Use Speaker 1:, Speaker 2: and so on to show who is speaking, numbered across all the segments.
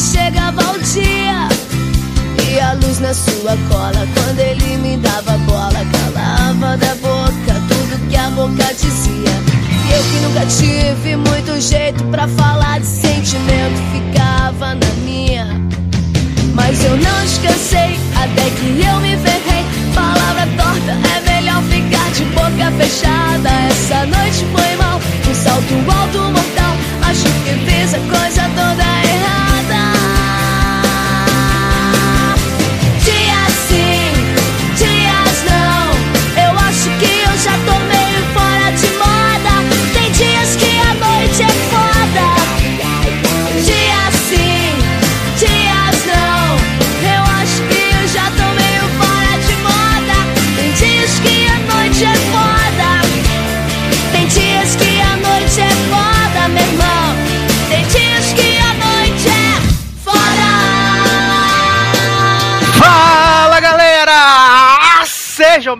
Speaker 1: chegava o dia. E a luz na sua cola Quando ele me dava bola Calava da boca tudo que a boca dizia. E eu que nunca tive muito jeito pra falar de sentimento Ficava na minha. Mas eu não descansei Até que eu me ferrei. Palavra torta É melhor ficar de boca fechada. Essa noite foi mal Um salto alto mortal. Acho que fiz a coisa toda errada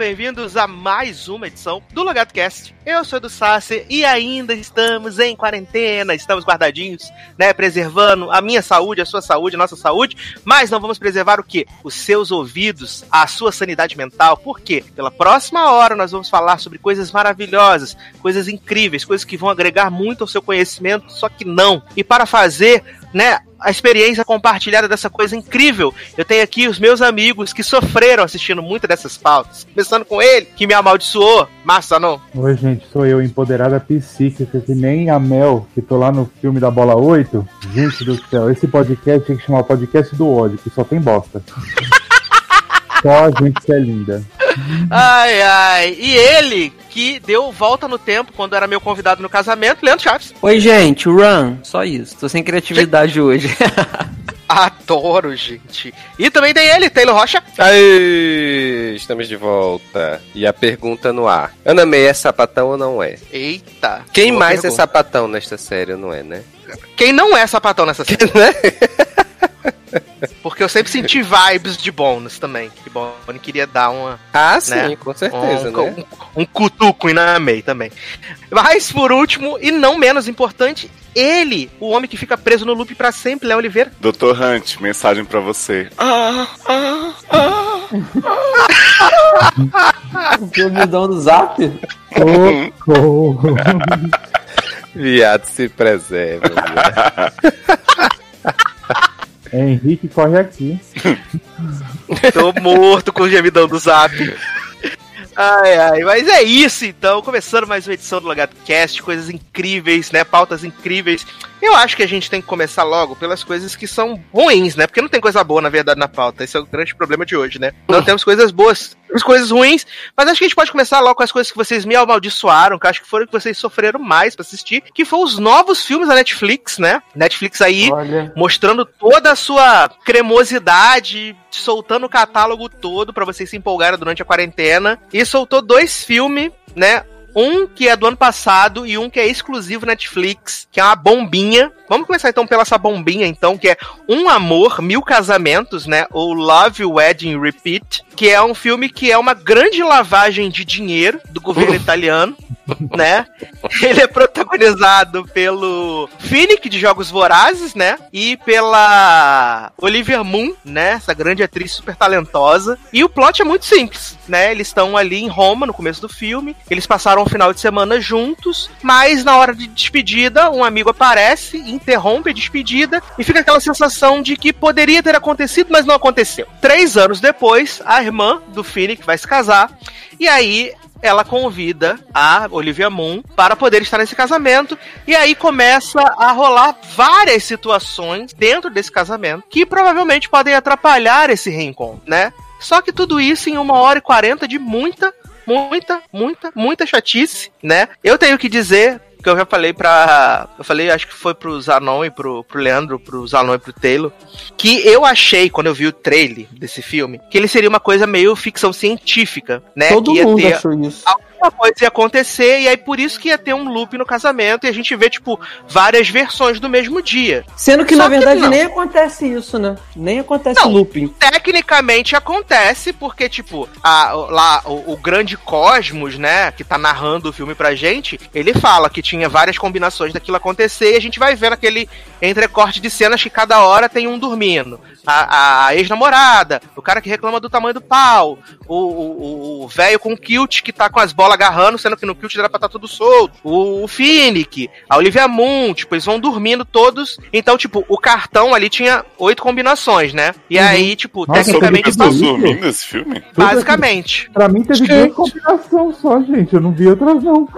Speaker 2: bem-vindos a mais uma edição do Logado Cast. Eu sou do Sassi e ainda estamos em quarentena, estamos guardadinhos, né? Preservando a minha saúde, a sua saúde, a nossa saúde, mas não vamos preservar o quê? Os seus ouvidos, a sua sanidade mental. Por quê? Pela próxima hora nós vamos falar sobre coisas maravilhosas, coisas incríveis, coisas que vão agregar muito ao seu conhecimento, só que não. E para fazer, né, a experiência compartilhada dessa coisa incrível. Eu tenho aqui os meus amigos que sofreram assistindo muito dessas pautas. Começando com ele, que me amaldiçoou. Massa, não?
Speaker 3: Oi, gente, sou eu, empoderada psíquica, que nem a Mel, que tô lá no filme da Bola 8. Gente do céu, esse podcast tem que chamar podcast do ódio, que só tem bosta. só a gente que é linda.
Speaker 2: Ai, ai. E ele, que deu volta no tempo quando era meu convidado no casamento, Leandro Chaves.
Speaker 4: Oi, gente, run. Só isso. Tô sem criatividade hoje.
Speaker 2: Adoro, gente. E também tem ele, Taylor Rocha.
Speaker 5: Aí, estamos de volta. E a pergunta no ar. Ana May é sapatão ou não é?
Speaker 2: Eita.
Speaker 5: Quem mais é
Speaker 2: pergunta.
Speaker 5: sapatão nesta série, não é, né?
Speaker 2: Quem não é sapatão nessa série? Porque eu sempre senti vibes de Bones também. Que Bonnie queria dar uma.
Speaker 5: Ah, sim,
Speaker 2: Né?
Speaker 5: com certeza,
Speaker 2: um,
Speaker 5: né?
Speaker 2: um, um cutuco em Namei também. Mas, por último, e não menos importante, ele, o homem que fica preso no loop pra sempre, Léo Oliveira.
Speaker 6: Dr. Hunt, mensagem pra você.
Speaker 4: o humildão do zap?
Speaker 3: Socorro.
Speaker 5: Viado se preserva. viado.
Speaker 3: Henrique corre aqui.
Speaker 2: Tô morto com o gemidão do zap. Ai, ai, mas é isso então, começando mais uma edição do Logado Cast, coisas incríveis, né, pautas incríveis. Eu acho que a gente tem que começar logo pelas coisas que são ruins, né, porque não tem coisa boa, na verdade, na pauta, esse é o grande problema de hoje, né. Não temos coisas boas, temos coisas ruins, mas acho que a gente pode começar logo com as coisas que vocês me amaldiçoaram, que acho que foram que vocês sofreram mais pra assistir, que foram os novos filmes da Netflix, né, Netflix aí,
Speaker 4: Olha.
Speaker 2: mostrando toda a sua cremosidade, soltando o catálogo todo pra vocês se empolgarem durante a quarentena. E soltou dois filmes, né? Um que é do ano passado e um que é exclusivo Netflix, que é uma bombinha. Vamos começar então pela essa bombinha, então, que é Um Amor, Mil Casamentos, né? Ou Love, Wedding, Repeat, que é um filme que é uma grande lavagem de dinheiro do governo italiano, né? Ele é protagonizado pelo Finnick de Jogos Vorazes, né? E pela Olivia Moon, né? Essa grande atriz super talentosa. E o plot é muito simples, né? Eles estão ali em Roma no começo do filme. Eles passaram um final de semana juntos, mas na hora de despedida, um amigo aparece, interrompe a despedida e fica aquela sensação de que poderia ter acontecido, mas não aconteceu. Três anos depois, a irmã do Finnick vai se casar. E aí ela convida a Olivia Moon para poder estar nesse casamento. E aí começa a rolar várias situações dentro desse casamento que provavelmente podem atrapalhar esse reencontro, né? Só que tudo isso em uma hora e quarenta de muita, muita, muita, muita chatice, né? Eu tenho que dizer que eu já falei pra. Eu falei, acho que foi pro Zanon e pro, pro Leandro, pro Zanon e pro Taylor, que eu achei, quando eu vi o trailer desse filme, que ele seria uma coisa meio ficção científica, né?
Speaker 4: Todo
Speaker 2: que ia
Speaker 4: mundo
Speaker 2: ter
Speaker 4: achou isso.
Speaker 2: Uma coisa ia acontecer, e aí por isso que ia ter um loop no casamento, e a gente vê, tipo, várias versões do mesmo dia.
Speaker 4: Sendo que,
Speaker 2: Só
Speaker 4: na
Speaker 2: que
Speaker 4: verdade,
Speaker 2: não.
Speaker 4: nem acontece isso, né? Nem acontece
Speaker 2: Não.
Speaker 4: looping.
Speaker 2: Tecnicamente acontece, porque, tipo, a, lá o, o grande Cosmos, né, que tá narrando o filme pra gente, ele fala que tinha várias combinações daquilo acontecer e a gente vai vendo aquele entrecorte de cenas que cada hora tem um dormindo. A, a ex-namorada, o cara que reclama do tamanho do pau, o- o o velho com o kilt que tá com as bolas agarrando, sendo que no kilt era pra estar tudo solto, o, o Finnick, a Olivia Moon, tipo, eles vão dormindo todos. Então, tipo, o cartão ali tinha oito combinações, né? E aí, tipo,
Speaker 3: Nossa,
Speaker 2: tecnicamente
Speaker 6: tá dormindo esse filme?
Speaker 2: Basicamente.
Speaker 3: Pra mim teve duas combinações só, gente. Eu não vi outras, não.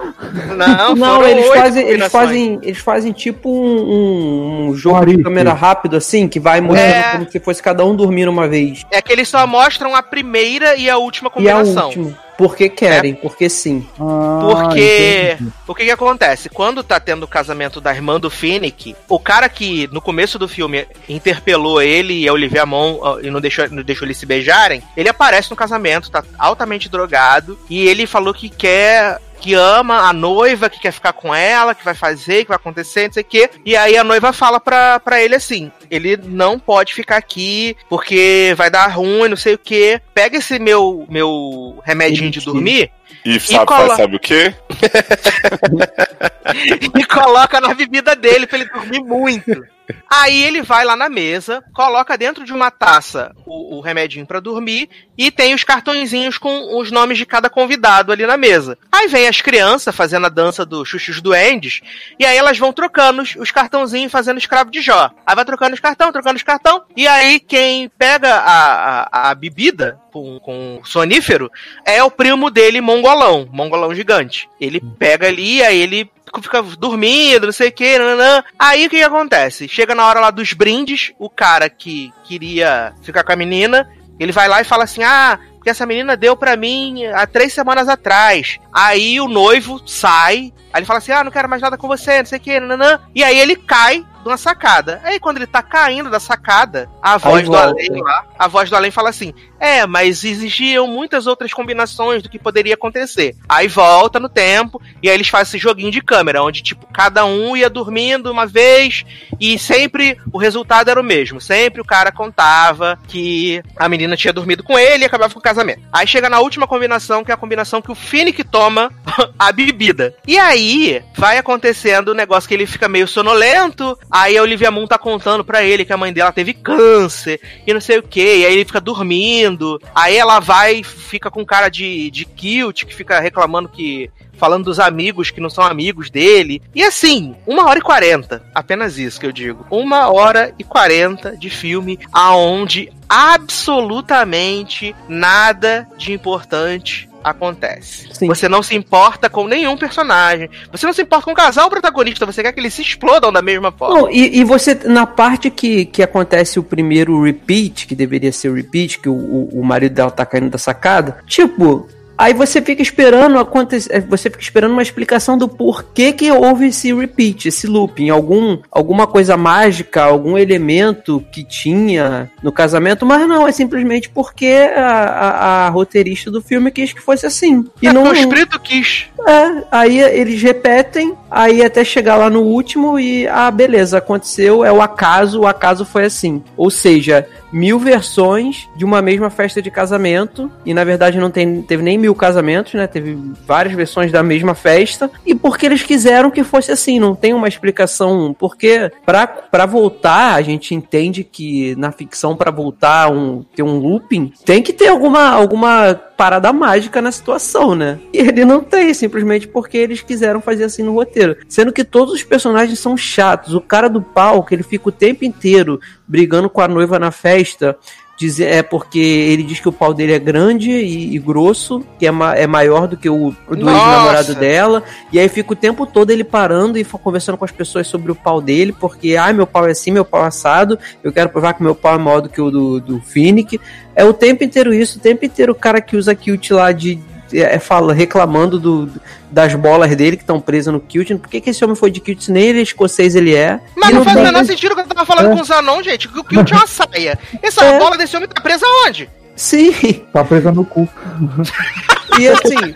Speaker 2: Não,
Speaker 4: Não, eles fazem, eles fazem, eles fazem tipo um, um- jogo de
Speaker 3: Arife.
Speaker 4: câmera rápido, assim, que vai mostrando
Speaker 2: É.
Speaker 4: como se fosse cada um dormindo uma vez.
Speaker 2: É que eles só mostram a primeira e a última
Speaker 4: E a
Speaker 2: combinação.
Speaker 4: última. Porque querem, porque sim.
Speaker 3: Ah,
Speaker 2: Porque
Speaker 3: entendi.
Speaker 2: o que que acontece? Quando tá tendo o casamento da irmã do Finnick, o cara que no começo do filme interpelou ele e a Olivia Mon e não deixou, não deixou eles se beijarem, ele aparece no casamento, tá altamente drogado e ele falou que quer que ama a noiva, que quer ficar com ela, que vai fazer, que vai acontecer, não sei o quê. E aí a noiva fala pra, pra ele assim: ele não pode ficar aqui porque vai dar ruim, não sei o quê. Pega esse meu, meu remedinho de dormir
Speaker 6: E sabe, faz, sabe o quê?
Speaker 2: e coloca na bebida dele pra ele dormir muito. Aí ele vai lá na mesa, coloca dentro de uma taça o, o remedinho pra dormir e tem os cartõezinhos com os nomes de cada convidado ali na mesa. Aí vem as crianças fazendo a dança do Xuxus Duendes e aí elas vão trocando os, os cartãozinhos fazendo escravo de Jó. Aí vai trocando os cartão, trocando os cartão e aí quem pega a, a, a bebida com, com sonífero é o primo dele, mongolão, mongolão gigante. Ele pega ali, aí ele fica dormindo, não sei o que, nananã. Aí o que, que acontece? Chega na hora lá dos brindes, o cara que queria ficar com a menina, ele vai lá e fala assim: ah. Que essa menina deu pra mim há três semanas atrás. Aí o noivo sai. Aí ele fala assim: Ah, não quero mais nada com você, não sei o que, nananã. E aí ele cai de uma sacada. Aí quando ele tá caindo da sacada, a voz do
Speaker 4: volta.
Speaker 2: além lá, a voz do além fala assim: É, mas exigiam muitas outras combinações do que poderia acontecer. Aí volta no tempo, e aí eles fazem esse joguinho de câmera, onde, tipo, cada um ia dormindo uma vez, e sempre o resultado era o mesmo. Sempre o cara contava que a menina tinha dormido com ele e acabava com o casamento. Aí chega na última combinação, que é a combinação que o Finnick toma a bebida. E aí vai acontecendo o negócio que ele fica meio sonolento. Aí a Olivia Moon tá contando pra ele que a mãe dela teve câncer e não sei o que. E aí ele fica dormindo. Aí ela vai fica com cara de, de cute, que fica reclamando que. Falando dos amigos que não são amigos dele. E assim, uma hora e quarenta. Apenas isso que eu digo. Uma hora e quarenta de filme aonde absolutamente nada de importante acontece.
Speaker 4: Sim.
Speaker 2: Você não se importa com nenhum personagem. Você não se importa com o casal protagonista. Você quer que eles se explodam da mesma forma.
Speaker 4: Não, e, e você, na parte que, que acontece o primeiro repeat, que deveria ser o repeat, que o, o, o marido dela tá caindo da sacada, tipo. Aí você fica esperando acontecer, você fica esperando uma explicação do porquê que houve esse repeat, esse looping, algum alguma coisa mágica, algum elemento que tinha no casamento, mas não, é simplesmente porque a, a, a roteirista do filme quis que fosse assim. E
Speaker 2: é
Speaker 4: não,
Speaker 2: o espírito quis.
Speaker 4: é, aí eles repetem, aí até chegar lá no último e, ah, beleza, aconteceu, é o acaso, o acaso foi assim. Ou seja, mil versões de uma mesma festa de casamento, e na verdade não tem, teve nem mil casamentos, né? Teve várias versões da mesma festa, e porque eles quiseram que fosse assim, não tem uma explicação, porque pra voltar, a gente entende que na ficção, pra voltar, um, ter um looping, tem que ter alguma, alguma parada mágica na situação, né? E ele não tem, simplesmente porque eles quiseram fazer assim no roteiro. Sendo que todos os personagens são chatos. O cara do palco, ele fica o tempo inteiro brigando com a noiva na festa. Dizer, é porque ele diz que o pau dele é grande e, e grosso, que é, ma- é maior do que o, do
Speaker 2: Nossa!
Speaker 4: ex-namorado dela. E aí fica o tempo todo ele parando e conversando com as pessoas sobre o pau dele, porque, ai, meu pau é assim, meu pau é assado, eu quero provar que meu pau é maior do que o do, do Finnick. É o tempo inteiro isso, o tempo inteiro o cara que usa kilt lá de. É, fala, reclamando do, das bolas dele que estão presas no kilt. Por que, que esse homem foi de kilt? se Nem ele é escocês ele é.
Speaker 2: Mas
Speaker 4: E
Speaker 2: não faz o menor sentido que eu tava falando
Speaker 3: É.
Speaker 2: com o Zanon, gente. Que o Kill tinha uma saia. Essa
Speaker 4: É.
Speaker 2: bola desse homem tá presa onde?
Speaker 4: Sim,
Speaker 3: Tá presa no cu.
Speaker 4: e assim,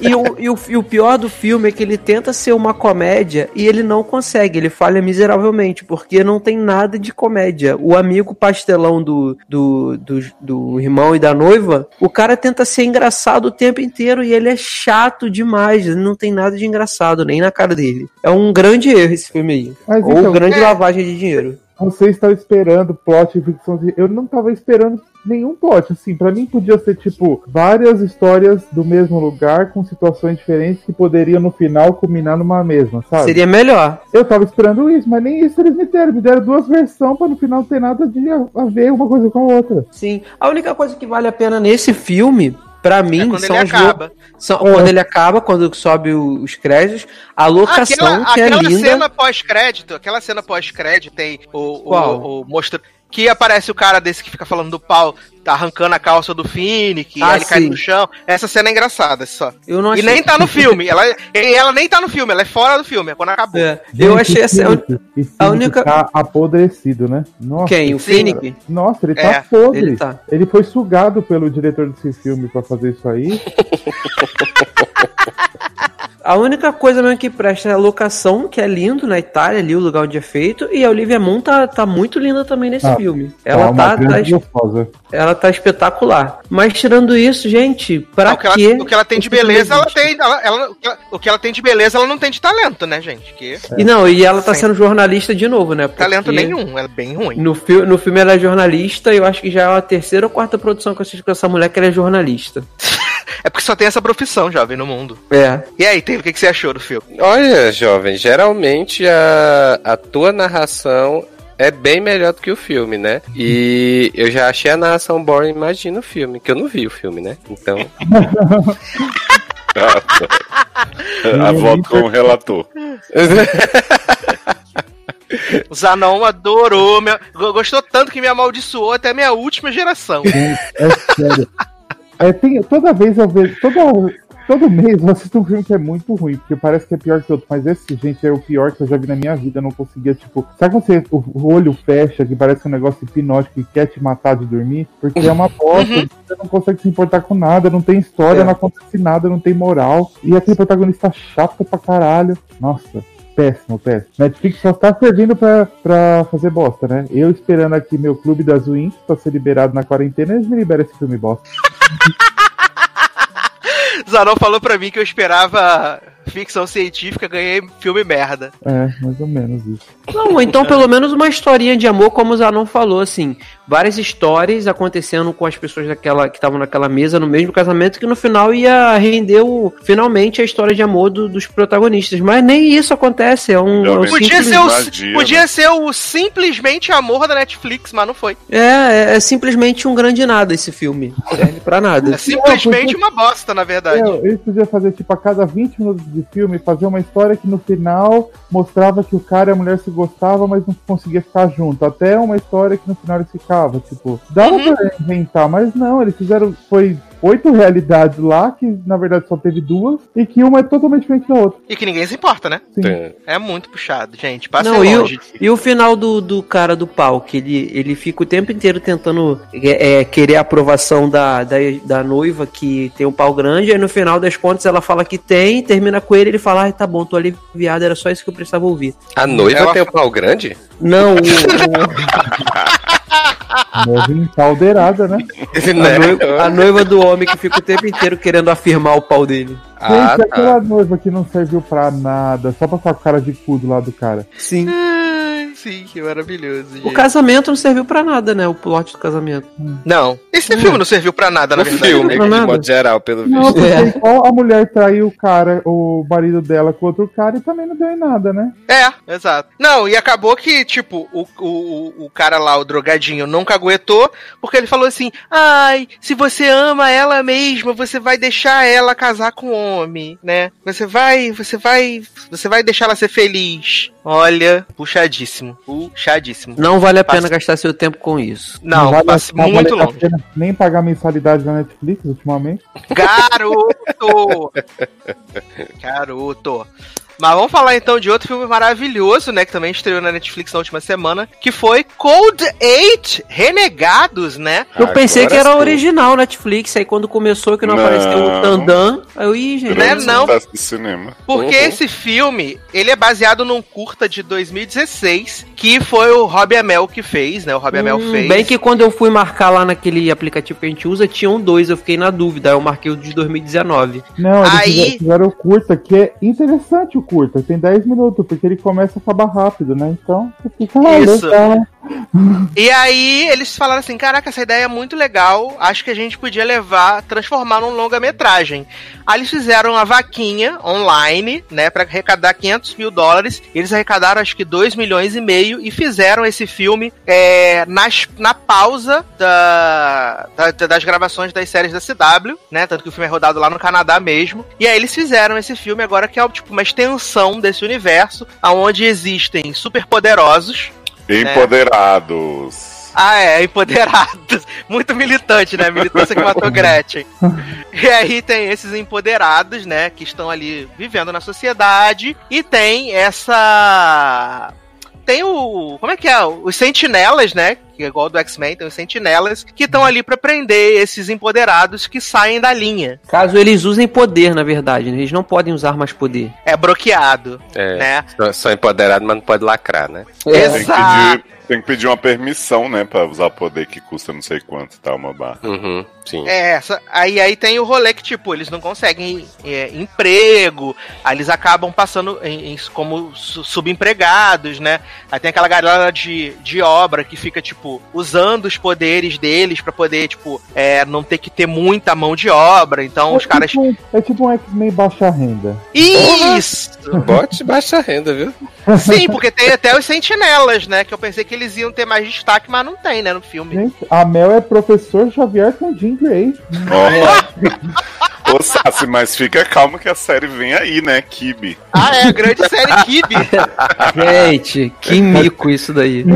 Speaker 4: e, o, e, o, e o pior do filme é que ele tenta ser uma comédia e ele não consegue, ele falha miseravelmente, porque não tem nada de comédia. O amigo pastelão do, do, do, do irmão e da noiva, o cara tenta ser engraçado o tempo inteiro e ele é chato demais, ele não tem nada de engraçado, nem na cara dele. É um grande erro esse filme aí.
Speaker 3: Mas
Speaker 4: Ou
Speaker 3: então,
Speaker 4: grande
Speaker 2: é.
Speaker 4: lavagem de dinheiro.
Speaker 3: Você está esperando plot e ficção. Eu não tava esperando nenhum plot. Assim, pra mim podia ser tipo várias histórias do mesmo lugar com situações diferentes que poderiam no final culminar numa mesma, sabe?
Speaker 4: Seria melhor.
Speaker 3: Eu tava esperando isso, mas nem isso eles me deram. Me deram duas versões pra no final ter nada de a ver uma coisa com a outra.
Speaker 4: Sim. A única coisa que vale a pena nesse filme, pra mim,
Speaker 2: É quando
Speaker 4: são
Speaker 2: ele
Speaker 4: os
Speaker 2: acaba.
Speaker 4: São,
Speaker 3: É.
Speaker 4: Quando ele acaba, quando sobe o- os créditos, a locação
Speaker 2: Aquela,
Speaker 4: que é
Speaker 2: aquela
Speaker 4: linda.
Speaker 2: cena pós-crédito, aquela cena pós-crédito tem o, o, o mostra que aparece o cara desse que fica falando do pau, tá arrancando a calça do Finnick,
Speaker 4: Ah,
Speaker 2: ele cai no chão. Essa cena é engraçada, só.
Speaker 4: Eu não
Speaker 2: E
Speaker 4: achei.
Speaker 2: nem tá no filme. Ela, e ela nem tá no filme, ela é fora do filme, é quando acabou.
Speaker 4: É, eu achei essa.
Speaker 3: esse
Speaker 4: a única-
Speaker 3: tá apodrecido, né? Nossa,
Speaker 4: Quem? O. Finnick?
Speaker 3: Nossa, ele tá
Speaker 2: É,
Speaker 3: podre.
Speaker 4: Ele
Speaker 3: Ele,
Speaker 4: tá.
Speaker 3: foi sugado pelo diretor desse filme pra fazer isso aí.
Speaker 4: A única coisa mesmo que presta é a locação, que é lindo na Itália, ali o lugar onde é feito, e a Olivia Munn tá, tá muito linda também nesse
Speaker 3: Ah,
Speaker 4: filme. Ela
Speaker 3: uma
Speaker 4: tá, tá,
Speaker 3: gostosa.
Speaker 4: ela tá espetacular. Mas tirando isso, gente, pra
Speaker 2: o, que ela,
Speaker 4: quê?
Speaker 2: o que ela tem de beleza, ela tem. Ela, ela- o, que ela, ela tem de beleza, ela não tem de talento, né, gente? Que
Speaker 4: E não, e ela tá
Speaker 2: Sim.
Speaker 4: sendo jornalista de novo, né?
Speaker 2: talento nenhum, ela é bem ruim.
Speaker 4: No, fi no filme ela é jornalista, e eu acho que já é a terceira ou quarta produção que eu assisto com essa mulher que ela é jornalista.
Speaker 2: É porque só tem essa profissão, jovem, no mundo.
Speaker 4: É.
Speaker 2: E aí, Taylor, o que, que você achou do filme?
Speaker 5: Olha, jovem, geralmente a, a tua narração é bem melhor do que o filme, né? E eu já achei a narração boring, imagina o filme, que eu não vi o filme, né? Então,
Speaker 6: A voto com o relator.
Speaker 2: O Zanon adorou, me- gostou tanto que me amaldiçoou até a minha última geração.
Speaker 3: É sério. É, tem, toda vez eu vejo. Toda, todo mês eu assisto um filme que é muito ruim, porque parece que é pior que outro. Mas esse, gente, é o pior que eu já vi na minha vida. Eu não conseguia, tipo. Sabe quando você, o, olho fecha, que parece um negócio hipnótico e quer te matar de dormir? Porque é uma bosta. Você não consegue se importar com nada, não tem história,
Speaker 4: É.
Speaker 3: não acontece nada, não tem moral. E aquele protagonista chato pra caralho. Nossa. Péssimo, péssimo. Netflix só tá servindo pra, pra fazer bosta, né? Eu esperando aqui meu clube das Wins pra ser liberado na quarentena, eles me liberam esse filme bosta.
Speaker 2: Zanon falou pra mim que eu esperava ficção científica, ganhei filme merda.
Speaker 3: É, mais ou menos isso.
Speaker 4: Não, ou então pelo menos uma historinha de amor, como o Zanon falou, assim. Várias histórias acontecendo com as pessoas daquela, que estavam naquela mesa no mesmo casamento, que no final ia render o, finalmente a história de amor do- dos protagonistas. Mas nem isso acontece, é um. é um
Speaker 2: Podia ser, o,
Speaker 6: Vadia,
Speaker 2: podia
Speaker 6: né?
Speaker 2: ser o simplesmente amor da Netflix, mas não foi.
Speaker 4: É, é, é simplesmente um grande nada esse filme. Serve pra nada.
Speaker 2: É simplesmente uma bosta, na verdade.
Speaker 3: É, eles podiam fazer, tipo, a cada 20 minutos de filme, fazer uma história que no final mostrava que o cara e a mulher se gostavam, mas não conseguia ficar junto. Até uma história que no final eles ficavam, tipo, dava
Speaker 2: Uhum.
Speaker 3: pra inventar, mas não, eles fizeram, foi oito realidades lá, que na verdade só teve duas, e que uma é totalmente diferente da outra.
Speaker 2: E que ninguém se importa, né?
Speaker 3: Sim.
Speaker 5: tem-
Speaker 2: É muito puxado, gente. Passem
Speaker 4: Não, e o,
Speaker 2: longe.
Speaker 4: e o final do, do cara do pau, que ele, ele fica o tempo inteiro tentando é, é, querer a aprovação da, da, da noiva que tem um pau grande, aí no final das contas ela fala que tem, termina com ele ele fala, ai tá bom, tô aliviado, era só isso que eu precisava ouvir.
Speaker 5: a noiva
Speaker 2: Ela-
Speaker 5: tem o pau grande?
Speaker 4: Não, o,
Speaker 3: Noiva empaldeirada, né?
Speaker 4: o- a, noiva, a noiva do homem que fica o tempo inteiro querendo afirmar o pau dele.
Speaker 5: Ah,
Speaker 3: Gente,
Speaker 5: tá.
Speaker 3: aquela noiva que não serviu pra nada, só pra ficar com cara de cu do lado do cara.
Speaker 4: Sim.
Speaker 2: Sim, que maravilhoso.
Speaker 4: O
Speaker 2: gente.
Speaker 4: casamento não serviu pra nada, né? O plot do casamento.
Speaker 2: Não. Esse filme não serviu pra nada, na
Speaker 5: O
Speaker 2: verdade.
Speaker 5: filme,
Speaker 2: né?
Speaker 4: Não,
Speaker 5: de
Speaker 4: nada.
Speaker 5: modo geral, pelo
Speaker 3: Não,
Speaker 5: visto.
Speaker 4: É.
Speaker 3: igual a mulher traiu o cara, o marido dela com outro cara e também não deu em nada, né?
Speaker 2: É, exato. Não, e acabou que, tipo, o, o, o cara lá, o drogadinho, não caguetou, porque ele falou assim: ai, se você ama ela mesma, você vai deixar ela casar com um homem, né? Você vai, você vai, você vai deixar ela ser feliz. Olha, puxadíssimo, puxadíssimo.
Speaker 4: Não vale a
Speaker 2: Passa-
Speaker 4: pena gastar seu tempo com isso.
Speaker 2: Não,
Speaker 3: vale,
Speaker 2: passa
Speaker 3: não
Speaker 2: muito
Speaker 3: vale a
Speaker 2: longe.
Speaker 3: pena nem pagar mensalidade da Netflix ultimamente.
Speaker 2: Garoto! Garoto! Mas vamos falar então de outro filme maravilhoso, né? Que também estreou na Netflix na última semana, que foi Cold Eight Renegados, né?
Speaker 4: Eu pensei
Speaker 5: Agora
Speaker 4: que era
Speaker 5: sim.
Speaker 4: original Netflix, aí quando começou que não,
Speaker 6: Não.
Speaker 4: apareceu o Tandan, aí eu, ih, gente.
Speaker 2: Né, não.
Speaker 6: sucesso do cinema.
Speaker 2: Porque
Speaker 5: Uhum.
Speaker 2: esse filme, ele é baseado num curta de 2016, que foi o Robbie Amell que fez, né? O Robbie Amell
Speaker 4: Hum,
Speaker 2: fez.
Speaker 4: Bem que quando eu fui marcar lá naquele aplicativo que a gente usa, tinham dois, eu fiquei na dúvida, aí eu marquei o de 2019.
Speaker 3: Não, eles
Speaker 2: Aí-
Speaker 3: fizeram- fizeram o curta, que é interessante o curta, tem 10 minutos, porque ele começa a acabar rápido, né? Então, você fica, ah,
Speaker 2: Isso.
Speaker 3: legal.
Speaker 2: E aí eles falaram assim: caraca, essa ideia é muito legal. Acho que a gente podia levar, transformar num longa-metragem. Aí eles fizeram uma vaquinha online, né, pra arrecadar 500 mil dólares. Eles arrecadaram acho que 2 milhões e meio e fizeram esse filme é, nas, na pausa da, da- das gravações das séries da CW, né? Tanto que o filme é rodado lá no Canadá mesmo. E aí eles fizeram esse filme agora que é tipo uma extensão desse universo, onde existem superpoderosos.
Speaker 6: Empoderados.
Speaker 2: Ah, é, empoderados. Muito militante, né? Militância que matou Gretchen. E aí tem esses empoderados, né? Que estão ali vivendo na sociedade. E tem essa. Tem o. Como é que é? Os sentinelas, né? Que é igual do X-Men, tem os sentinelas que estão ali pra prender esses empoderados que saem da linha.
Speaker 4: Caso eles usem poder, na verdade, né? eles não podem usar mais poder.
Speaker 2: É bloqueado,
Speaker 5: É,
Speaker 2: né?
Speaker 5: só, só empoderado, mas não pode lacrar, né?
Speaker 6: Tem que,
Speaker 2: Exato.
Speaker 6: pedir, tem que pedir uma permissão, né? Pra usar poder que custa não sei quanto, tá? Uma barra.
Speaker 5: Uhum, sim.
Speaker 2: É, essa, aí, aí tem o rolê que, tipo, eles não conseguem é, emprego, aí eles acabam passando em, em- como su- subempregados, né? Aí tem aquela galera de, de obra que fica, tipo, usando os poderes deles pra poder, tipo, é, não ter que ter muita mão de obra. Então os
Speaker 3: é,
Speaker 2: caras.
Speaker 3: tipo, é tipo um X-Men baixa renda.
Speaker 2: Isso!
Speaker 5: Bote baixa renda, viu?
Speaker 2: Sim, porque tem até os sentinelas, né? Que eu pensei que eles iam ter mais destaque, mas não tem, né, no filme.
Speaker 3: Gente, a Mel é professor Xavier com Jean Grey.
Speaker 6: Ó. Ô, Sassi, mas fica calmo que a série vem aí, né? Kibi.
Speaker 2: Ah, é, a grande série Kibi.
Speaker 4: Gente, que mico isso daí.
Speaker 3: Do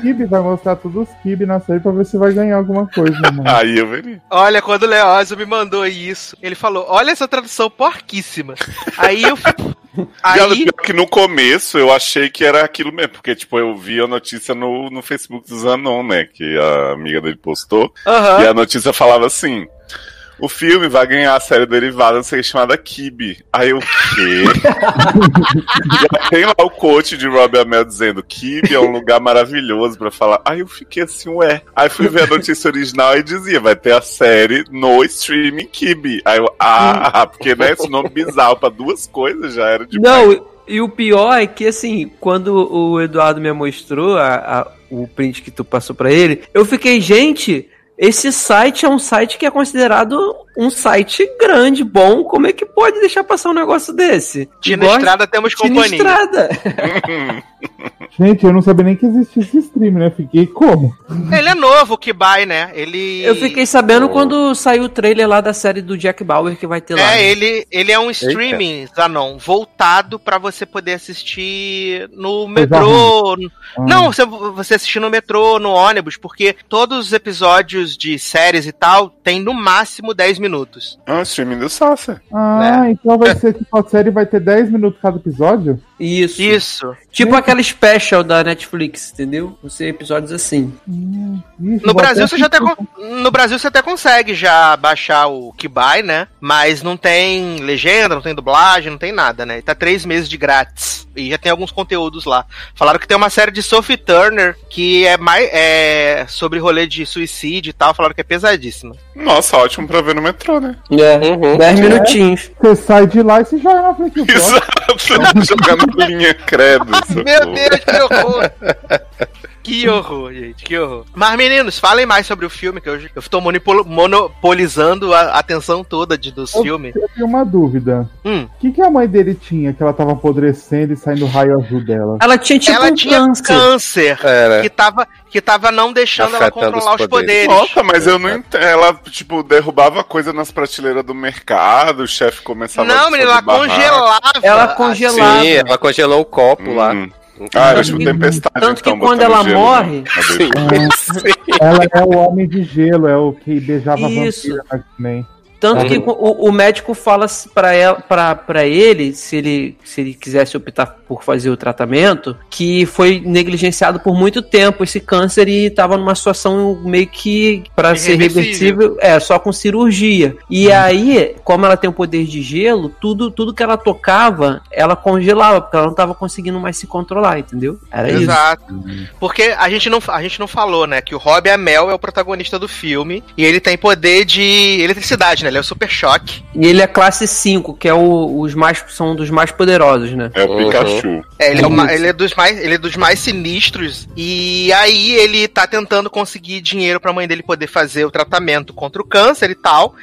Speaker 3: Kibe, vai mostrar todos os Kibe na série pra ver se vai ganhar alguma coisa, mano.
Speaker 6: Aí eu veria.
Speaker 2: Olha, quando o Leózio me mandou isso, ele falou: Olha essa tradução porquíssima. Aí eu.
Speaker 6: Viado,
Speaker 2: Aí.
Speaker 6: pior que no começo eu achei que era aquilo mesmo, porque, tipo, eu vi a notícia no, no Facebook do Zanon, né? Que a amiga dele postou.
Speaker 2: Aham.
Speaker 6: E a notícia falava assim: o filme vai ganhar a série derivada, não sei, chamada Kibi. Aí eu, o quê? e aí tem lá o coach de Robbie Amell dizendo: Kibi é um lugar maravilhoso pra falar. Aí eu fiquei assim, ué. Aí fui ver a notícia original e dizia: vai ter a série no streaming Kibi. Aí eu, ah, porque, né, esse nome bizarro pra duas coisas já era de
Speaker 4: Não, e o pior é que, assim, quando o Eduardo me mostrou a- a- o print que tu passou pra ele, eu fiquei, gente, esse site é um site que é considerado um site grande, bom. Como é que pode deixar passar um negócio desse? Igual-
Speaker 2: Estrada temos companhia.
Speaker 4: Estrada.
Speaker 3: Gente, eu não sabia nem que existia esse stream, né? Fiquei como?
Speaker 2: Ele é novo, o Kibai, né? Ele.
Speaker 4: Eu fiquei sabendo quando saiu o trailer lá da série do Jack Bauer que vai ter lá.
Speaker 2: É,
Speaker 4: né?
Speaker 2: ele, ele é um streaming, Zanon, voltado pra você poder assistir no metrô.
Speaker 3: Ah.
Speaker 2: Não, você, você assistir no metrô, no ônibus, porque todos os episódios de séries e tal tem no máximo 10 minutos.
Speaker 6: Ah, o streaming do Sasha.
Speaker 3: Ah, então vai ser tipo a série vai ter 10 minutos cada episódio?
Speaker 4: Isso.
Speaker 2: Isso.
Speaker 4: Tipo aquela special da Netflix, entendeu? Você episódios assim.
Speaker 3: Ixi,
Speaker 2: No
Speaker 3: vou
Speaker 2: Brasil, você já até, con- no Brasil você até consegue já baixar o Kibai, né? Mas não tem legenda, não tem dublagem, não tem nada, né? E tá três meses de grátis. E já tem alguns conteúdos lá. Falaram que tem uma série de Sophie Turner que é mais é, sobre rolê de suicídio e tal. Falaram que é pesadíssima.
Speaker 6: Nossa, ótimo pra ver no metrô, né?
Speaker 4: É,
Speaker 5: Uhum.
Speaker 4: 10 minutinhos.
Speaker 3: Você sai de lá e se joga na frente do próximo.
Speaker 6: Exato. Jogando linha credo.
Speaker 2: Meu Deus, que horror! Que horror, gente, que horror. Mas, meninos, falem mais sobre o filme, que eu, eu tô monopolizando a atenção toda de, dos
Speaker 3: Eu-
Speaker 2: filmes.
Speaker 3: Eu tenho uma dúvida.
Speaker 2: Hum.
Speaker 3: O que, que a mãe dele tinha que ela tava apodrecendo e saindo raio azul dela?
Speaker 4: Ela tinha tipo
Speaker 2: ela
Speaker 4: um
Speaker 2: tinha
Speaker 4: câncer.
Speaker 2: câncer,
Speaker 5: Era.
Speaker 2: que tava, que tava não deixando ela
Speaker 5: Afetando
Speaker 2: controlar
Speaker 5: os
Speaker 2: os poderes.
Speaker 6: Nossa, mas eu não entendo. Ela, tipo, derrubava coisa nas prateleiras do mercado, o chefe começava
Speaker 2: Não,
Speaker 6: a
Speaker 2: menina, ela
Speaker 6: barraco.
Speaker 2: congelava.
Speaker 4: Ela congelava.
Speaker 5: Sim, ela congelou o copo lá.
Speaker 6: Ah,
Speaker 4: Tanto
Speaker 6: tipo
Speaker 4: que-
Speaker 6: tempestade.
Speaker 4: tanto que
Speaker 6: então,
Speaker 4: quando
Speaker 6: botando
Speaker 4: ela
Speaker 6: gelo
Speaker 4: morre-
Speaker 6: na
Speaker 5: Sim.
Speaker 3: Ela é o homem de gelo, é o que beijava
Speaker 4: Isso.
Speaker 3: vampiro na X-Men.
Speaker 4: Tanto
Speaker 5: Uhum.
Speaker 4: que o, o médico fala pra ele, se ele, se ele quisesse optar por fazer o tratamento, que foi negligenciado por muito tempo esse câncer e estava numa situação meio que para ser reversível, é, só com cirurgia. E aí, como ela tem o poder de gelo, tudo, tudo que ela tocava, ela congelava, porque ela não estava conseguindo mais se controlar, entendeu? Era isso.
Speaker 2: Exato. Porque a gente, não, a gente não falou, né? Que o Rob Amell é o protagonista do filme. E ele tem poder de eletricidade, né? Ele é o super choque.
Speaker 4: E ele é classe 5, que é o- os mais, são dos mais poderosos, né?
Speaker 6: É o
Speaker 5: Uhum.
Speaker 6: Pikachu.
Speaker 2: É, ele, é uma-
Speaker 4: isso.
Speaker 2: ele é dos mais, ele é dos mais sinistros. E aí ele tá tentando conseguir dinheiro pra mãe dele poder fazer o tratamento contra o câncer e tal.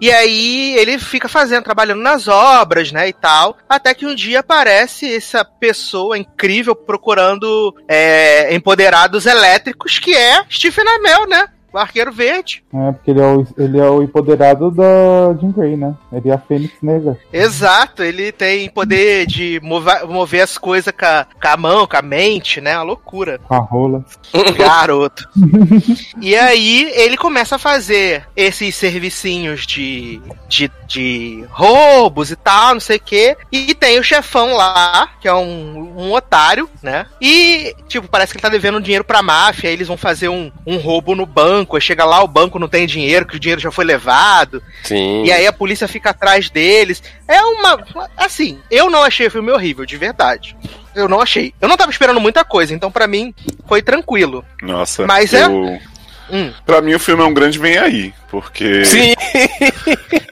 Speaker 2: E aí ele fica fazendo, trabalhando nas obras, né, e tal. Até que um dia aparece essa pessoa incrível procurando é, empoderados elétricos, que é Stephen Amell, né? O arqueiro verde.
Speaker 3: É, porque ele é, o, ele é o empoderado da Jean Grey, né? Ele é a Fênix Negra.
Speaker 2: Exato, ele tem poder de mover, mover as coisas com a, com a mão, com a mente, né? Uma loucura.
Speaker 3: Com a rola.
Speaker 2: Garoto. e aí ele começa a fazer esses servicinhos de, de, de roubos e tal, não sei o quê. E tem o chefão lá, que é um, um otário, né? E, tipo, parece que ele tá devendo dinheiro pra máfia. Aí eles vão fazer um, um roubo no banco. Aí chega lá, o banco não tem dinheiro, que o dinheiro já foi levado.
Speaker 5: Sim.
Speaker 2: E aí a polícia fica atrás deles. É uma. Assim, eu não achei o filme horrível, de verdade. Eu não achei. Eu não tava esperando muita coisa, então pra mim foi tranquilo.
Speaker 6: Nossa.
Speaker 2: Mas é-
Speaker 6: eu...
Speaker 2: Hum.
Speaker 6: Pra mim o filme é um grande vem aí. Porque.
Speaker 5: Sim.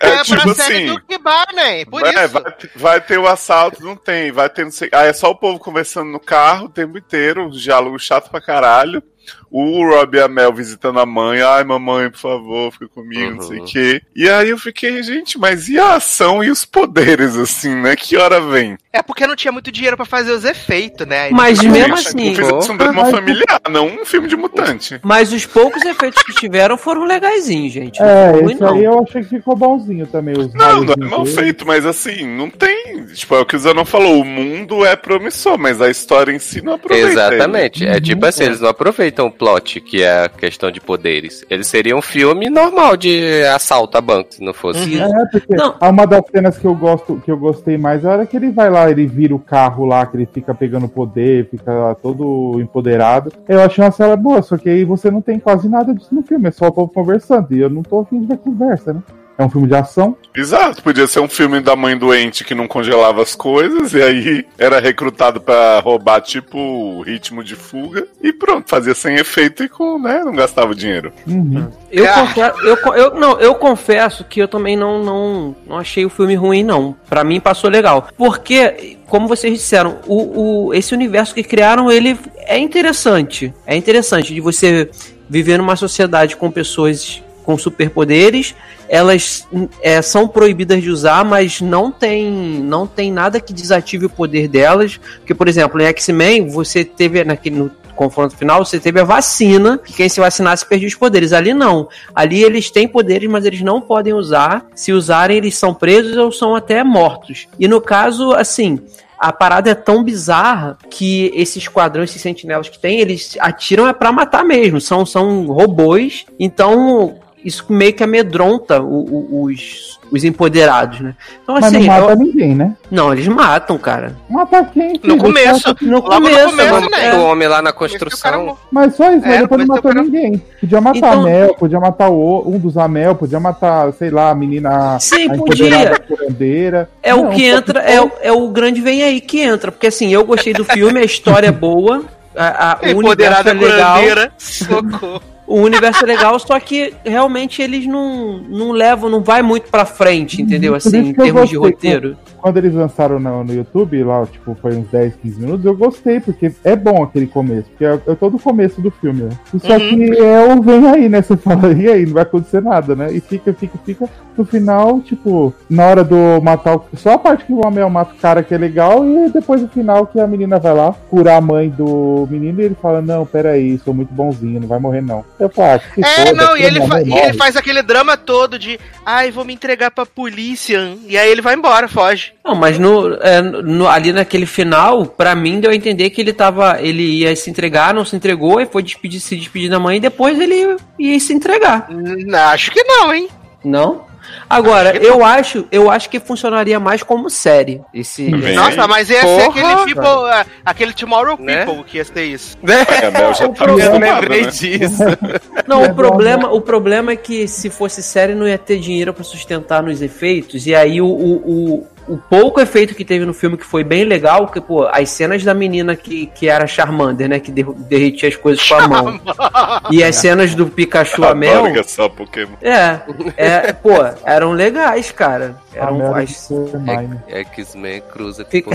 Speaker 6: É, tipo
Speaker 2: pra série
Speaker 6: assim.
Speaker 2: do que Barney, por
Speaker 6: É,
Speaker 2: isso.
Speaker 6: vai, vai ter o assalto, não tem. Vai ter não sei. Ah, é só o povo conversando no carro o tempo inteiro, um diálogo chato pra caralho. O Rob e a Mel visitando a mãe. Ai, mamãe, por favor, fica comigo, não sei o
Speaker 5: Uhum.
Speaker 6: quê. E aí eu fiquei, gente, mas e a ação e os poderes, assim, né? Que hora vem?
Speaker 2: É porque não tinha muito dinheiro pra fazer os efeitos, né? Aí
Speaker 4: Mas
Speaker 2: eles-
Speaker 4: mesmo
Speaker 6: Gente,
Speaker 4: assim,
Speaker 6: Fiz um drama familiar, não um filme de mutante.
Speaker 4: Mas os poucos efeitos que tiveram foram legaisinhos, gente. Não
Speaker 3: É,
Speaker 4: foi
Speaker 3: esse
Speaker 4: não.
Speaker 3: aí eu achei que ficou bonzinho também. Os
Speaker 6: Não, não é
Speaker 3: de
Speaker 6: mal feito, mas assim, não tem. Tipo, é o que o Zanon falou: o mundo é promissor, mas a história em si não aproveita.
Speaker 5: Exatamente. É tipo assim, eles não aproveitam o plot, que é a questão de poderes. Ele seria um filme normal de assalto a banco, se não fosse.
Speaker 3: É, porque
Speaker 4: Não.
Speaker 3: uma das cenas que eu gosto, que eu gostei mais é a hora que ele vai lá, ele vira o carro lá, que ele fica pegando poder, fica todo empoderado. Eu achei uma cena boa, só que aí você não tem quase nada disso no filme, é só o povo conversando. E eu não tô afim de ver conversa, né? É um filme de ação.
Speaker 6: Exato, podia ser um filme da mãe doente que não congelava as coisas, e aí era recrutado pra roubar, tipo, o ritmo de fuga, e pronto, fazia sem efeito e com, né, não gastava dinheiro.
Speaker 3: Uhum.
Speaker 4: Eu,
Speaker 2: Ah.
Speaker 4: confesso, eu, eu- não, eu confesso que eu também não, não, não achei o filme ruim, não. Pra mim passou legal. Porque, como vocês disseram, o, o, esse universo que criaram, ele é interessante. É interessante de você viver numa sociedade com pessoas com superpoderes. Elas é, são proibidas de usar, mas não tem, não tem nada que desative o poder delas. Porque, por exemplo, em X-Men, você teve naquele, no confronto final, você teve a vacina, que quem se vacinasse perdia os poderes. Ali não. Ali eles têm poderes, mas eles não podem usar. Se usarem, eles são presos ou são até mortos. E no caso, assim, a parada é tão bizarra que esses quadrões, esses sentinelas que tem, eles atiram é pra matar mesmo. São, são robôs. Então, isso meio que amedronta o- o- os, os empoderados, né? Então,
Speaker 3: Mas
Speaker 4: assim,
Speaker 3: não mata
Speaker 4: eu-
Speaker 3: ninguém, né?
Speaker 4: não, eles matam, cara.
Speaker 3: Mata quem?
Speaker 2: No começo.
Speaker 4: No começo,
Speaker 2: né?
Speaker 5: O homem lá na
Speaker 2: cara
Speaker 5: construção.
Speaker 3: Mas só isso,
Speaker 2: É,
Speaker 3: mas depois não matou
Speaker 2: quero-
Speaker 3: ninguém. Podia matar
Speaker 4: Então-
Speaker 3: a Mel, podia matar o, um dos Amel, podia matar, sei lá, a menina.
Speaker 4: Sim,
Speaker 3: a
Speaker 4: podia.
Speaker 3: empoderada curandeira.
Speaker 4: É o
Speaker 3: Não,
Speaker 4: que
Speaker 3: só
Speaker 4: entra, é, o- é o grande vem aí que entra. Porque assim, eu gostei do filme, a história é boa, a, a, o universo
Speaker 2: Empoderada
Speaker 4: é legal.
Speaker 2: curandeira. Socorro.
Speaker 4: O universo é legal, só que realmente eles não, não levam, não vai muito pra frente, entendeu? Assim, em termos de roteiro.
Speaker 3: Quando eles lançaram no, no YouTube, lá, tipo, foi uns 10, 15 minutos, eu gostei, porque é bom aquele começo, porque é, é todo o começo do filme, né? Só
Speaker 2: Uhum.
Speaker 3: que é o vem aí, né? Você fala, e aí, não vai acontecer nada, né? E fica, fica, fica. No final, tipo, na hora do matar o. Só a parte que o Amel mata o cara que é legal, e depois no final que a menina vai lá curar a mãe do menino e ele fala, não, peraí, sou muito bonzinho, não vai morrer não. Eu falo, ah, que
Speaker 2: É,
Speaker 3: foda,
Speaker 2: não, e ele, fa- e ele faz aquele drama todo de ai, vou me entregar pra polícia. E aí ele vai embora, foge.
Speaker 4: Não, mas no, é, no- ali naquele final, pra mim deu a entender que ele tava. Ele ia se entregar, não se entregou, e foi despedir, se despedir da mãe e depois ele ia se entregar.
Speaker 2: Acho que não, hein?
Speaker 4: Não? Agora, eu acho, eu acho que funcionaria mais como série. Esse.
Speaker 2: Nossa, mas ia ser
Speaker 5: Porra,
Speaker 2: aquele people, ah, aquele Tomorrow
Speaker 5: Né?
Speaker 2: People que ia ser isso.
Speaker 6: É, Mel já
Speaker 4: O
Speaker 6: tá
Speaker 4: problema-
Speaker 5: Eu
Speaker 6: acostumada,
Speaker 5: lembrei
Speaker 6: né?
Speaker 5: disso.
Speaker 4: Não,
Speaker 3: É
Speaker 4: o problema, o problema é que se fosse série não ia ter dinheiro pra sustentar nos efeitos e aí o, o, o, o pouco efeito que teve no filme que foi bem legal, que pô, as cenas da menina que, que era Charmander, né, que derretia as coisas com a mão. E as cenas do Pikachu a Mel,
Speaker 6: é só Pokémon.
Speaker 4: é, é, pô, eram legais, cara. Eram as-
Speaker 3: ser mine.
Speaker 5: X-Men cruza com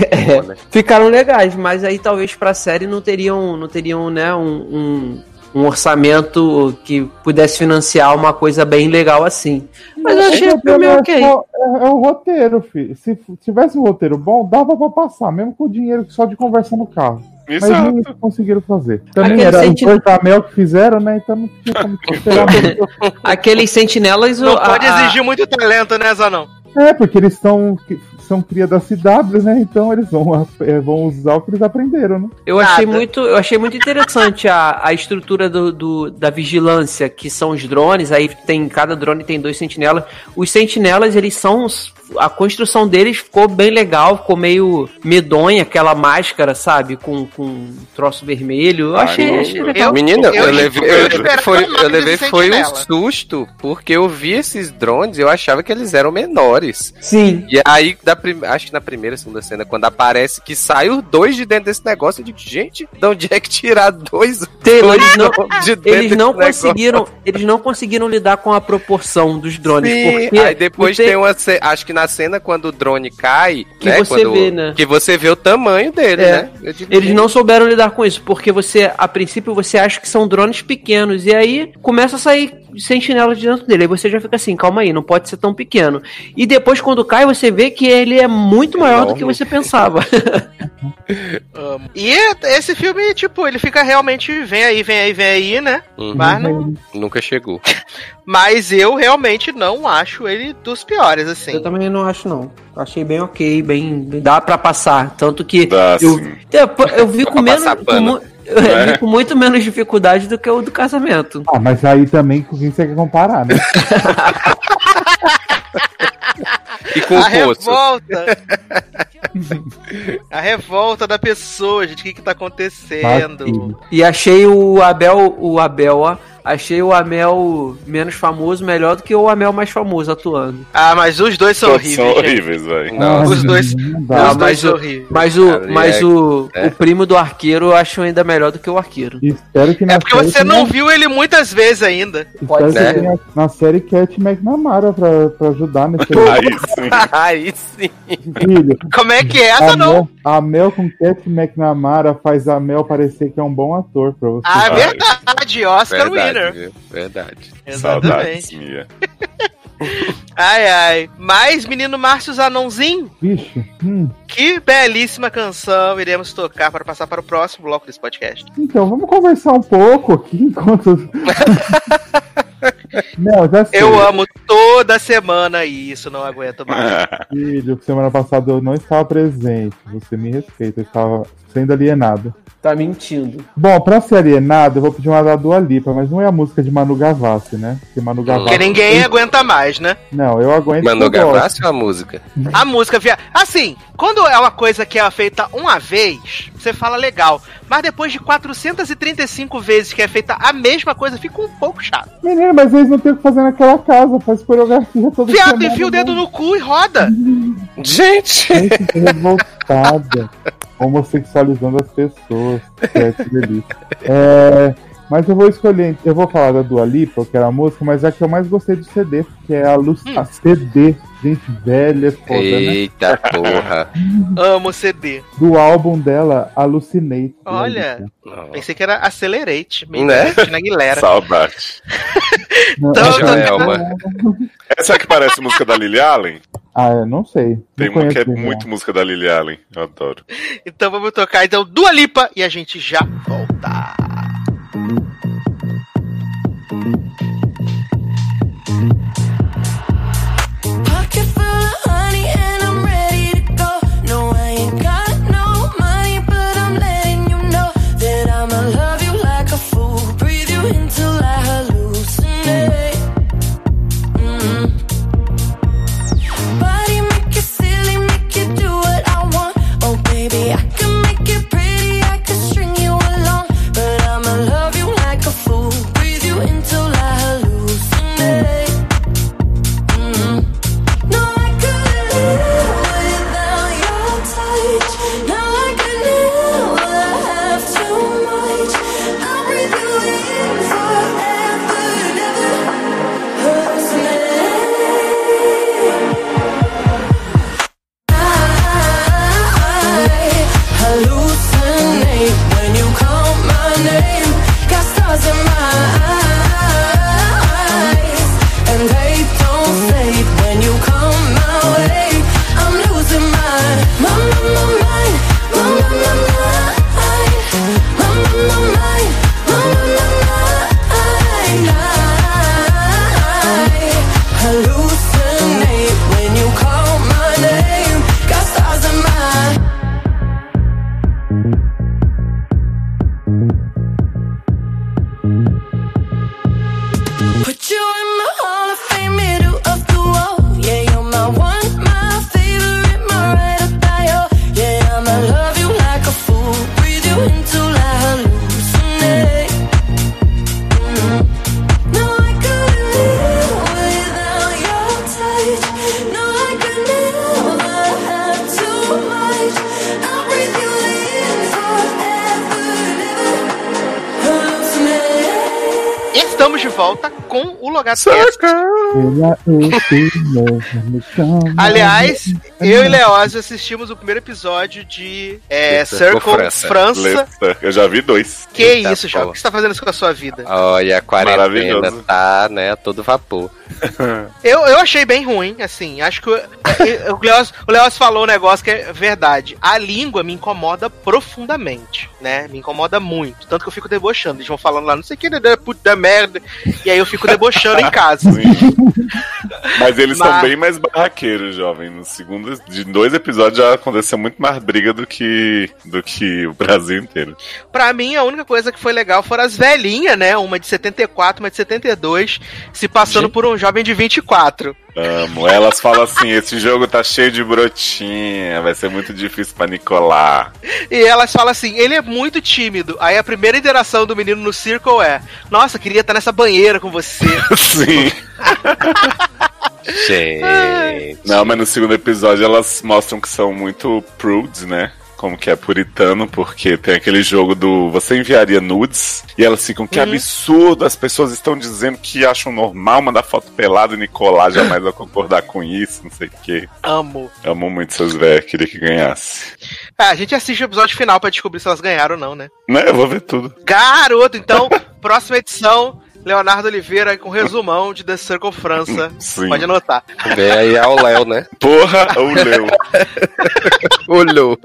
Speaker 5: né?
Speaker 4: ficaram legais, mas aí talvez pra série não teriam, não teriam, né, um, um, um orçamento que pudesse financiar uma coisa bem legal assim. Mas eu achei o filme
Speaker 3: é,
Speaker 4: ok.
Speaker 3: é- é o roteiro, filho. Se tivesse um roteiro bom, dava pra passar, mesmo com o dinheiro só de conversa no carro. Mas
Speaker 6: Exato.
Speaker 3: não conseguiram fazer. Também
Speaker 4: Aquele
Speaker 3: era
Speaker 4: senti-
Speaker 3: um portamel que fizeram, né? Então não tinha como esperar muito.
Speaker 4: Aqueles sentinelas.
Speaker 2: Não
Speaker 4: o- a-
Speaker 2: pode
Speaker 4: a-
Speaker 2: exigir muito talento, né, Zanão?
Speaker 3: É, porque eles são, são cria da CW, né? Então eles vão, é, vão usar o que eles aprenderam, né?
Speaker 4: Eu achei muito, eu achei muito interessante a, a estrutura do, do- da vigilância, que são os drones, aí tem cada drone tem dois sentinelas. Os sentinelas, eles são os- a construção deles ficou bem legal, ficou meio medonha aquela máscara, sabe, com, com um troço vermelho. Eu
Speaker 6: Ai,
Speaker 4: achei,
Speaker 6: não,
Speaker 4: achei
Speaker 6: eu-
Speaker 4: legal.
Speaker 5: Menino, eu,
Speaker 2: eu-
Speaker 5: levei,
Speaker 2: eu
Speaker 5: eu, levei-
Speaker 2: esperava
Speaker 5: foi, eu levei foi um susto, porque eu vi esses drones e eu achava que eles eram menores.
Speaker 4: Sim.
Speaker 5: E aí, da prim... acho que na primeira, segunda cena, quando aparece que sai os dois de dentro desse negócio, eu digo, gente, de onde é que tirar dois?
Speaker 4: Taylor,
Speaker 5: dois
Speaker 4: eles não,
Speaker 5: de dentro
Speaker 4: eles não
Speaker 5: desse negócio?
Speaker 4: conseguiram, eles não conseguiram lidar com a proporção dos drones,
Speaker 5: Sim,
Speaker 4: porque
Speaker 5: aí depois
Speaker 4: o Te-
Speaker 5: tem uma. Acho que na cena quando o drone cai.
Speaker 4: Que
Speaker 5: né,
Speaker 4: você
Speaker 5: quando-
Speaker 4: vê, né?
Speaker 5: Que você vê o tamanho dele,
Speaker 4: É.
Speaker 5: né? Digo,
Speaker 4: Eles não souberam lidar com isso, porque você, a princípio, você acha que são drones pequenos, e aí começa a sair sentinelas de dentro dele. Aí você já fica assim, calma aí, não pode ser tão pequeno. E depois, quando cai, você vê que ele é muito maior do que
Speaker 5: Enorme.
Speaker 4: você pensava.
Speaker 2: E esse filme, tipo, ele fica realmente vem aí, vem aí, vem aí, né?
Speaker 5: Uhum.
Speaker 2: Mas, não-
Speaker 5: Nunca chegou.
Speaker 2: mas eu realmente não acho ele dos piores, assim.
Speaker 4: Eu também não acho, não. Achei bem ok, bem. dá pra passar. Tanto que
Speaker 6: Dá,
Speaker 4: eu, eu, eu vi com menos. Eu
Speaker 6: É.
Speaker 4: vi com muito menos dificuldade do que o do casamento.
Speaker 3: Ah, mas aí também com quem você quer comparar, né?
Speaker 5: E com
Speaker 2: a
Speaker 5: o poço.
Speaker 2: revolta. a revolta da pessoa, gente. O que que tá acontecendo?
Speaker 4: E achei o Abel, o Abel, ó. Achei o Amel menos famoso melhor do que o Amel mais famoso atuando.
Speaker 2: Ah, mas os dois são
Speaker 6: Todos
Speaker 2: horríveis.
Speaker 6: são horríveis, velho.
Speaker 5: Não,
Speaker 2: os dois-
Speaker 3: não
Speaker 2: Os dois são horríveis.
Speaker 4: Mas o,
Speaker 5: Cara,
Speaker 4: mas
Speaker 5: é-
Speaker 4: o,
Speaker 5: é.
Speaker 4: o primo do arqueiro eu acho ainda melhor do que o arqueiro.
Speaker 3: Espero que na
Speaker 2: É porque você não
Speaker 3: tenha-
Speaker 2: viu ele muitas vezes ainda.
Speaker 3: Espero
Speaker 4: ser.
Speaker 3: tenha na série Cat McNamara pra, pra ajudar nesse
Speaker 6: Aí sim.
Speaker 5: Aí sim.
Speaker 3: filho.
Speaker 2: Como é que é essa,
Speaker 3: A
Speaker 2: não?
Speaker 3: Mel, a Mel com Cat McNamara faz a Mel parecer que é um bom ator pra você.
Speaker 2: Ah, é verdade. Oscar
Speaker 5: Verdade,
Speaker 2: winner.
Speaker 5: viu? Verdade.
Speaker 6: Saudades,
Speaker 2: Exatamente.
Speaker 6: Mia.
Speaker 2: Ai, ai. Mas, menino Márcio Zanonzinho,
Speaker 3: Vixe, hum.
Speaker 2: que belíssima canção iremos tocar para passar para o próximo bloco desse podcast.
Speaker 3: Então, vamos conversar um pouco aqui enquanto. Não, já sei.
Speaker 2: Eu amo toda semana isso, não aguento mais.
Speaker 3: Filho, semana passada eu não estava presente. Você me respeita, eu estava sendo alienado.
Speaker 4: Tá mentindo.
Speaker 3: Bom, pra ser alienado, eu vou pedir uma da Dua Lipa, mas não é a música de Manu Gavassi, né? Porque Manu Gavassi.
Speaker 2: Porque ninguém aguenta mais, né?
Speaker 3: Não, eu aguento.
Speaker 5: Manu
Speaker 3: eu.
Speaker 5: Gavassi ou a música?
Speaker 2: A música via. Assim, quando é uma coisa que é feita uma vez, você fala legal. Mas depois de 435 vezes que é feita a mesma coisa, fica um pouco chato.
Speaker 3: Menino, mas eles não têm o que fazer naquela casa, faz coreografia toda
Speaker 2: Viado,
Speaker 3: semana,
Speaker 2: enfia o dedo
Speaker 3: né?
Speaker 2: no cu e roda.
Speaker 5: Gente!
Speaker 3: Gente, revoltada. Homossexualizando as pessoas. É, que delícia. É, mas eu vou escolher, eu vou falar da Dua Lipa, que era a música, mas é a que eu mais gostei do CD, que é a, Lu
Speaker 2: Hum.
Speaker 3: a CD. Gente, velha, foda, né?
Speaker 5: Eita porra.
Speaker 2: Amo CD.
Speaker 3: Do álbum dela, Alucinate.
Speaker 2: Olha.
Speaker 5: Não.
Speaker 2: Pensei que era Accelerate. meio
Speaker 5: Né?
Speaker 2: Na Aguilera.
Speaker 6: Saudade.
Speaker 3: Não,
Speaker 2: Então,
Speaker 3: essa-
Speaker 5: Joelma.
Speaker 6: Essa é a que parece música da Lily Allen?
Speaker 3: Ah, eu não sei.
Speaker 6: Tem
Speaker 3: não
Speaker 6: uma que é
Speaker 3: conheço,
Speaker 6: muito música da Lily Allen. Eu adoro.
Speaker 2: Então vamos tocar então Dua Lipa e a gente já volta.
Speaker 7: Thank you.
Speaker 2: Aliás, eu e Leózio assistimos o primeiro episódio de é,
Speaker 5: Circle
Speaker 2: Circle
Speaker 5: França.
Speaker 2: França.
Speaker 6: Eu já vi dois.
Speaker 2: Que
Speaker 5: Eita,
Speaker 2: isso, João? O que você tá fazendo isso com a sua vida?
Speaker 5: Olha, a quarentena
Speaker 6: Maravilhoso.
Speaker 5: tá, né, a todo vapor.
Speaker 2: Eu, eu achei bem ruim, assim. Acho que o, é, o Leoz, Leoz falou um negócio que é verdade. A língua me incomoda profundamente, né? Me incomoda muito. Tanto que eu fico debochando. Eles vão falando lá, não sei o que, né, puta merda. E aí eu fico debochando em casa.
Speaker 6: Sim. Mas eles
Speaker 2: Mas-
Speaker 6: são bem mais barraqueiros, jovem. No segundo, de dois episódios já aconteceu muito mais briga do que, do que o Brasil inteiro.
Speaker 2: Pra mim, a única coisa que foi legal foram as velhinhas, né? Uma de 74, uma de 72, se passando por um jovem de 24.
Speaker 6: Amo. Elas falam assim: esse jogo tá cheio de brotinha, vai ser muito difícil pra Nicolar.
Speaker 2: E elas falam assim, ele é muito tímido. Aí a primeira interação do menino no Circle é: Nossa, queria estar nessa banheira com você.
Speaker 6: Sim.
Speaker 5: Gente.
Speaker 6: Não, mas no segundo episódio elas mostram que são muito prudes, né? Como que é puritano, porque tem aquele jogo do você enviaria nudes e elas ficam que absurdo, as pessoas estão dizendo que acham normal mandar foto pelada e Nicolás jamais vai concordar com isso, não sei o quê.
Speaker 2: Amo.
Speaker 6: Amo muito seus velhos, queria que ganhasse.
Speaker 2: Ah, a gente assiste o episódio final pra descobrir se elas ganharam ou não, né?
Speaker 6: Né, eu vou ver tudo.
Speaker 2: Garoto, então, próxima edição, Leonardo Oliveira com resumão de The Circle França.
Speaker 6: Sim.
Speaker 2: Pode anotar.
Speaker 5: Vem aí ao Léo, né?
Speaker 6: Porra, o Leo.
Speaker 5: Olhou.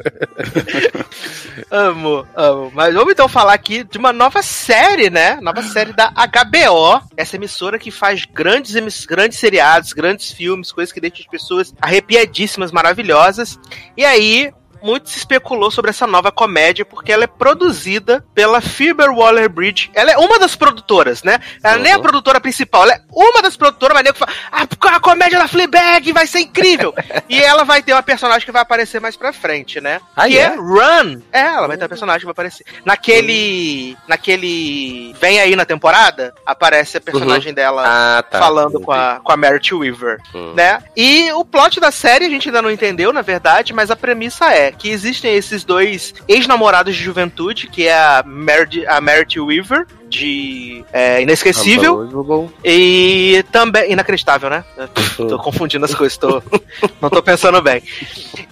Speaker 2: Amo, amo. Mas vamos então falar aqui de uma nova série, né? Nova série da HBO. Essa emissora que faz grandes, grandes seriados, grandes filmes, coisas que deixam as pessoas arrepiadíssimas, maravilhosas. E aí. Muito se especulou sobre essa nova comédia, porque ela é produzida pela Phoebe Waller-Bridge. Ela é uma das produtoras, né? Ela nem é a
Speaker 5: Uhum.
Speaker 2: produtora principal, ela é uma das produtoras, mas nego fala, ah, a comédia da Fleabag vai ser incrível! e ela vai ter uma personagem que vai aparecer mais pra frente, né?
Speaker 5: Ah,
Speaker 2: que
Speaker 5: é?
Speaker 2: é Run. É, ela vai ter um personagem que vai aparecer. Naquele. Naquele. Vem aí na temporada, aparece a personagem dela
Speaker 5: Ah, tá.
Speaker 2: falando com a, com a Merit Weaver, né? E o plot da série a gente ainda não entendeu, na verdade, mas a premissa é que existem esses dois ex-namorados de juventude, que é a Merit, a Merit Weaver, de é, Inesquecível,
Speaker 5: Unbelievable.
Speaker 2: e também. Inacreditável, né? Eu Tô confundindo as coisas, tô, não tô pensando bem.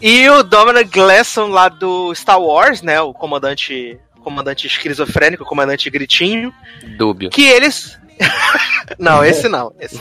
Speaker 2: E o Dominic Gleeson lá do Star Wars, né? O comandante. Comandante esquizofrênico, comandante gritinho.
Speaker 5: Dúbio.
Speaker 2: Que eles. não, esse não. esse.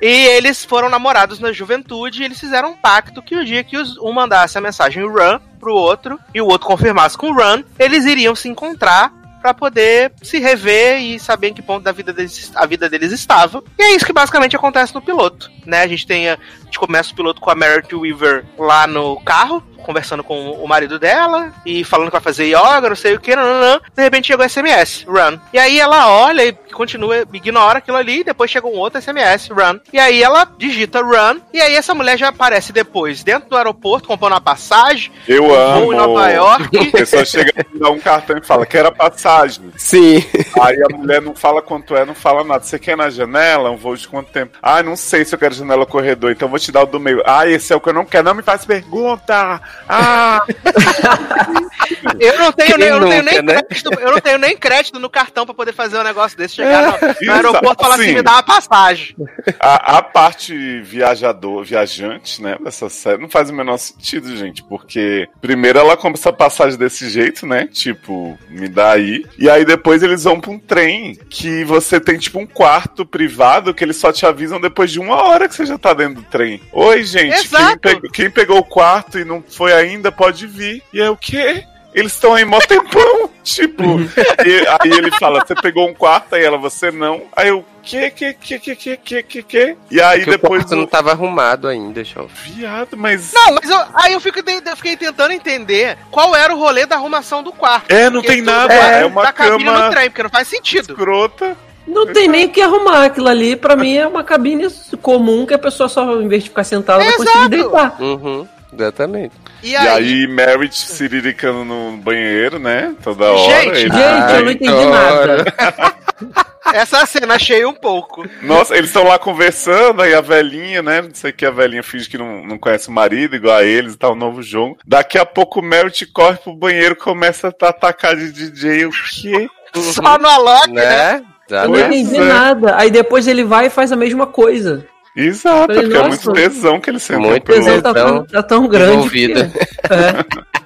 Speaker 2: E eles foram namorados na juventude e eles fizeram um pacto que o dia que um mandasse a mensagem run pro outro e o outro confirmasse com run, eles iriam se encontrar pra poder se rever e saber em que ponto da vida deles, a vida deles estava. E é isso que basicamente acontece no piloto, né? A gente tem a, a gente começa o piloto com a Merit Weaver lá no carro, conversando com o marido dela e falando que vai fazer yoga, não sei o que, não, não, não. de repente chega o SMS, run. E aí ela olha e continua, ignora aquilo ali, e depois chega um outro SMS, run. E aí ela digita run, e aí essa mulher já aparece depois dentro do aeroporto, comprando uma passagem,
Speaker 6: Eu
Speaker 2: voo
Speaker 6: amo.
Speaker 2: em Nova York.
Speaker 6: A pessoa chega e dá um cartão e fala, quero a passagem.
Speaker 5: Sim.
Speaker 6: Aí a mulher não fala quanto é, não fala nada. Você quer ir na janela? Um voo de quanto tempo? Ah, não sei se eu quero janela ou corredor, então vou te dar o do meio. Ah, esse é o que eu não quero. Não me faz pergunta. Ah,
Speaker 2: Eu não tenho, nem, eu não tenho nem
Speaker 5: né?
Speaker 2: crédito, eu não tenho nem crédito no cartão pra poder fazer um negócio desse, chegar no, no aeroporto e falar assim, me dá uma passagem.
Speaker 6: a, a parte viajador, viajante, né, dessa série não faz o menor sentido, gente, porque primeiro ela compra essa passagem desse jeito, né, tipo, me dá aí, e aí depois eles vão pra um trem que você tem, tipo, um quarto privado que eles só te avisam depois de uma hora que você já tá dentro do trem. Oi, gente, quem, pegou- quem pegou o quarto e não foi ainda pode vir. E é o quê? Eles estão aí mó tempão, tipo. e aí ele fala, você pegou um quarto, aí ela, você não. Aí eu, que, que, que, que, que, que, que, que? E aí
Speaker 5: Porque
Speaker 6: depois
Speaker 5: o quarto não
Speaker 6: o
Speaker 5: tava arrumado ainda, show.
Speaker 6: viado, mas...
Speaker 2: Não, mas eu- aí eu, fico, eu fiquei tentando entender qual era o rolê da arrumação do quarto.
Speaker 6: É, não
Speaker 2: Porque
Speaker 6: tem nada,
Speaker 2: é
Speaker 6: é uma
Speaker 2: da cabine
Speaker 6: cama-
Speaker 2: no trem, porque não faz sentido.
Speaker 6: Escrota.
Speaker 4: Não tem nem o que arrumar aquilo ali. Pra mim é uma cabine comum que a pessoa só, em vez de ficar sentada, vai conseguir deitar.
Speaker 5: Uhum. Exatamente.
Speaker 2: E
Speaker 6: E
Speaker 2: aí,
Speaker 6: aí, Merit siriricando no banheiro, né? Toda hora.
Speaker 2: Gente,
Speaker 6: ele-
Speaker 4: Gente, eu não entendi nada.
Speaker 2: essa cena achei um pouco.
Speaker 6: Nossa, eles estão lá conversando, aí a velhinha, né? Não sei o que a velhinha finge que não, não conhece o marido, igual a eles e tal, um novo jogo. Daqui a pouco o Merit corre pro banheiro e começa a atacar de DJ. O quê?
Speaker 2: Só no Alok, né?
Speaker 5: Né?
Speaker 4: Eu não entendi
Speaker 6: é.
Speaker 4: nada. Aí depois ele vai e faz a mesma coisa.
Speaker 6: Exato,
Speaker 4: Falei,
Speaker 6: porque é muito tesão que ele sente.
Speaker 5: Muito
Speaker 4: O tesão tá, tão- tá tão grande.
Speaker 5: envolvida.
Speaker 4: que- É.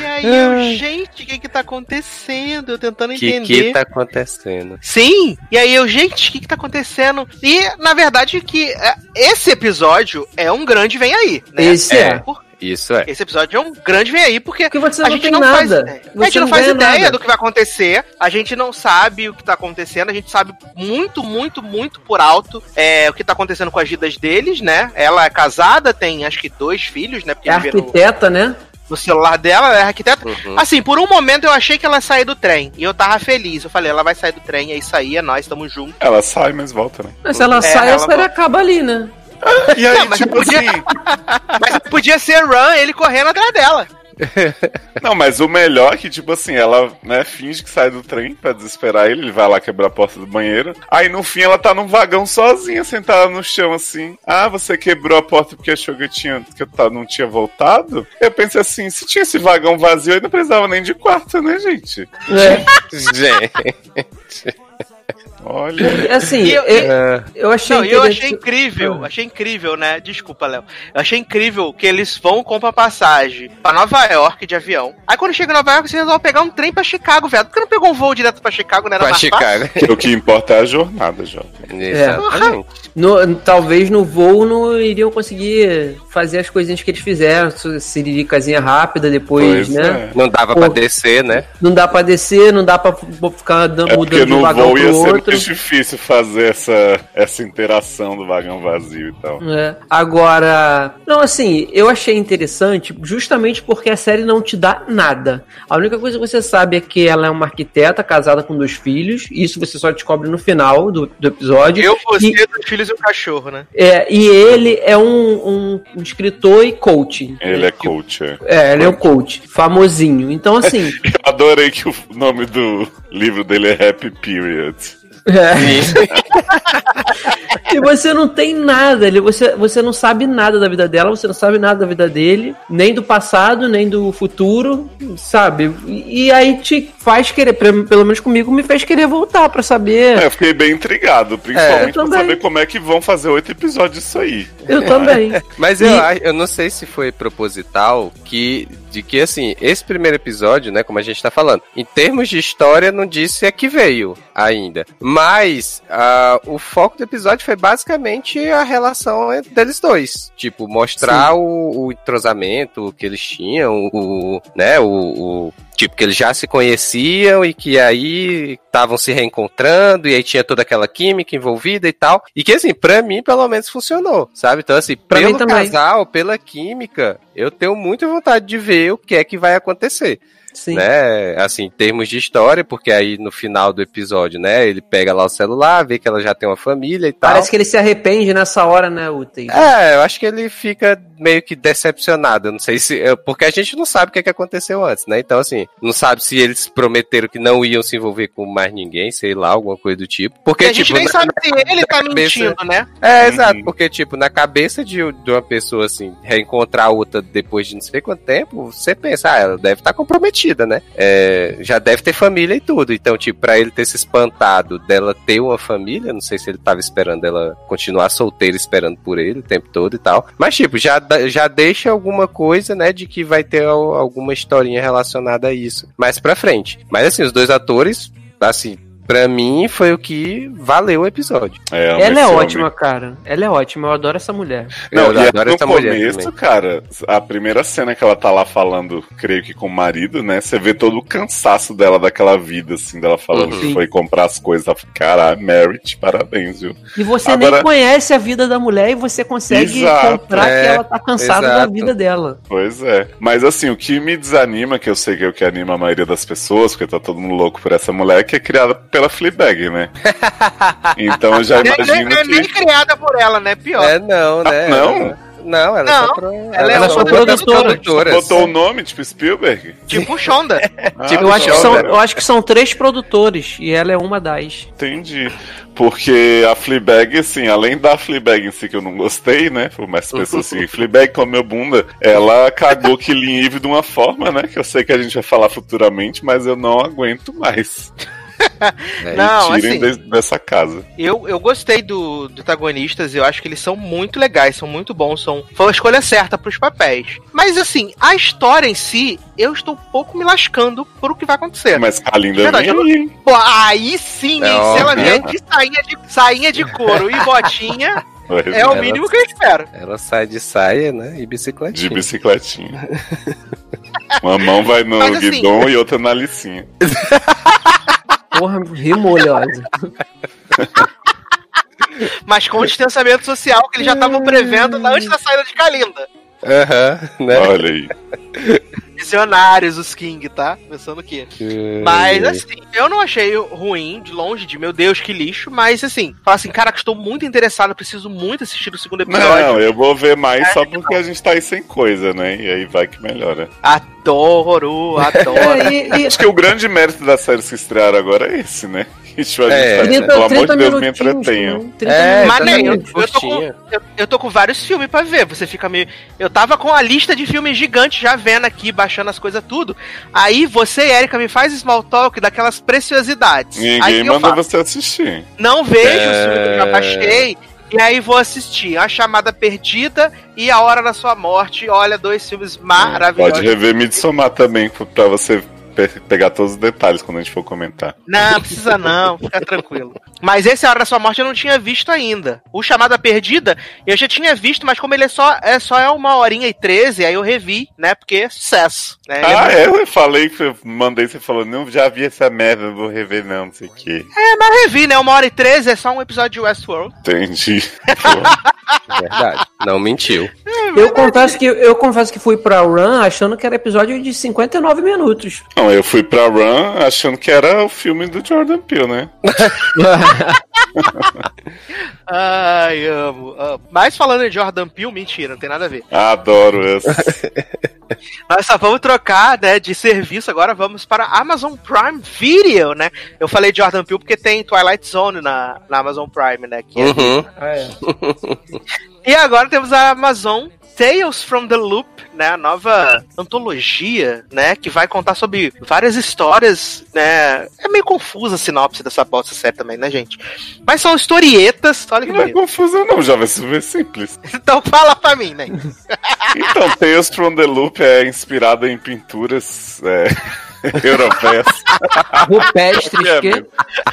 Speaker 2: E aí eu, gente, o que que tá acontecendo? Eu tentando
Speaker 5: O que
Speaker 2: entender.
Speaker 5: que tá acontecendo?
Speaker 2: Sim, e aí eu, gente, o que que tá acontecendo? E, na verdade, que é, esse episódio é um grande vem aí, né?
Speaker 4: Esse é.
Speaker 2: Por-
Speaker 5: Isso é.
Speaker 2: Esse episódio é um grande vem aí, porque
Speaker 4: Porque você
Speaker 2: a
Speaker 4: não
Speaker 2: gente
Speaker 4: tem
Speaker 2: não faz
Speaker 4: nada.
Speaker 2: ideia.
Speaker 4: Você
Speaker 2: a gente não,
Speaker 4: não
Speaker 2: faz ideia
Speaker 4: nada.
Speaker 2: do que vai acontecer, a gente não sabe o que tá acontecendo, a gente sabe muito, muito, muito por alto é, o que tá acontecendo com as vidas deles, né? Ela é casada, tem acho que dois filhos, né? Porque
Speaker 4: É
Speaker 2: vê no,
Speaker 4: arquiteta, né?
Speaker 2: no celular dela, ela é arquiteta.
Speaker 5: Uhum.
Speaker 2: Assim, por um momento eu achei que ela ia sair do trem. E eu tava feliz. Eu falei, ela vai sair do trem, é isso aí, é nós, estamos juntos.
Speaker 6: Ela sai, mas volta, né?
Speaker 4: Mas se ela
Speaker 2: É,
Speaker 4: sai,
Speaker 2: ela
Speaker 4: a série
Speaker 2: vai-
Speaker 4: acaba ali, né?
Speaker 6: E aí,
Speaker 2: Não, mas
Speaker 6: tipo
Speaker 2: podia-
Speaker 6: assim.
Speaker 2: Mas podia ser Run, ele correndo atrás dela.
Speaker 6: Não, mas o melhor é que, tipo assim, ela, né, finge que sai do trem pra desesperar ele, ele vai lá quebrar a porta do banheiro. Aí no fim ela tá num vagão sozinha, sentada no chão, assim. Ah, você quebrou a porta porque achou que eu, tinha, que eu tá- não tinha voltado? Eu pensei assim, se tinha esse vagão vazio, eu não precisava nem de quarto, né, gente?
Speaker 4: É.
Speaker 5: Gente.
Speaker 6: Olha.
Speaker 4: Assim,
Speaker 2: E eu-
Speaker 5: É,
Speaker 4: eu achei
Speaker 2: Não, e eu achei incrível,
Speaker 4: Ah.
Speaker 2: achei incrível, né? Desculpa, Léo. Eu achei incrível que eles vão comprar passagem pra Nova York de avião. Aí quando chega em Nova York, vocês vão pegar um trem pra Chicago, velho. Por que não pegou um voo direto pra Chicago, né? Era
Speaker 5: pra? Chicago.
Speaker 6: O que importa é a jornada, jovem.
Speaker 5: Exatamente.
Speaker 4: No- talvez no voo não iriam conseguir fazer as coisinhas que eles fizeram, siriricazinha rápida depois,
Speaker 6: Pois
Speaker 4: né?
Speaker 6: é.
Speaker 5: Não dava
Speaker 4: Pô.
Speaker 5: pra descer, né?
Speaker 4: Não dá pra descer, não dá pra ficar dando,
Speaker 6: É
Speaker 4: mudando de um vagão pro
Speaker 6: ser
Speaker 4: outro.
Speaker 6: mais difícil fazer essa, essa interação do vagão vazio e tal.
Speaker 4: É. Agora, não, assim, eu achei interessante justamente porque a série não te dá nada. A única coisa que você sabe é que ela é uma arquiteta casada com dois filhos. Isso você só descobre no final do, do episódio.
Speaker 2: Eu, você,
Speaker 4: E-
Speaker 2: dois filhos e um cachorro, né?
Speaker 4: É, e ele é um, um escritor e coach.
Speaker 6: Ele é coach, é.
Speaker 4: É, ele é um coach, famosinho. Então, assim,
Speaker 6: Eu adorei que o nome do livro dele é Happy Period.
Speaker 4: É. e você não tem nada, ele, você, você não sabe nada da vida dela, você não sabe nada da vida dele, nem do passado, nem do futuro, sabe? E, aí te faz querer, pelo menos comigo, me fez querer voltar pra saber.
Speaker 6: É, eu fiquei bem intrigado, principalmente
Speaker 4: É,
Speaker 6: pra saber como é que vão fazer oito episódios disso aí.
Speaker 4: Eu também.
Speaker 5: Mas
Speaker 4: E-
Speaker 5: eu, acho- eu não sei se foi proposital que de que assim, esse primeiro episódio, né, como a gente tá falando, em termos de história não disse a que veio ainda. Mas ah, o foco do episódio foi basicamente a relação entre deles dois, tipo mostrar o, o entrosamento que eles tinham, o, né, o, o Tipo, que eles já se conheciam e que aí estavam se reencontrando e aí tinha toda aquela química envolvida e tal. E que, assim, pra mim, pelo menos, funcionou, sabe? Então, assim,
Speaker 4: Pra
Speaker 5: pelo casal, pela química, eu tenho muita vontade de ver o que é que vai acontecer.
Speaker 4: Sim.
Speaker 5: Né? Assim, em termos de história, porque aí no final do episódio, né, ele pega lá o celular, vê que ela já tem uma família e tal.
Speaker 4: Parece que ele se arrepende nessa hora, né, Utei?
Speaker 5: É, eu acho que ele fica meio que decepcionado. eu Não sei se. Porque a gente não sabe o que, é que aconteceu antes, né? Então, assim, não sabe se eles prometeram que não iam se envolver com mais ninguém, sei lá, alguma coisa do tipo. Porque,
Speaker 2: Porque a gente
Speaker 5: tipo,
Speaker 2: nem
Speaker 5: na-
Speaker 2: sabe se ele tá
Speaker 5: cabeça-
Speaker 2: mentindo, né?
Speaker 5: É,
Speaker 6: Uhum.
Speaker 5: exato, porque, tipo, na cabeça de, de uma pessoa, assim, reencontrar a outra depois de não sei quanto tempo, você pensa, ah, ela deve estar comprometida, né? É, já deve ter família e tudo. Então, tipo, pra ele ter se espantado dela ter uma família, não sei se ele tava esperando ela continuar solteira, esperando por ele o tempo todo e tal. Mas, tipo, já, já deixa alguma coisa, né, de que vai ter al- alguma historinha relacionada a isso mais pra frente. Mas, assim, os dois atores, assim, pra mim foi o que valeu o episódio.
Speaker 6: É,
Speaker 4: Ela é
Speaker 6: esse homem.
Speaker 4: ótima, cara. Ela é ótima, eu adoro essa mulher.
Speaker 6: Não,
Speaker 5: eu
Speaker 6: e
Speaker 5: adoro
Speaker 6: no
Speaker 5: essa mulher
Speaker 6: começo,
Speaker 5: também.
Speaker 6: cara, a primeira cena que ela tá lá falando, creio que com o marido, né? Você vê todo o cansaço dela daquela vida, assim, dela falando
Speaker 5: Uhum.
Speaker 6: que foi comprar as coisas. Ela fala, Cara, Merit, parabéns, viu?
Speaker 4: E você
Speaker 6: Agora-
Speaker 4: nem conhece a vida da mulher e você consegue
Speaker 6: Exato.
Speaker 4: comprar
Speaker 5: É,
Speaker 4: que ela tá cansada da
Speaker 5: exato.
Speaker 4: vida dela.
Speaker 6: Pois é. Mas assim, o que me desanima, que eu sei que é o que anima a maioria das pessoas, porque tá todo mundo louco por essa mulher, que é criada pela Fleabag, né? Então eu já
Speaker 2: Nem, nem,
Speaker 6: imagino
Speaker 2: nem- nem
Speaker 6: que.
Speaker 2: criada por ela, né? Pior.
Speaker 5: É, não, né?
Speaker 6: Ah, não?
Speaker 5: Não, ela
Speaker 2: Não,
Speaker 5: é só, pro...
Speaker 2: ela é
Speaker 5: só
Speaker 4: só
Speaker 5: uma das
Speaker 4: produtora.
Speaker 5: produtoras.
Speaker 6: Botou o nome, tipo Spielberg?
Speaker 2: Tipo Shonda.
Speaker 6: Ah,
Speaker 4: Tipo, eu, acho que
Speaker 6: então,
Speaker 4: são, eu acho que são três produtores e ela é uma das.
Speaker 6: Entendi. Porque a Fleabag, assim, além da Fleabag em si que eu não gostei, né? Por mais pessoas assim, Fleabag com a minha bunda, ela cagou Killing Eve de uma forma, né? Que eu sei que a gente vai falar futuramente, mas eu não aguento mais.
Speaker 5: É,
Speaker 2: Não,
Speaker 6: Tirem
Speaker 2: assim,
Speaker 6: de- dessa casa.
Speaker 2: eu, eu gostei do, do protagonistas, eu acho que eles são muito legais, são muito bons, são, foi a escolha certa pros papéis. Mas assim, a história em si, eu estou um pouco me lascando por o que vai acontecer.
Speaker 6: Mas a Linda
Speaker 2: Verdade,
Speaker 6: vem
Speaker 2: eu
Speaker 6: aí, hein?
Speaker 2: Pô, aí sim,
Speaker 5: É
Speaker 2: hein? Se ela
Speaker 5: óbvio.
Speaker 2: vier de sainha de, sainha de couro e botinha, é o
Speaker 5: Ela-
Speaker 2: mínimo que eu espero.
Speaker 5: Ela sai de saia, né? E
Speaker 6: De
Speaker 5: bicicletinha.
Speaker 6: bicicletinha. Uma mão vai no
Speaker 2: Mas assim-
Speaker 6: guidão e outra na licinha.
Speaker 4: Porra, rimolhosa.
Speaker 2: Mas com o distanciamento social que eles já estavam prevendo antes da saída de Kalinda.
Speaker 5: Aham, né?
Speaker 6: Olha aí.
Speaker 2: Visionários, os King, tá? Pensando que. Mas assim, eu não achei ruim, de longe de meu Deus, que lixo, mas assim, fala assim, cara, que estou muito interessado, preciso muito assistir o segundo episódio.
Speaker 6: Não, eu vou ver mais só porque a gente tá aí sem coisa, né? E aí vai que melhora.
Speaker 2: Adoro, adoro.
Speaker 4: É, e, e-
Speaker 6: Acho que o grande mérito das séries que estrearam agora é esse, né? Gente
Speaker 5: É.
Speaker 6: tá-
Speaker 4: 30,
Speaker 6: pelo amor
Speaker 4: 30
Speaker 6: de Deus, me entretenham.
Speaker 4: né? 30
Speaker 5: É,
Speaker 2: Mas nem, eu, eu tô com, eu, eu tô com vários filmes pra ver. Você fica meio. Eu tava com a lista de filmes gigante já vendo aqui, baixando as coisas tudo. Aí você e Erika me faz small talk daquelas preciosidades. aí
Speaker 6: Ninguém
Speaker 2: eu
Speaker 6: mandou
Speaker 2: faço?
Speaker 6: você assistir.
Speaker 2: Não vejo
Speaker 5: É.
Speaker 2: os filmes que eu já baixei. E aí vou assistir A Chamada Perdida e A Hora da Sua Morte. Olha, dois filmes maravilhosos.
Speaker 6: Pode rever Midsommar também, pra você pegar todos os detalhes quando a gente for comentar.
Speaker 2: Não, precisa não, fica tranquilo. Mas esse A Hora da Sua Morte eu não tinha visto ainda. O Chamada Perdida eu já tinha visto, mas como ele é só é, só é uma horinha e treze, aí eu revi, né? Porque é sucesso. Né?
Speaker 6: Ah, é? Eu falei, eu mandei você falou, não, já vi essa merda, não vou rever não, não sei o que.
Speaker 2: É, mas eu revi, né? Uma hora e treze é só um episódio de Westworld.
Speaker 6: Entendi. Pô,
Speaker 5: Verdade. Não mentiu.
Speaker 4: Eu confesso que eu confesso que fui pra Run achando que era episódio de 59 minutos.
Speaker 6: Não, eu fui pra Run achando que era o filme do Jordan Peele, né?
Speaker 2: Ai, amo, amo. Mas falando em Jordan Peele, mentira, não tem nada a ver.
Speaker 6: Adoro esse.
Speaker 2: Nós só vamos trocar, né, de serviço agora, vamos para Amazon Prime Video, né? Eu falei de Jordan Peele porque tem Twilight Zone na, na Amazon Prime, né? Que é-
Speaker 5: Uhum.
Speaker 2: E agora temos a Amazon Tales from the Loop, né? A nova antologia, né? Que vai contar sobre várias histórias, né? É meio confusa a sinopse dessa bosta série também, né, gente? Mas são historietas, olha que
Speaker 6: Não é
Speaker 2: bonito.
Speaker 6: confuso não, já vai ser simples.
Speaker 2: Então fala pra mim, né?
Speaker 6: Então, Tales from the Loop é inspirado em pinturas é, europeias.
Speaker 4: Rupestres,
Speaker 6: É
Speaker 4: que.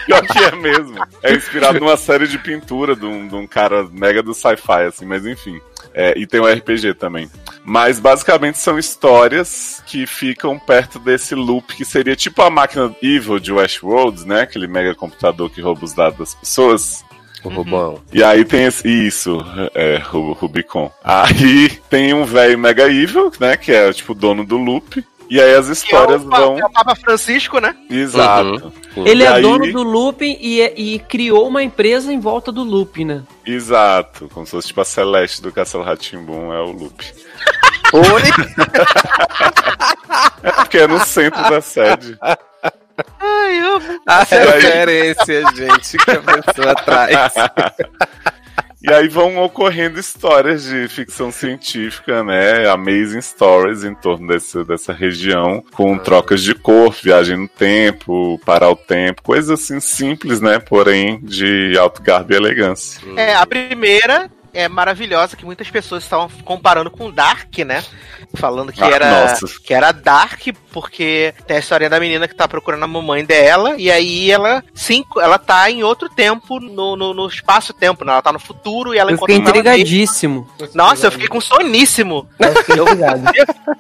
Speaker 6: Pior que é mesmo. É inspirado numa série de pintura de um, de um cara mega do sci-fi, assim, mas enfim. É, e tem um RPG também. Mas basicamente são histórias que ficam perto desse loop que seria tipo a máquina evil de Westworld, né? Aquele mega computador que rouba os dados das pessoas.
Speaker 5: O Rubão.
Speaker 6: E aí tem esse, isso, é, o Rubicon. Aí tem um velho mega evil, né? Que é tipo o dono do loop. E aí as
Speaker 2: Que é
Speaker 6: histórias
Speaker 2: o,
Speaker 6: vão.
Speaker 2: é o Papa Francisco, né?
Speaker 6: Exato.
Speaker 4: ele
Speaker 6: E
Speaker 4: é
Speaker 6: aí-
Speaker 4: dono do looping e, e criou uma empresa em volta do looping, né?
Speaker 6: Exato. Como se fosse tipo a Celeste do Castelo Ratimbum, é o loop.
Speaker 2: Oi?
Speaker 6: É porque é no centro da sede.
Speaker 2: Ai, amo.
Speaker 5: A referência, gente, que a pessoa traz.
Speaker 6: E aí vão ocorrendo histórias de ficção científica, né? Amazing stories em torno desse, dessa região, com trocas de cor, viagem no tempo, parar o tempo, coisas assim simples, né? Porém, de alto garbo e elegância.
Speaker 2: É, a primeira é maravilhosa, que muitas pessoas estavam comparando com Dark, né? Falando que
Speaker 6: Ah,
Speaker 2: era
Speaker 6: nossa.
Speaker 2: que era Dark, porque tem a história da menina que tá procurando a mamãe dela, e aí ela sim, ela tá em outro tempo, no, no, no espaço-tempo, né? Ela tá no futuro e ela
Speaker 4: Eu fiquei
Speaker 2: encontra ela mesma.
Speaker 4: intrigadíssimo.
Speaker 2: Nossa, eu fiquei com soníssimo.
Speaker 4: Eu fiquei.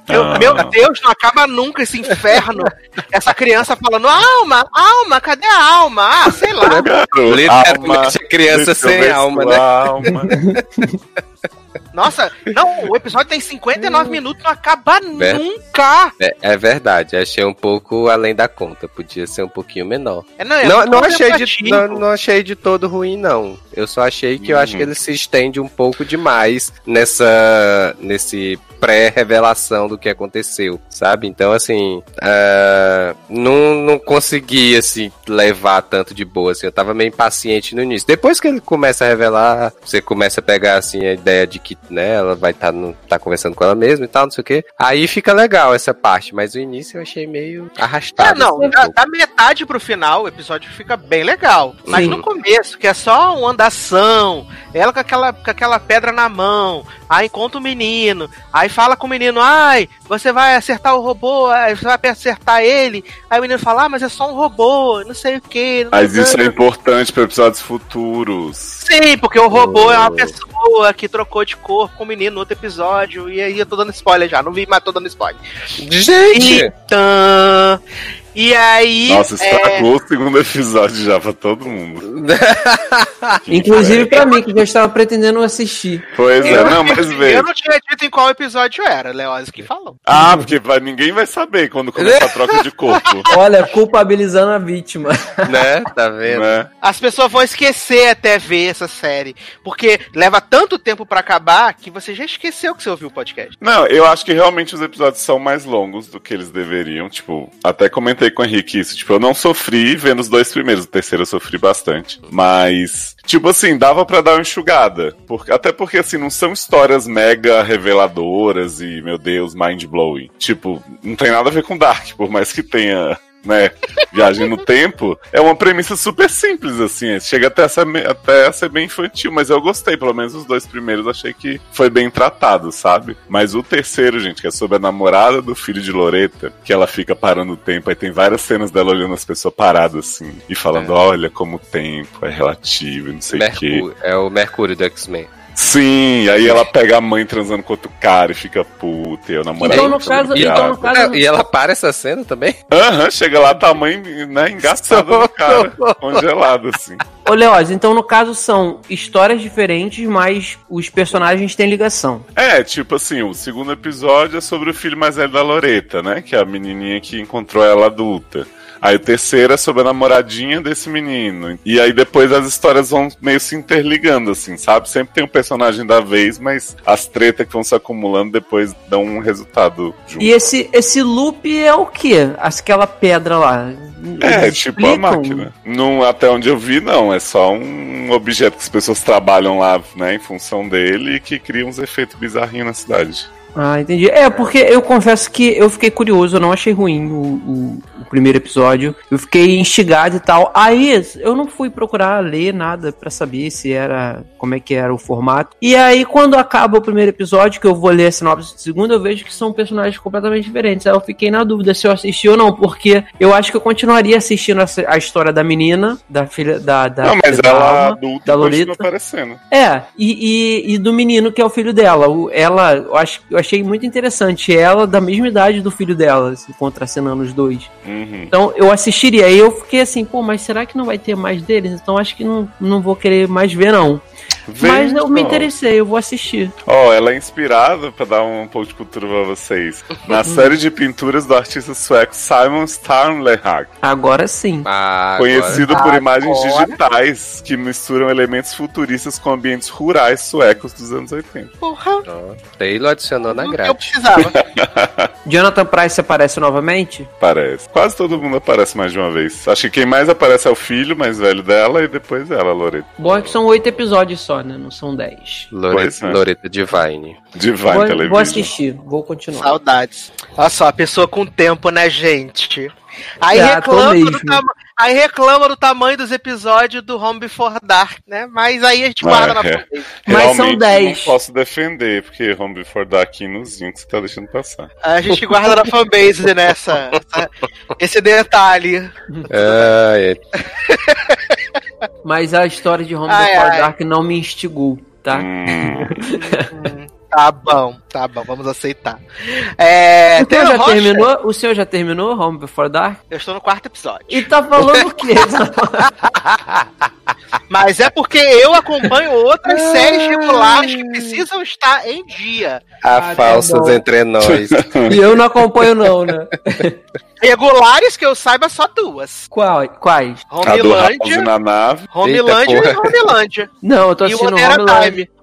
Speaker 2: Eu-
Speaker 6: Ah.
Speaker 2: Meu Deus, não acaba nunca esse inferno. Essa criança falando, alma, alma, cadê a alma? Ah, sei lá.
Speaker 5: Literalmente a criança sem alma, né?
Speaker 6: alma.
Speaker 2: Nossa, não, o episódio tem 59 minutos, não acaba
Speaker 5: Ver-
Speaker 2: nunca.
Speaker 5: É, é verdade, achei um pouco além da conta. Podia ser um pouquinho menor.
Speaker 2: É, não, é
Speaker 5: não, não, achei de, não, não achei de todo ruim, não. Eu só achei que eu acho que
Speaker 6: Uhum.
Speaker 5: ele se estende um pouco demais nessa. nesse pré-revelação do que aconteceu, sabe? Então, assim, ah, não, não consegui, assim, levar tanto de boa, assim, eu tava meio impaciente no início. Depois que ele começa a revelar, você começa a pegar assim a ideia de que, né, ela vai estar tá, tá conversando com ela mesma e tal, não sei o quê. Aí fica legal essa parte, mas o início eu achei meio
Speaker 2: É,
Speaker 5: arrastado.
Speaker 2: não,
Speaker 5: assim, um
Speaker 2: da, da metade pro final o episódio fica bem legal. Mas
Speaker 4: Sim.
Speaker 2: no começo, que é só uma andação, ela com aquela, com aquela pedra na mão, aí encontra o menino, aí fala com o menino, ai, você vai acertar o robô, aí você vai acertar ele, aí o menino fala, ah, mas é só um robô, não sei o que.
Speaker 6: Mas isso é importante para episódios futuros.
Speaker 2: Sim, porque o robô é uma pessoa que trocou de corpo com o menino no outro episódio, e aí eu tô dando spoiler já, não vi, mas tô dando spoiler.
Speaker 5: Gente!
Speaker 2: Então. E aí.
Speaker 6: Nossa,
Speaker 2: é,
Speaker 6: estragou o segundo episódio já pra todo mundo.
Speaker 4: Inclusive pra mim, que já estava pretendendo assistir.
Speaker 6: Pois é,
Speaker 2: eu,
Speaker 6: não, mas
Speaker 2: eu
Speaker 6: veio.
Speaker 2: não tinha dito em qual episódio era, Leoz que falou.
Speaker 6: Ah, porque vai, ninguém vai saber quando começar a troca de corpo.
Speaker 4: Olha, culpabilizando a vítima.
Speaker 5: né? Tá vendo?
Speaker 6: né?
Speaker 2: As pessoas vão esquecer até ver essa série. Porque leva tanto tempo pra acabar que você já esqueceu que você ouviu o podcast.
Speaker 6: Não, eu acho que realmente os episódios são mais longos do que eles deveriam. Tipo, até comentei com o Henrique isso. Tipo, eu não sofri vendo os dois primeiros. O terceiro eu sofri bastante. Mas, tipo assim, dava pra dar uma enxugada. Por- até porque, assim, não são histórias mega reveladoras e, meu Deus, mind-blowing. Tipo, não tem nada a ver com Dark, por mais que tenha. Né, viagem no tempo, é uma premissa super simples, assim. Chega até a, ser, até a ser bem infantil, mas eu gostei, pelo menos os dois primeiros achei que foi bem tratado, sabe? Mas o terceiro, gente, que é sobre a namorada do filho de Loreta, que ela fica parando o tempo, aí tem várias cenas dela olhando as pessoas paradas, assim, e falando:
Speaker 5: É.
Speaker 6: olha como o tempo é relativo, e não sei o quê.
Speaker 5: É o Mercúrio do X-Men.
Speaker 6: Sim, aí ela pega a mãe transando com outro cara e fica puta, e o namorado.
Speaker 4: Então, no
Speaker 6: fica
Speaker 4: caso, então, no caso,
Speaker 5: e ela para essa cena também?
Speaker 6: Aham, chega lá, tá a mãe, né, engaçada no cara, congelado, assim.
Speaker 4: Ô, Leoz, então no caso são histórias diferentes, mas os personagens têm ligação.
Speaker 6: É, tipo assim, o segundo episódio é sobre o filho mais velho da Loreta, né? Que é a menininha que encontrou ela adulta. Aí o terceiro é sobre a namoradinha desse menino. E aí depois as histórias vão meio se interligando, assim, sabe? Sempre tem um personagem da vez, mas as tretas que vão se acumulando depois dão um resultado junto.
Speaker 4: E esse, esse loop é o quê? Aquela pedra lá.
Speaker 6: É,
Speaker 4: Eles
Speaker 6: tipo a
Speaker 4: explicam?
Speaker 6: máquina. Não, até onde eu vi, não. É só um objeto que as pessoas trabalham lá, né, em função dele e que cria uns efeitos bizarrinhos na cidade.
Speaker 4: Ah, entendi. É, porque eu confesso que eu fiquei curioso, eu não achei ruim o, o- o primeiro episódio. Eu fiquei instigado e tal. Aí eu não fui procurar ler nada pra saber se era. como é que era o formato. E aí, quando acaba o primeiro episódio, que eu vou ler a sinopse do segundo, eu vejo que são personagens completamente diferentes. Aí eu fiquei na dúvida se eu assisti ou não, porque eu acho que eu continuaria assistindo essa- a história da menina, da filha da. da
Speaker 6: não, mas
Speaker 4: da
Speaker 6: ela
Speaker 4: Alma.
Speaker 6: adulta
Speaker 4: da Lolita.
Speaker 6: aparecendo.
Speaker 4: É, e, e, e do menino que é o filho dela. O, ela, eu, acho, eu achei muito interessante. Ela da mesma idade do filho dela, assim, contracenando os dois.
Speaker 6: Uhum.
Speaker 4: Então eu assistiria. Aí eu fiquei assim, pô, mas será que não vai ter mais deles? Então acho que não, não vou querer mais ver, não. Mas eu me interessei, eu vou assistir.
Speaker 6: Ó, ela é inspirada, pra dar um pouco de cultura pra vocês, na série de pinturas do artista sueco Simon Starnlehag,
Speaker 4: Agora sim.
Speaker 5: Ah,
Speaker 6: conhecido por
Speaker 2: Agora-
Speaker 6: imagens digitais que misturam elementos futuristas com ambientes rurais suecos dos anos 80.
Speaker 2: Porra,
Speaker 5: agora. Taylor adicionou na
Speaker 2: o que eu
Speaker 5: grade.
Speaker 2: precisava.
Speaker 4: Jonathan Price aparece novamente?
Speaker 6: Parece. Quase todo mundo aparece mais de uma vez. Acho que quem mais aparece é o filho mais velho dela e depois ela, Loreto.
Speaker 4: Bom é que são oito episódios só, né? Não são dez.
Speaker 6: Pois
Speaker 5: Loreta,
Speaker 6: é.
Speaker 5: Loreta Divine.
Speaker 6: Divine
Speaker 4: Vou,
Speaker 6: Television.
Speaker 4: vou assistir, vou continuar.
Speaker 2: Saudades. Olha só, a pessoa com tempo, né, gente? Aí,
Speaker 4: Ah,
Speaker 2: reclama do tama- aí reclama do tamanho dos episódios do Home Before Dark, né? Mas aí a gente
Speaker 6: Ah,
Speaker 2: guarda na
Speaker 6: é.
Speaker 2: fanbase.
Speaker 4: Mas são
Speaker 6: Realmente
Speaker 4: 10.
Speaker 6: Não posso defender, porque Home Before Dark nozinho que você tá deixando passar.
Speaker 2: A gente guarda na fanbase nessa, essa- esse detalhe.
Speaker 5: Ah, é.
Speaker 4: Mas a história de Home
Speaker 2: Ai,
Speaker 4: Before
Speaker 2: ai.
Speaker 4: Dark não me instigou, tá?
Speaker 2: Tá bom, tá bom, vamos aceitar. É,
Speaker 4: O já
Speaker 2: Rocha,
Speaker 4: terminou? O senhor já terminou Home Before Dark?
Speaker 2: Eu estou no quarto episódio.
Speaker 4: E tá falando o quê?
Speaker 2: Mas é porque eu acompanho outras séries regulares que precisam estar em dia.
Speaker 5: Há
Speaker 4: Ah, tá
Speaker 5: falsas
Speaker 4: bom.
Speaker 5: entre nós.
Speaker 4: e eu não acompanho não, né?
Speaker 2: Regulares que eu saiba só duas.
Speaker 4: Qual, quais?
Speaker 6: a do House
Speaker 2: Homilândia,
Speaker 6: na nave.
Speaker 2: Homilândia
Speaker 5: Eita,
Speaker 2: e Homilândia.
Speaker 4: Não, eu tô
Speaker 2: E o
Speaker 4: assistindo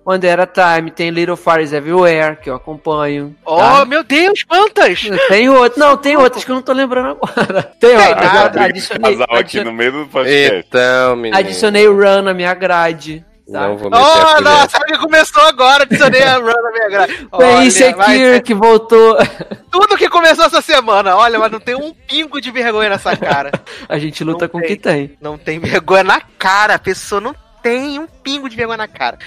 Speaker 2: One at a
Speaker 4: Homeland,
Speaker 2: Time.
Speaker 4: One At a Time, tem Little Fires Everywhere, que eu acompanho.
Speaker 2: Oh,
Speaker 4: tá?
Speaker 2: meu Deus, quantas!
Speaker 4: Tem outras, não, tem outras que eu não tô lembrando agora. Tem,
Speaker 2: Tem nada.
Speaker 4: adicionei,
Speaker 6: Casal aqui no meio do podcast.
Speaker 5: Então, menino.
Speaker 4: adicionei o Run na minha grade. Tá?
Speaker 5: Não vou meter
Speaker 2: Oh,
Speaker 5: a colher.
Speaker 2: nossa, sabe que começou agora, adicionei a run na minha grade. Vai
Speaker 4: Insecure que voltou.
Speaker 2: tudo que começou essa semana, olha, mas não tem um pingo de vergonha nessa cara.
Speaker 4: A gente luta
Speaker 2: Não
Speaker 4: com o
Speaker 2: tem.
Speaker 4: que tem.
Speaker 2: Não tem vergonha na cara, a pessoa não tem um pingo de vergonha na cara.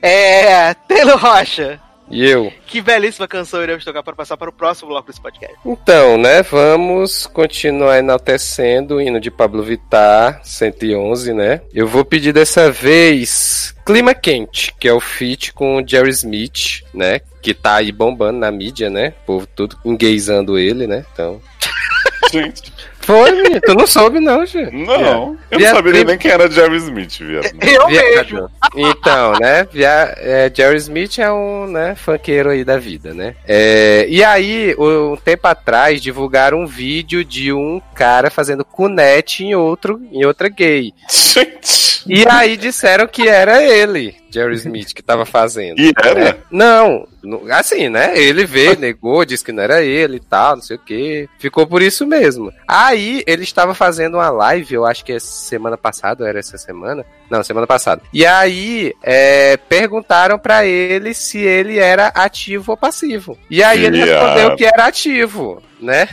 Speaker 2: É. Taylor Rocha.
Speaker 5: E eu?
Speaker 2: Que belíssima canção iremos tocar para passar para o próximo bloco desse podcast.
Speaker 5: Então, né, vamos continuar enaltecendo o hino de Pablo Vittar, 111, né? Eu vou pedir dessa vez Clima Quente, que é o feat com o Jerry Smith, né? Que tá aí bombando na mídia, né? O povo tudo engueizando ele, né? Então.
Speaker 6: Gente,
Speaker 5: Foi, menino. Tu não soube, não, gente.
Speaker 6: não. Eu
Speaker 5: Via-
Speaker 6: não sabia nem quem era Jerry Smith, viado.
Speaker 2: Eu mesmo.
Speaker 5: Então, né? via- é, Jerry Smith é um né, funkeiro aí da vida, né? É, e aí, um tempo atrás, divulgaram um vídeo de um cara fazendo cunete em outro, em outra gay.
Speaker 6: Gente.
Speaker 5: E aí disseram que era ele, Jerry Smith, que tava fazendo.
Speaker 6: E era?
Speaker 5: né? Não, assim, né? Ele veio, negou, disse que não era ele e tal, não sei o que. Ficou por isso mesmo. Aí ele estava fazendo uma live, eu acho que é semana passada, ou era essa semana? Não, semana passada. E aí é, perguntaram pra ele se ele era ativo ou passivo. E aí ele respondeu que era ativo, né?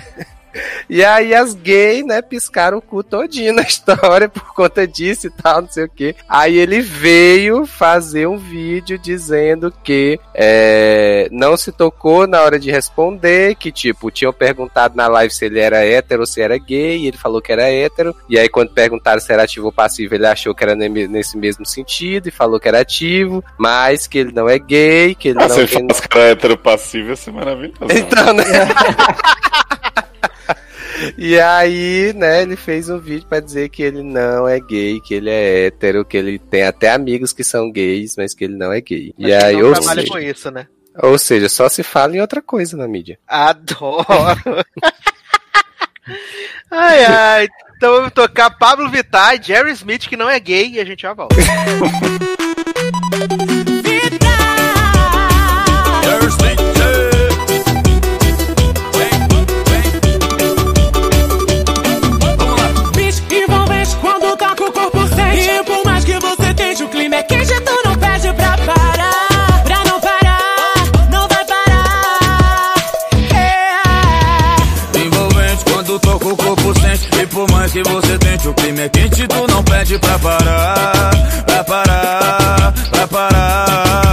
Speaker 5: E aí as gays, né, piscaram o cu todinho na história por conta disso e tal, não sei o que. Aí ele veio fazer um vídeo dizendo que é, não se tocou na hora de responder, que tipo, tinham perguntado na live se ele era hétero ou se era gay, e ele falou que era hétero. E aí quando perguntaram se era ativo ou passivo, ele achou que era ne- nesse mesmo sentido e falou que era ativo, mas que ele não é gay, que ele
Speaker 6: Ah,
Speaker 5: não
Speaker 6: se ele
Speaker 5: tem
Speaker 6: faz cara hétero passivo, ia ser maravilhoso.
Speaker 5: então, né? E aí, né, ele fez um vídeo pra dizer que ele não é gay, que ele é hétero, que ele tem até amigos que são gays, mas que ele não é gay. E
Speaker 2: Acho que
Speaker 5: aí,
Speaker 2: não
Speaker 5: ou
Speaker 2: trabalha
Speaker 5: seja,
Speaker 2: com isso, né?
Speaker 5: ou seja, só se fala em outra coisa na mídia.
Speaker 2: Adoro. ai, ai. Então vamos tocar Pablo Vittar e Jerry Smith, que não é gay, e a gente já volta.
Speaker 8: E que você tente o clima é quente Tu não pede pra parar Pra parar,
Speaker 9: pra parar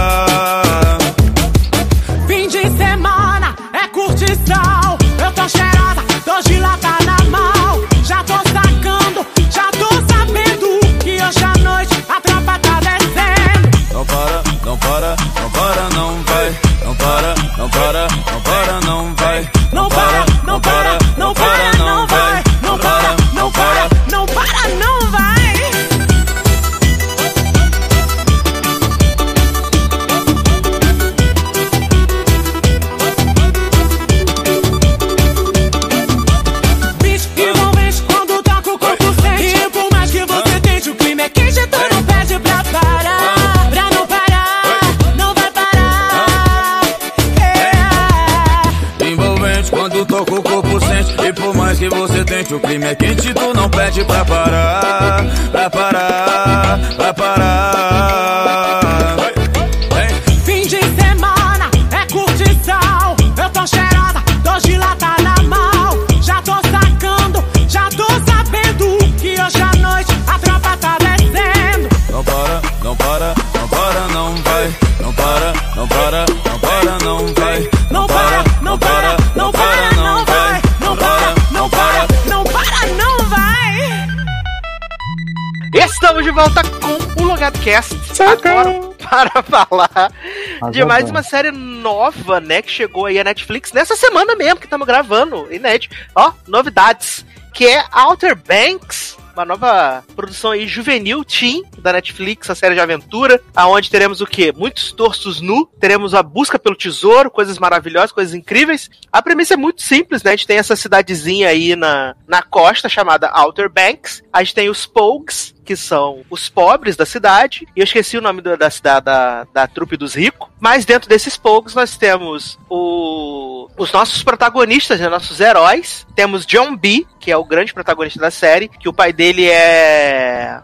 Speaker 2: volta com o Logado Cast. Agora para falar
Speaker 3: Mas
Speaker 2: de mais uma série nova, né? Que chegou aí a Netflix nessa semana mesmo que estamos gravando. Inédito. Ó, novidades. Que é Outer Banks. Uma nova produção aí juvenil, teen, da Netflix, a série de aventura, aonde teremos o quê? Muitos torsos nu, teremos a busca pelo tesouro, coisas maravilhosas, coisas incríveis. A premissa é muito simples, né? A gente tem essa cidadezinha aí na, na costa chamada Outer Banks. A gente tem os Pogues, que são os pobres da cidade. E eu esqueci o nome da cidade da, da trupe dos ricos. Mas dentro desses Pogues nós temos o, os nossos protagonistas, né, nossos heróis. Temos John B, que é o grande protagonista da série, que o pai dele é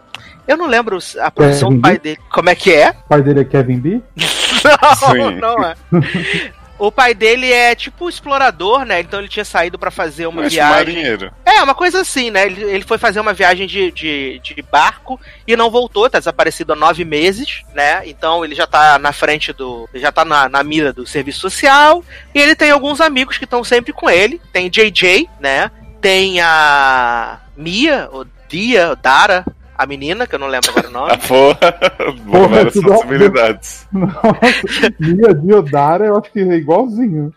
Speaker 2: Eu não lembro a profissão
Speaker 3: Kevin
Speaker 2: do pai
Speaker 3: B?
Speaker 2: dele. Como é que é?
Speaker 3: O pai dele é Kevin B?
Speaker 2: Não,
Speaker 6: Sim.
Speaker 2: não é. O pai dele é tipo explorador, né? Então ele tinha saído pra fazer uma
Speaker 6: Mas
Speaker 2: viagem.
Speaker 6: marinheiro.
Speaker 2: É, uma coisa assim, né? Ele, ele foi fazer uma viagem de, de, de barco e não voltou, tá desaparecido há nove meses, né? Então ele já tá na frente do. Já tá na, na mira do serviço social. E ele tem alguns amigos que estão sempre com ele. Tem JJ, né? Tem a Mia, ou Dia, ou Dara, a menina, que eu não lembro agora o nome.
Speaker 6: Porra,
Speaker 3: Porra,
Speaker 6: várias possibilidades.
Speaker 3: Nossa, Mia Diodara, eu acho que é igualzinho.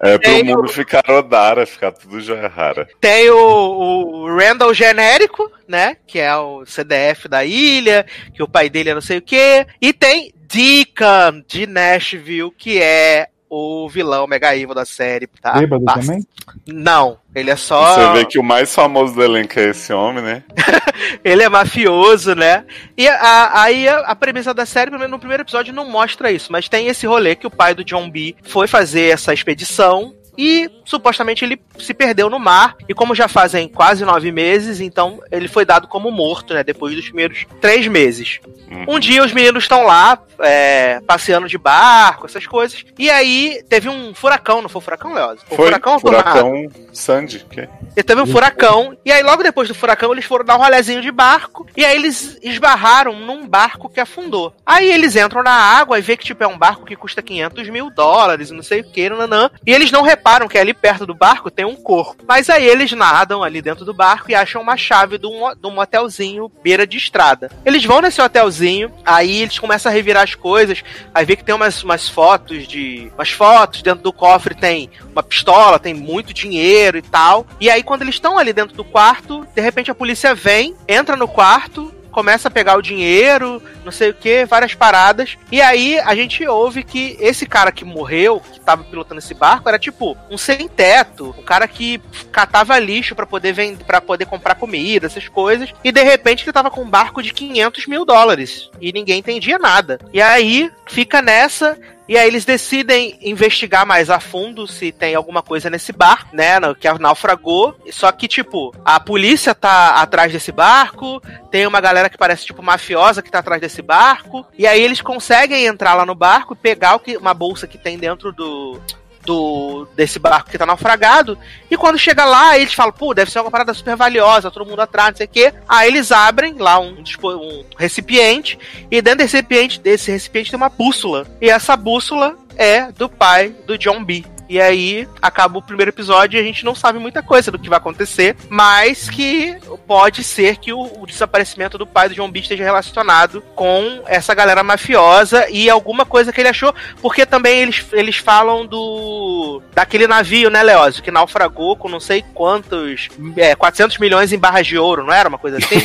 Speaker 6: É pro
Speaker 2: Tem
Speaker 6: mundo
Speaker 2: o-
Speaker 6: ficar odara, ficar tudo já rara.
Speaker 2: Tem o, o Randall genérico, né? Que é o CDF da ilha, que o pai dele é não sei o quê. E tem Deacon de Nashville, que é o vilão mega evil da série, tá?
Speaker 3: Bêbado
Speaker 2: Basta-
Speaker 3: também?
Speaker 2: Não, ele é só.
Speaker 6: Você vê que o mais famoso do elenco é esse homem, né?
Speaker 2: Ele é mafioso, né? E a- aí a, a premissa da série, pelo menos no primeiro episódio, não mostra isso, mas tem esse rolê que o pai do John B foi fazer essa expedição. E supostamente ele se perdeu no mar. E como já fazem quase nove meses, então ele foi dado como morto, né? Depois dos primeiros três meses.
Speaker 6: Uhum.
Speaker 2: Um dia os meninos estão lá, é, passeando de barco, essas coisas. E aí teve um furacão, não foi furacão, Leoz? Foi
Speaker 6: Foi
Speaker 2: furacão ou tornado?
Speaker 6: furacão Sandy. Que?
Speaker 2: E teve um furacão, e aí logo depois do furacão eles foram dar um rolezinho de barco, e aí eles esbarraram num barco que afundou. Aí eles entram na água e vê que tipo é um barco que custa 500 mil dólares, e não sei o que, nanã. E eles não reparam que ali perto do barco tem um corpo. Mas aí eles nadam ali dentro do barco e acham uma chave de um, de um motelzinho beira de estrada. Eles vão nesse hotelzinho, aí eles começam a revirar as coisas, aí vê que tem umas, umas fotos de. umas fotos, dentro do cofre tem uma pistola, tem muito dinheiro e tal. E aí, quando eles estão ali dentro do quarto, de repente a polícia vem, entra no quarto. Começa a pegar o dinheiro, não sei o que, várias paradas. E aí a gente ouve que esse cara que morreu, que tava pilotando esse barco, era tipo um sem teto, um cara que catava lixo pra poder vender, para poder comprar comida, essas coisas. E de repente ele tava com um barco de 500 mil dólares e ninguém entendia nada. E aí fica nessa e aí eles decidem investigar mais a fundo se tem alguma coisa nesse barco, né? Que naufragou. Só que, tipo, a polícia tá atrás desse barco, tem uma galera que parece, tipo, mafiosa que tá atrás desse barco. E aí eles conseguem entrar lá no barco e pegar o que, uma bolsa que tem dentro do. Do, desse barco que tá naufragado, e quando chega lá, eles falam, pô, deve ser uma parada super valiosa, todo mundo atrás, não sei o quê. Aí eles abrem lá um, um recipiente, e dentro desse recipiente, desse recipiente tem uma bússola. E essa bússola é do pai do John B. E aí acaba o primeiro episódio e a gente não sabe muita coisa do que vai acontecer, mas que pode ser que o, o desaparecimento do pai do John B esteja relacionado com essa galera mafiosa e alguma coisa que ele achou, porque também eles, eles falam do daquele navio, né, Leózio, que naufragou com não sei quantos, é, 400 milhões em barras de ouro, não era uma coisa assim?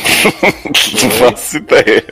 Speaker 6: Não faço ideia.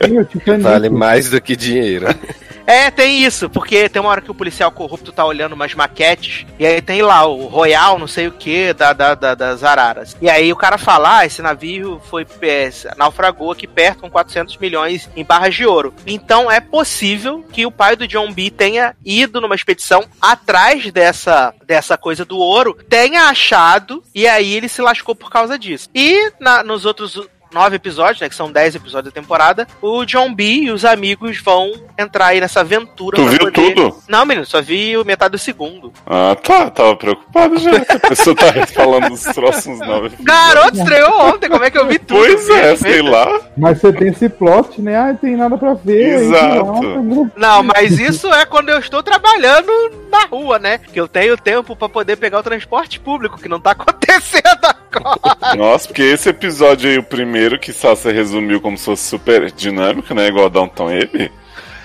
Speaker 5: Vale mais do que dinheiro.
Speaker 2: É, tem isso, porque tem uma hora que o policial corrupto tá olhando umas maquetes, e aí tem lá o Royal, não sei o que, da, da, da- das araras. E aí o cara fala, ah, esse navio foi é, naufragou aqui perto com 400 milhões em barras de ouro. Então é possível que o pai do John B tenha ido numa expedição atrás dessa, dessa coisa do ouro, tenha achado, e aí ele se lascou por causa disso. E na- nos outros nove episódios, né? Que são dez episódios da temporada. O John B e os amigos vão entrar aí nessa aventura.
Speaker 6: Tu viu
Speaker 2: poder-
Speaker 6: tudo?
Speaker 2: Não, menino, só vi o metade do segundo.
Speaker 6: Ah, tá. Tava preocupado já. A pessoa tá falando dos próximos nove.
Speaker 2: Garoto, estreou ontem, como é que eu vi tudo?
Speaker 6: Pois é, sei lá.
Speaker 3: Mas você tem esse plot, né? Ah, tem nada pra ver. aí
Speaker 6: Exato.
Speaker 3: volta, né?
Speaker 2: Não, mas isso é quando eu estou trabalhando na rua, né? Que eu tenho tempo pra poder pegar o transporte público, que não tá acontecendo agora.
Speaker 6: Nossa, porque esse episódio aí, o primeiro, que só resumiu como se fosse super dinâmico, né? Igual Downton Abbey.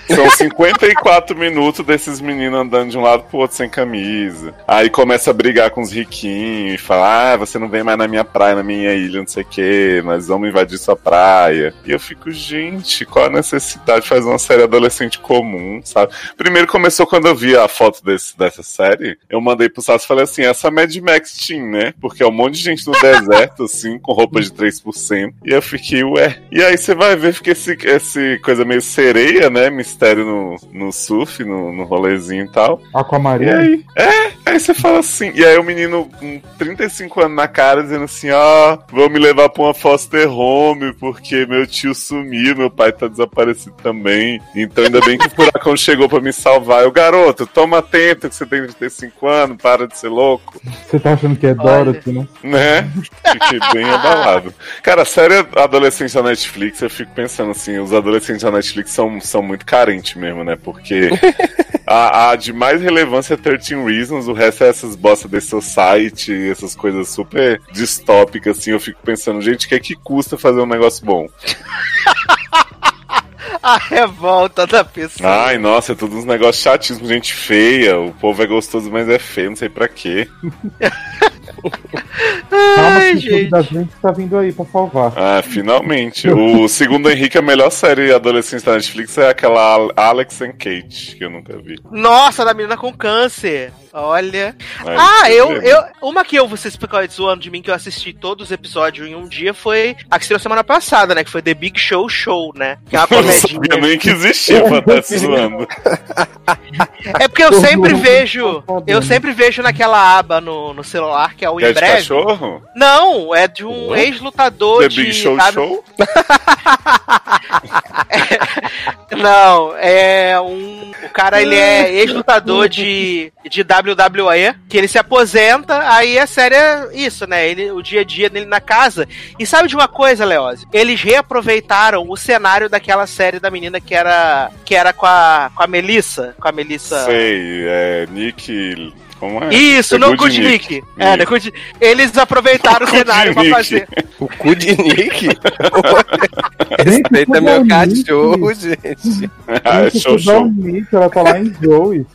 Speaker 6: São 54 minutos desses meninos andando de um lado pro outro sem camisa. Aí começa a brigar com os riquinhos e fala: Ah, você não vem mais na minha praia, na minha ilha, não sei o que, nós vamos invadir sua praia. E eu fico, gente, qual a necessidade de fazer uma série adolescente comum, sabe? Primeiro começou quando eu vi a foto desse, dessa série, eu mandei pro Sassi e falei assim: essa Mad Max Team, né? Porque é um monte de gente no deserto, assim, com roupa de 3%. E eu fiquei, ué. E aí você vai ver, fica esse, esse coisa meio sereia, né? Mistério no, no surf, no, no rolezinho e tal. E
Speaker 3: Aquamarina.
Speaker 6: aí? É, aí você fala assim. E aí o menino com 35 anos na cara dizendo assim: ó, vou me levar pra uma foster home porque meu tio sumiu, meu pai tá desaparecido também. Então ainda bem que o furacão chegou pra me salvar. Eu, garoto, toma atento que você tem 35 anos, para de ser louco.
Speaker 3: Você tá achando que é Dorothy, né?
Speaker 6: Né? Fiquei bem abalado. Cara, a série adolescente da Netflix, eu fico pensando assim, os adolescentes da Netflix são, são muito carentes mesmo, né? Porque a, a de mais relevância é 13 Reasons, o resto é essas bosta desse society, essas coisas super distópicas, assim, eu fico pensando, gente, o que é que custa fazer um negócio bom?
Speaker 2: A revolta da pessoa.
Speaker 6: Ai, nossa, é tudo uns negócios chatíssimos, gente feia, o povo é gostoso, mas é feio, não sei pra quê.
Speaker 3: Calma
Speaker 2: Ai,
Speaker 3: Clube
Speaker 2: gente.
Speaker 3: das Lentes tá vindo aí pra salvar.
Speaker 6: Ah, finalmente. O segundo Henrique, a melhor série adolescente da Netflix é aquela Al- Alex and Kate, que eu nunca vi.
Speaker 2: Nossa, da menina com câncer. Olha.
Speaker 6: Aí,
Speaker 2: Ah,
Speaker 6: você
Speaker 2: eu, eu. Uma que eu, vocês ficam zoando de mim, que eu assisti todos os episódios em um dia, foi a que saiu semana passada, né? Que foi The Big Show Show, né? Que é uma
Speaker 6: Eu não sabia nem que existia pra estar se zoando.
Speaker 2: É porque eu
Speaker 3: Todo
Speaker 2: sempre vejo.
Speaker 3: tá.
Speaker 2: Eu sempre vejo naquela aba no, no celular, que é o
Speaker 6: Que é
Speaker 2: em breve.
Speaker 6: Cachorro?
Speaker 2: Não, é de um ex-lutador
Speaker 6: The
Speaker 2: de.
Speaker 6: Big Show
Speaker 2: W-
Speaker 6: Show?
Speaker 2: Não, é um. O cara ele é ex-lutador de, de WWE, que ele se aposenta, aí a série é isso, né? Ele, o dia a dia dele na casa. E sabe de uma coisa, Leose? Eles reaproveitaram o cenário daquela série da menina que era. que era com a, com a Melissa. Com a Melissa.
Speaker 6: Sei, é Nick. Como é?
Speaker 2: Isso,
Speaker 6: É
Speaker 2: no
Speaker 6: Good
Speaker 2: Nick.
Speaker 6: Nick.
Speaker 2: É, no. Eles aproveitaram o
Speaker 6: Good
Speaker 2: cenário pra fazer.
Speaker 5: O cu de Nick?
Speaker 3: Gente,
Speaker 5: Respeita
Speaker 3: é
Speaker 5: meu cachorro, gente.
Speaker 6: Ah,
Speaker 3: Gente,
Speaker 6: show
Speaker 3: tudo
Speaker 6: show.
Speaker 3: Nick, ela tá lá em Joey.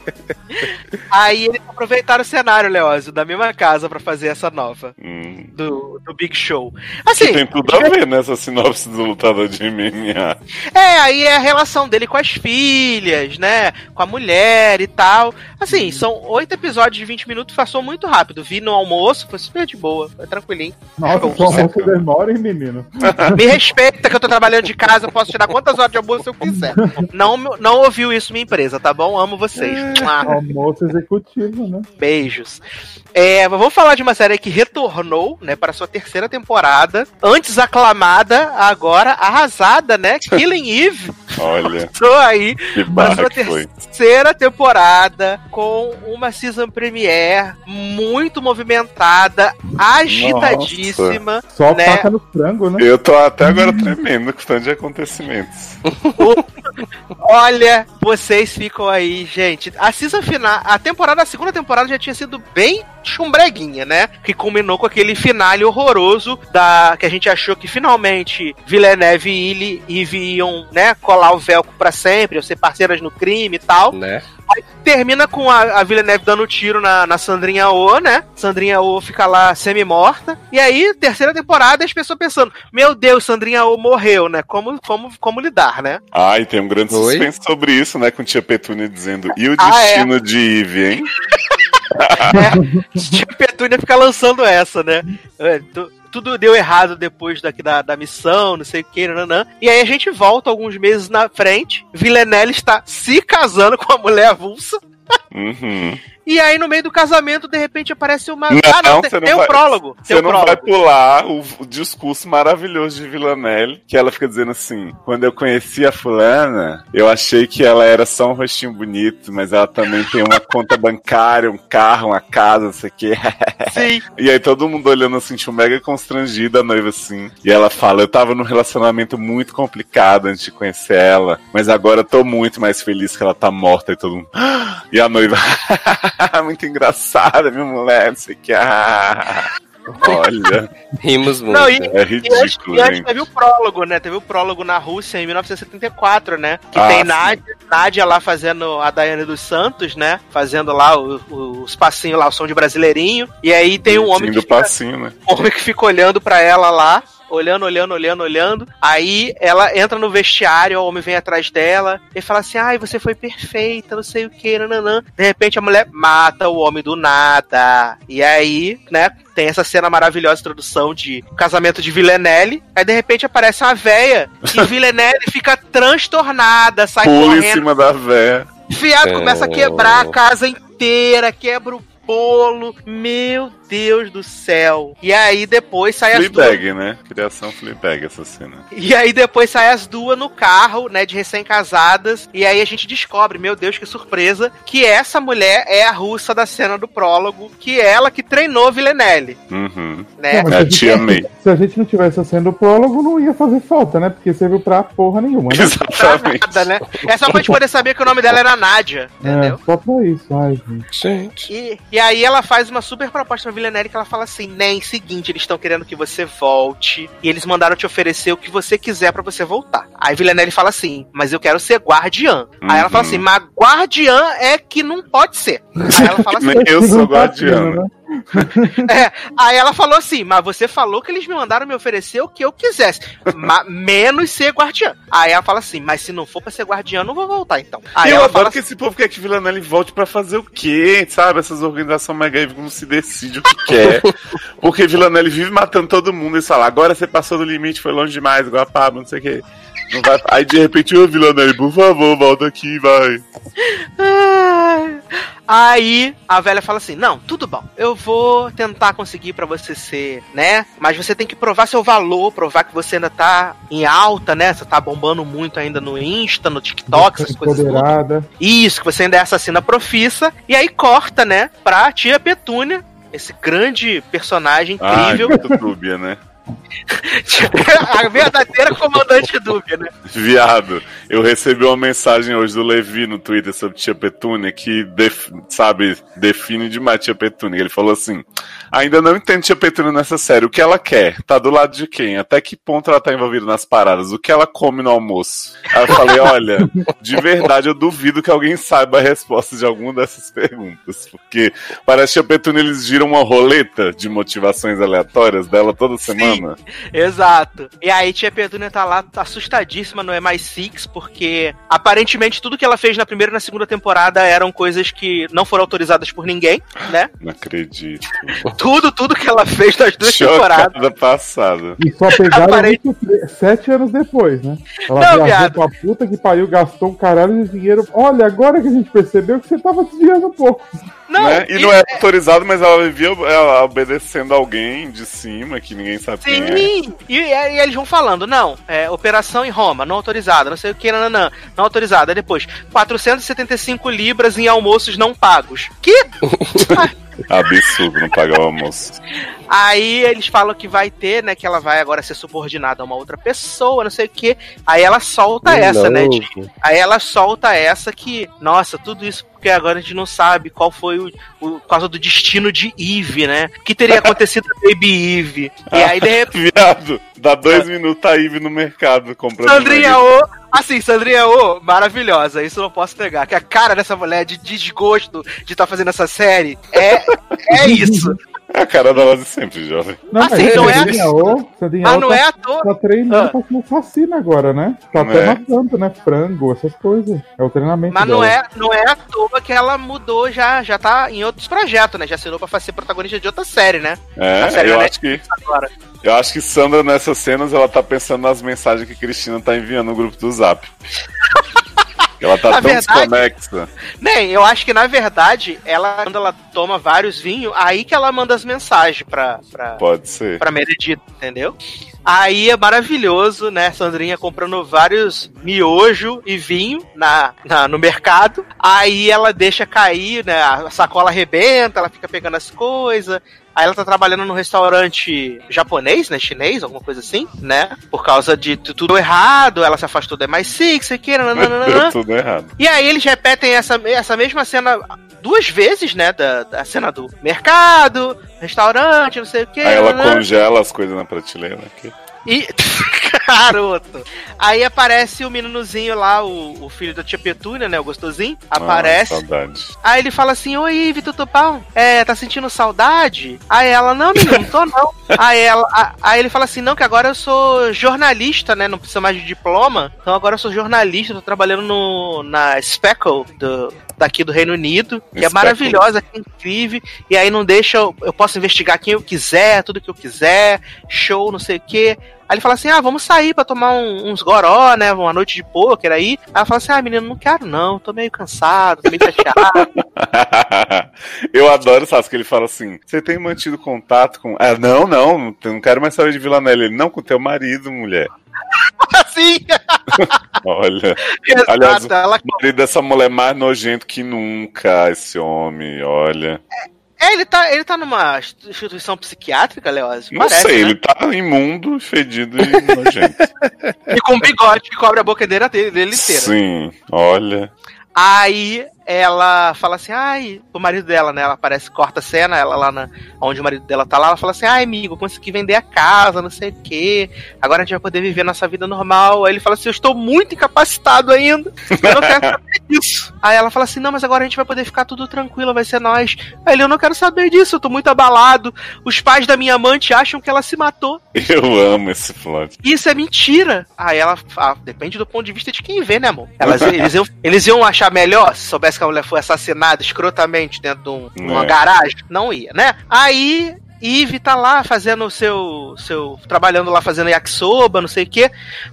Speaker 2: Aí eles aproveitaram o cenário, Leózio, da mesma casa pra fazer essa nova.
Speaker 6: Hum.
Speaker 2: Do, do Big Show.
Speaker 6: Que
Speaker 2: Assim,
Speaker 6: tem tudo a ver nessa sinopse do lutador de MMA.
Speaker 2: É, aí é a relação dele com as filhas, né? Com a mulher e tal. Assim, são oito episódios de 20 minutos, passou muito rápido. Vi no almoço, foi super de boa, foi tranquilinho.
Speaker 3: Nossa, sua almoço demora, hein, menino?
Speaker 2: Me respeita que eu tô trabalhando de casa, eu posso tirar quantas horas de almoço eu quiser. Não, não ouviu isso minha empresa, tá bom? Amo vocês. Mua.
Speaker 3: Almoço executivo, né?
Speaker 2: Beijos. É, vamos falar de uma série que retornou, né, para sua terceira temporada. Antes aclamada, agora arrasada, né? Killing Eve.
Speaker 6: Olha,
Speaker 2: Tô aí
Speaker 6: que barra que foi.
Speaker 2: terceira temporada com uma season premiere muito movimentada, agitadíssima.
Speaker 3: Só
Speaker 2: Né?
Speaker 3: faca no frango, né?
Speaker 6: Eu tô até agora tremendo com tanto de acontecimentos.
Speaker 2: Olha, vocês ficam aí, gente. A season final, a temporada, a segunda temporada já tinha sido bem chumbreguinha, né? Que culminou com aquele finale horroroso da que a gente achou que finalmente Villeneuve e Illy Eve iam, né, colar o velcro pra sempre, iam ser parceiras no crime e tal.
Speaker 5: Né?
Speaker 2: Termina com a, a Villeneuve dando tiro na, na Sandrinha O, né? Sandrinha O fica lá semi-morta. E aí, terceira temporada, as pessoas pensando: Meu Deus, Sandrinha O morreu, né? Como, como, como lidar, né?
Speaker 6: Ah, e tem um grande
Speaker 5: Oi?
Speaker 6: suspense sobre isso, né? Com tia Petúnia dizendo, e o
Speaker 2: Ah, é.
Speaker 6: destino de Eve, hein?
Speaker 2: Tia Petúnia fica lançando essa, né? É, tu- tudo deu errado depois daqui da, da missão, não sei o que, nanã. E aí a gente volta alguns meses na frente. Villanelle está se casando com a mulher avulsa.
Speaker 6: Uhum.
Speaker 2: E aí, no meio do casamento, de repente aparece uma.
Speaker 6: Não,
Speaker 2: ah, não, tem,
Speaker 6: não
Speaker 2: tem um
Speaker 6: vai-
Speaker 2: prólogo. Tem
Speaker 6: Você
Speaker 2: um
Speaker 6: não
Speaker 2: prólogo.
Speaker 6: vai pular o, o discurso maravilhoso de Villanelle, que ela fica dizendo assim: quando eu conheci a fulana, eu achei que ela era só um rostinho bonito, mas ela também tem uma conta bancária, um carro, uma casa, não sei o quê.
Speaker 2: Sim.
Speaker 6: E aí todo mundo olhando assim, tipo, mega constrangida a noiva assim. E ela fala: Eu tava num relacionamento muito complicado antes de conhecer ela, mas agora eu tô muito mais feliz que ela tá morta e todo mundo. E a noiva, muito engraçada, minha mulher, não sei o que. Ah. Olha,
Speaker 5: Rimos muito.
Speaker 2: Não, e,
Speaker 6: é
Speaker 2: e antes,
Speaker 6: ridículo,
Speaker 2: e antes
Speaker 6: gente.
Speaker 2: teve o prólogo, né? Teve o prólogo na Rússia em 1974, né? Que
Speaker 6: Ah,
Speaker 2: tem. Nádia, Nádia lá fazendo a Daiane dos Santos, né? Fazendo lá o- o- os passinhos lá, o som de brasileirinho. E aí tem um homem que fica,
Speaker 6: passinho, né?
Speaker 2: um homem que fica olhando pra ela lá. Olhando, olhando, olhando, olhando. Aí ela entra no vestiário, o homem vem atrás dela e fala assim: ai, você foi perfeita, não sei o que, nananã. De repente a mulher mata o homem do nada. E aí, né, tem essa cena maravilhosa, introdução de casamento de Villenelle. Aí de repente aparece uma véia e Villenelle fica transtornada, sai
Speaker 6: Pula em
Speaker 2: correndo.
Speaker 6: cima da véia.
Speaker 2: Fiado começa a quebrar a casa inteira, quebra o bolo. Meu Deus do céu. E aí depois sai as duas.
Speaker 6: Fleabag, né? Criação Fleabag essa cena.
Speaker 2: E aí depois sai as duas no carro, né, de recém-casadas, e aí a gente descobre, meu Deus, que surpresa, que essa mulher é a russa da cena do prólogo, que é ela que treinou Villenelle,
Speaker 6: Uhum.
Speaker 2: né?
Speaker 3: Não,
Speaker 6: É
Speaker 3: se
Speaker 6: a
Speaker 3: a gente-
Speaker 6: tia May.
Speaker 3: Se a gente não tivesse sendo o prólogo, não ia fazer falta, né? Porque serviu pra porra nenhuma, né?
Speaker 6: Exatamente.
Speaker 2: Nada, né? É só pra gente poder saber que o nome dela era Nádia, entendeu?
Speaker 3: É, só pra isso. Ai, gente.
Speaker 5: Gente.
Speaker 2: E, e aí ela faz uma super proposta pra Villeneuve que ela fala assim, nem seguinte, eles estão querendo que você volte e eles mandaram te oferecer o que você quiser pra você voltar. Aí Villeneuve fala assim, mas eu quero ser guardiã. Aí ela fala
Speaker 6: Uhum.
Speaker 2: assim, mas guardiã é que não pode ser. Aí ela fala assim,
Speaker 6: eu sou
Speaker 3: Não
Speaker 2: é, aí ela falou assim, mas você falou que eles me mandaram me oferecer o que eu quisesse, menos ser guardiã. Aí ela fala assim, mas se não for pra ser guardiã, eu não vou voltar então. Aí
Speaker 6: eu
Speaker 2: ela
Speaker 6: adoro
Speaker 2: fala
Speaker 6: que esse povo quer que Villanelle volte pra fazer o quê, sabe? Essas organizações mega não se decide o que quer. Porque Villanelle vive matando todo mundo e fala, agora você passou do limite, foi longe demais, igual a Pablo, não sei o quê. Não vai... Aí de repente, ô Villanelle, por favor, volta aqui, vai.
Speaker 2: Ai. Aí a velha fala assim: Não, tudo bom, eu vou tentar conseguir pra você ser, né? Mas você tem que provar seu valor, provar que você ainda tá em alta, né? Você tá bombando muito ainda no Insta, no TikTok, essas coisas.
Speaker 3: Empoderada.
Speaker 2: Isso, que você ainda é assassina profissa. E aí corta, né? Pra tia Petúnia. Esse grande personagem incrível.
Speaker 6: muito dúbia, né?
Speaker 2: a verdadeira comandante dúbia, né?
Speaker 6: Viado, eu recebi uma mensagem hoje do Levi no Twitter sobre Tia Petúnia que, def- sabe, define demais Tia Petúnia. Ele falou assim: ainda não entendo Tia Petúnia nessa série. O que ela quer? Tá do lado de quem? Até que ponto ela tá envolvida nas paradas? O que ela come no almoço? Aí eu falei: olha, de verdade eu duvido que alguém saiba a resposta de alguma dessas perguntas. Porque parece que Tia Petúnia eles giram uma roleta de motivações aleatórias dela toda semana.
Speaker 2: Exato. E aí tia Petúnia tá lá assustadíssima no MI6, porque aparentemente tudo que ela fez na primeira e na segunda temporada eram coisas que não foram autorizadas por ninguém, né?
Speaker 6: Não acredito.
Speaker 2: Tudo, tudo que ela fez nas duas temporadas.
Speaker 6: Chocada passada.
Speaker 3: E só pegaram
Speaker 2: Aparente-
Speaker 3: sete anos depois, né? Ela
Speaker 2: Não,
Speaker 3: viajou
Speaker 2: viado.
Speaker 3: pra puta que pariu, gastou um caralho de dinheiro. Olha, agora que a gente percebeu que você tava desviando um pouco.
Speaker 2: Não,
Speaker 6: né? E não é autorizado, mas ela vivia ela obedecendo alguém de cima, que ninguém sabe quem é.
Speaker 2: Sim! E, e aí eles vão falando, não, é, operação em Roma, não autorizada, não sei o que, não, não, não autorizada. Depois, 475 libras em almoços não pagos. Que?
Speaker 6: Absurdo não pagar o almoço.
Speaker 2: Aí eles falam que vai ter, né, que ela vai agora ser subordinada a uma outra pessoa, não sei o que. Aí ela solta essa, né, de- Aí ela solta essa que, nossa, tudo isso porque agora a gente não sabe qual foi o, o por causa do destino de Eve, né? O que teria acontecido com a Baby Eve? E aí, de repente,
Speaker 6: Viado, dá dois minutos a Ivy no mercado comprando.
Speaker 2: Sandrinha. O, assim, Sandrinha O, maravilhosa, isso eu não posso negar. Que a cara dessa mulher de desgosto de estar fazendo essa série é, é isso.
Speaker 6: É a cara dela de sempre, jovem.
Speaker 3: Não,
Speaker 2: Assim,
Speaker 3: mas
Speaker 2: não é-
Speaker 3: Sandrinha O, O
Speaker 2: não
Speaker 3: tá,
Speaker 2: é à toa.
Speaker 3: tá treinando
Speaker 2: Ah.
Speaker 3: pra ser assassina agora, né? Tá
Speaker 6: Não
Speaker 3: até
Speaker 6: é?
Speaker 3: matando, né? Frango, essas coisas. É o treinamento
Speaker 2: Mas não
Speaker 3: dela.
Speaker 2: é, não é à toa que ela mudou, já, já tá em outros projetos, né? Já assinou pra ser protagonista de outra série, né?
Speaker 6: É,
Speaker 2: A série
Speaker 6: eu acho que.
Speaker 2: Agora.
Speaker 6: Eu acho que Sandra, nessas cenas, ela tá pensando nas mensagens que Cristina tá enviando no grupo do Zap. Ela tá
Speaker 2: Na
Speaker 6: tão
Speaker 2: verdade-
Speaker 6: desconexa.
Speaker 2: Nem, eu acho que na verdade, ela, quando ela toma vários vinhos, aí que ela manda as mensagens pra, pra,
Speaker 6: Pode ser.
Speaker 2: pra Meredith, entendeu? Aí é maravilhoso, né? Sandrinha comprando vários miojo e vinho na, na- no mercado. Aí ela deixa cair, né? A sacola arrebenta, ela fica pegando as coisas. Aí ela tá trabalhando num restaurante japonês, né? Chinês, alguma coisa assim, né? Por causa de tu- tudo errado, ela se afastou da MI6, sei que,
Speaker 6: tudo errado.
Speaker 2: E aí eles repetem essa, essa mesma cena duas vezes, né? Da, da cena do mercado, restaurante, não sei o que.
Speaker 6: Aí ela congela as coisas na prateleira. aqui.
Speaker 2: E. Garoto. Aí aparece o meninozinho lá, o, o filho da tia Petúnia, né? O gostosinho. Aparece.
Speaker 6: Ah, saudade.
Speaker 2: Aí ele fala assim: Oi, Vitor Tupão, é, tá sentindo saudade? Aí ela, não, menino, não tô não. aí, ela, a- aí ele fala assim: Não, que agora eu sou jornalista, né? Não precisa mais de diploma. Então agora eu sou jornalista, tô trabalhando no, na Speckle do, daqui do Reino Unido, que é maravilhosa, que é incrível. E aí não deixa, eu, eu posso investigar quem eu quiser, tudo que eu quiser, show, não sei o quê. Aí ele fala assim: ah, vamos sair pra tomar um- uns goró, né? Uma noite de pôquer aí. Aí ela fala assim: ah, menino, não quero não, tô meio cansado, tô meio chateado.
Speaker 6: eu adoro, sabe, que ele fala assim: você tem mantido contato com. Ah, não, não, não quero mais saber de Villanelle. Ele, não, com teu marido, mulher.
Speaker 2: assim,
Speaker 6: Olha.
Speaker 2: exato.
Speaker 6: Aliás,
Speaker 2: ela,
Speaker 6: O marido dessa mulher mais nojento que nunca, esse homem, olha.
Speaker 2: é, ele tá, ele tá numa instituição psiquiátrica, Leoz?
Speaker 6: Não
Speaker 2: Parece,
Speaker 6: sei,
Speaker 2: né?
Speaker 6: ele tá imundo, fedido e nojento.
Speaker 2: E com um bigode que cobre a boca dele, dele inteira.
Speaker 6: Sim, olha.
Speaker 2: Aí ela fala assim, ai, o marido dela, né? Ela aparece, corta a cena, ela lá na, onde o marido dela tá lá, ela fala assim, ai, amigo, eu consegui vender a casa, não sei o quê. Agora a gente vai poder viver nossa vida normal. Aí ele fala assim, eu estou muito incapacitado ainda. Eu não quero saber disso. Aí ela fala assim, não, mas agora a gente vai poder ficar tudo tranquilo, vai ser nós. Aí ele, eu não quero saber disso, eu tô muito abalado. Os pais da minha amante acham que ela se matou.
Speaker 6: Eu amo esse plot.
Speaker 2: Isso é mentira. Aí ela fala, depende do ponto de vista de quem vê, né, amor? Elas, eles, iam, eles iam achar melhor se soubesse que a mulher foi assassinada escrotamente dentro de um- uma
Speaker 6: É.
Speaker 2: garagem? Não ia, né? Aí. Eve tá lá fazendo o seu, seu. trabalhando lá fazendo yakisoba, não sei o quê.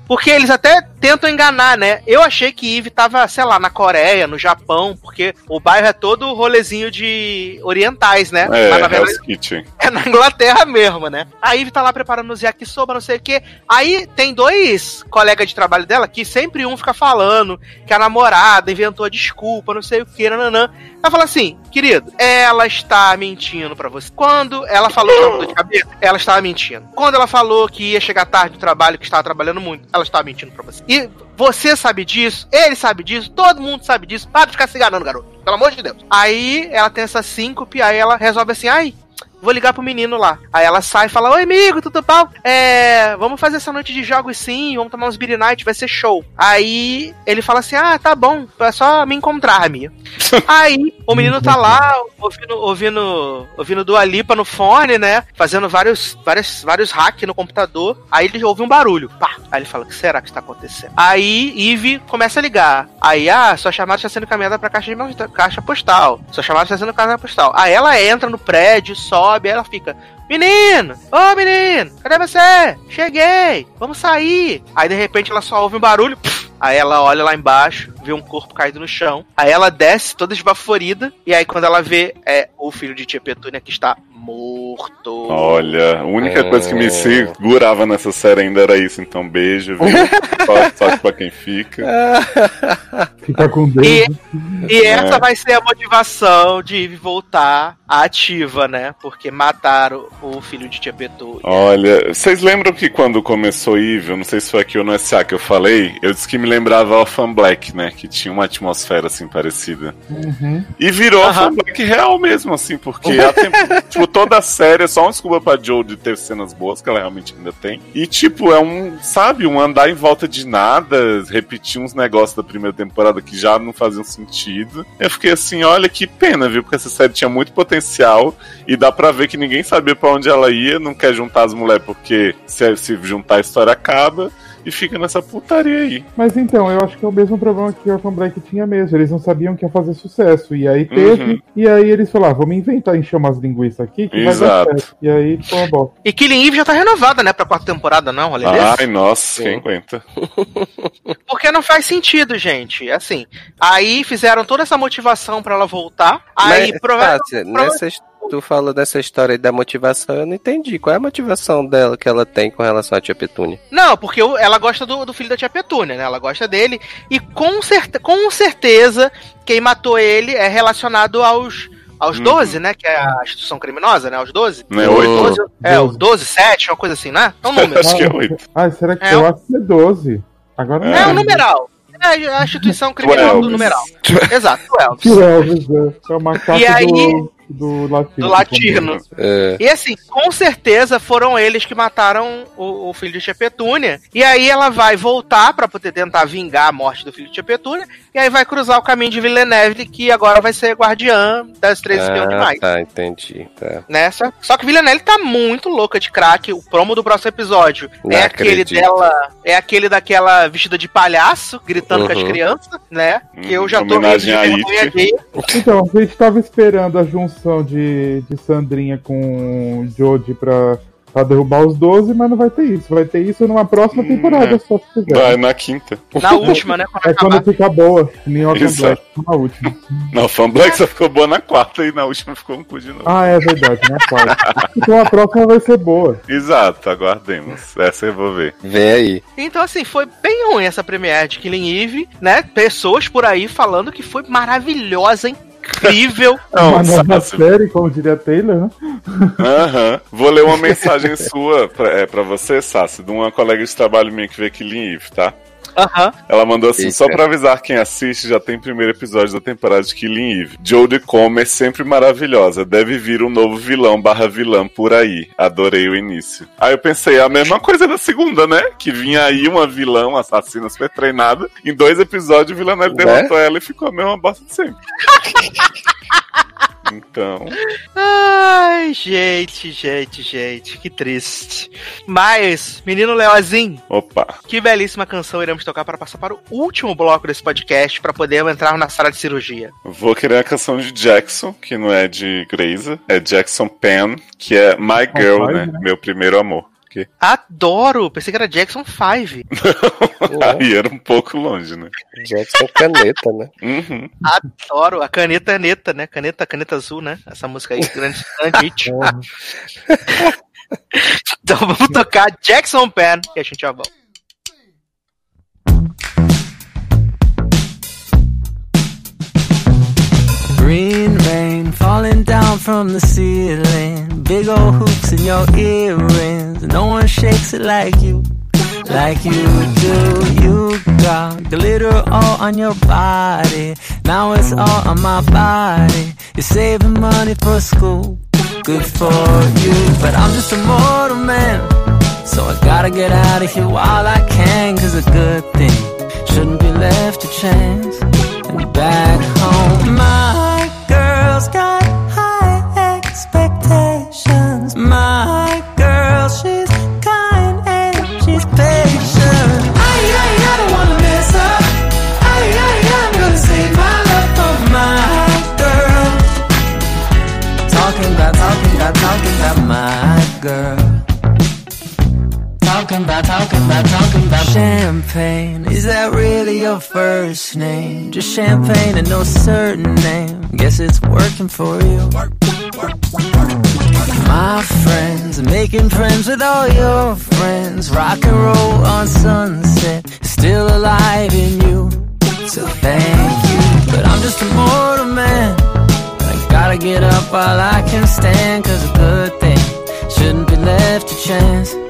Speaker 2: Porque eles até tentam enganar, né? Eu achei que Eve tava, sei lá, na Coreia, no Japão, porque o bairro é todo rolezinho de orientais, né?
Speaker 6: É,
Speaker 2: Mas na verdade
Speaker 6: Kitchen.
Speaker 2: é na Inglaterra mesmo, né? A Ivy tá lá preparando os yakisoba, não sei o quê. Aí tem dois colegas de trabalho dela que sempre um fica falando que a namorada inventou a desculpa, não sei o que, nananã. Ela fala assim, querido, ela está mentindo pra você. Quando ela falou que tava de cabeça, ela estava mentindo. Quando ela falou que ia chegar tarde do trabalho, que estava trabalhando muito, ela estava mentindo pra você. E você sabe disso, ele sabe disso, todo mundo sabe disso. Para de ficar se enganando, garoto. Pelo amor de Deus. Aí ela tem essa síncope, aí ela resolve assim, ai, Vou ligar pro menino lá. Aí ela sai e fala: Oi, amigo, tudo bom? É. Vamos fazer essa noite de jogos sim, vamos tomar uns beer night, vai ser show. Aí ele fala assim: Ah, tá bom, é só me encontrar, minha. Aí o menino tá lá ouvindo, ouvindo, ouvindo Dua Lipa no fone, né? Fazendo vários, vários, vários hacks no computador. Aí ele ouve um barulho. Pá! Aí ele fala: O que será que está acontecendo? Aí Eve começa a ligar. Aí, ah, sua chamada está sendo encaminhada pra caixa, de, caixa postal. Sua chamada está sendo caixa postal. Aí ela entra no prédio, sobe, aí ela fica. Menino! Ô menino! Cadê você? Cheguei! Vamos sair! Aí de repente ela só ouve um barulho. Aí ela olha lá embaixo, vê um corpo caído no chão. Aí ela desce toda esbaforida. E aí quando ela vê, é o filho de tia Petúnia que está morto.
Speaker 6: Olha, a única coisa que me segurava nessa série ainda era isso, então beijo, viu? só, só pra quem fica.
Speaker 3: Fica com Deus.
Speaker 2: E, e
Speaker 6: É.
Speaker 2: essa vai ser a motivação de Eve voltar ativa, né? Porque mataram o filho de tia Petúnia.
Speaker 6: Olha, vocês lembram que quando começou Eve, eu não sei se foi aqui ou no SA que eu falei, eu disse que me lembrava Orphan Black, né? Que tinha uma atmosfera assim parecida.
Speaker 3: Uhum.
Speaker 6: E virou
Speaker 2: Aham.
Speaker 6: Orphan Black real mesmo, assim, porque a tempo- tipo, toda a série é só uma desculpa pra Joe de ter cenas boas, que ela realmente ainda tem. E, tipo, é um, sabe, um andar em volta de nada, repetir uns negócios da primeira temporada que já não faziam sentido. Eu fiquei assim, olha que pena, viu? Porque essa série tinha muito potencial e dá pra ver que ninguém sabia pra onde ela ia, não quer juntar as mulheres porque se, se juntar a história acaba. E fica nessa putaria aí.
Speaker 3: Mas então, eu acho que é o mesmo problema que Orphan Black tinha mesmo. Eles não sabiam que ia fazer sucesso. E aí teve,
Speaker 6: Uhum.
Speaker 3: e aí eles falaram, ah, vamos inventar encher umas linguiças aqui que vai dar
Speaker 6: Exato.
Speaker 3: certo. E aí ficou uma bosta.
Speaker 2: E Killing Eve já tá renovada, né? Pra quarta temporada, não? Olha.
Speaker 6: Ai, nossa,
Speaker 5: Sim.
Speaker 6: quem aguenta?
Speaker 2: Porque não faz sentido, gente. Assim, aí fizeram toda essa motivação pra ela voltar. Aí,
Speaker 5: Mas,
Speaker 2: prova-
Speaker 5: Tássia, nessa, tu falou dessa história aí da motivação, eu não entendi. Qual é a motivação dela que ela tem com relação à tia Petúnia?
Speaker 2: Não, porque ela gosta do, do filho da tia Petúnia, né? Ela gosta dele. E com, certe- com certeza, quem matou ele é relacionado aos. Aos
Speaker 6: Uhum.
Speaker 2: 12, né? Que é a instituição criminosa, né? Aos 12.
Speaker 6: Não é oito?
Speaker 2: 12, é, o
Speaker 3: Doze.
Speaker 2: 12, 7, uma coisa assim, né? É um número.
Speaker 6: Acho que é oito.
Speaker 3: Ah, será que
Speaker 2: É,
Speaker 3: eu acho que é 12? Agora
Speaker 6: É.
Speaker 3: não.
Speaker 2: É um numeral. É a instituição criminal do
Speaker 6: Twelve.
Speaker 2: numeral. Exato, 12.
Speaker 3: Que Elvis, é. É o macaco
Speaker 2: E aí-
Speaker 3: do... do latino.
Speaker 2: Do latino.
Speaker 5: É.
Speaker 2: E assim, com certeza foram eles que mataram o, o filho de Tia Petúnia. E aí ela vai voltar pra poder tentar vingar a morte do filho de Tia Petúnia. E aí vai cruzar o caminho de Villeneuve, que agora vai ser guardiã das três espiões
Speaker 5: Ah,
Speaker 2: demais.
Speaker 5: tá, entendi. Tá.
Speaker 2: Né? Só, só que Villanelle tá muito louca de crack. O promo do próximo episódio
Speaker 5: Não
Speaker 2: é aquele
Speaker 5: acredito.
Speaker 2: dela. É aquele daquela vestida de palhaço, gritando com as
Speaker 5: Uhum.
Speaker 2: crianças, né? Que eu
Speaker 6: Uhum,
Speaker 2: já tô rindo de vergonha.
Speaker 3: Então, a gente tava esperando a junção de, de Sandrinha com Jodie pra, pra derrubar os 12, mas não vai ter isso. Vai ter isso numa próxima
Speaker 6: Hum,
Speaker 3: temporada,
Speaker 6: é.
Speaker 3: só se quiser.
Speaker 6: Vai na quinta.
Speaker 2: Na última, né? Quando
Speaker 3: É
Speaker 2: acabar.
Speaker 3: quando fica boa, nem o
Speaker 6: Isso.
Speaker 3: Black na última.
Speaker 6: Não, Fan Black só ficou boa na quarta e na última ficou um cu de novo.
Speaker 3: Ah, é verdade, né? Quarta. Então a próxima vai ser boa.
Speaker 6: Exato, aguardemos. Essa eu vou ver.
Speaker 5: Vem aí.
Speaker 2: Então, assim, foi bem ruim essa premiere de Killing Eve, né? Pessoas por aí falando que foi maravilhosa, incrível.
Speaker 6: Não,
Speaker 3: uma nova série, como diria Taylor, né?
Speaker 6: Aham. Vou ler uma mensagem sua pra, é, pra você, Sassi, de uma colega de trabalho minha que vê Killing Eve, tá?
Speaker 2: Aham.
Speaker 6: Ela mandou assim,
Speaker 5: Eita.
Speaker 6: só pra avisar quem assiste, já tem primeiro episódio da temporada de Killing Eve. Jodie Comer sempre maravilhosa, deve vir um novo vilão barra vilã por aí. Adorei o início. Aí eu pensei, a mesma coisa da segunda, né? Que vinha aí uma vilã, uma assassina super treinada. Em dois episódios, o vilão
Speaker 5: Né?
Speaker 6: derrotou ela e ficou a mesma bosta de sempre. Então,
Speaker 2: Ai, gente, gente, gente, que triste. Mas, menino Leozinho,
Speaker 6: opa.
Speaker 2: que belíssima canção iremos tocar para passar para o último bloco desse podcast para poder entrar na sala de cirurgia.
Speaker 6: Vou querer a canção de Jackson, que não é de Grazer, é Jackson Penn, que é My Girl, né?
Speaker 3: né?
Speaker 6: Meu primeiro amor. Que
Speaker 2: Adoro! Pensei que era Jackson 5.
Speaker 6: aí era um pouco longe, né?
Speaker 5: Jackson Caneta, né?
Speaker 6: Uhum.
Speaker 2: Adoro. A caneta é neta, né? Caneta, caneta azul, né? Essa música aí, grande, grande hit. Então vamos tocar Jackson Pen e a gente já volta.
Speaker 8: Down from the ceiling. Big old hoops in your earrings. No one shakes it like you, like you do. You got glitter all on your body. Now it's all on my body. You're saving money for school. Good for you. But I'm just a mortal man. So I gotta get out of here while I can. Cause a good thing shouldn't be left to chance. And back home, my girl's got about, talking about, talking about champagne. Is that really your first name? Just champagne and no certain name. Guess it's working for you. My friends, making friends with all your friends. Rock and roll on sunset, still alive in you. So thank you. But I'm just a mortal man. I gotta get up while I can stand. Cause a good thing shouldn't be left to chance.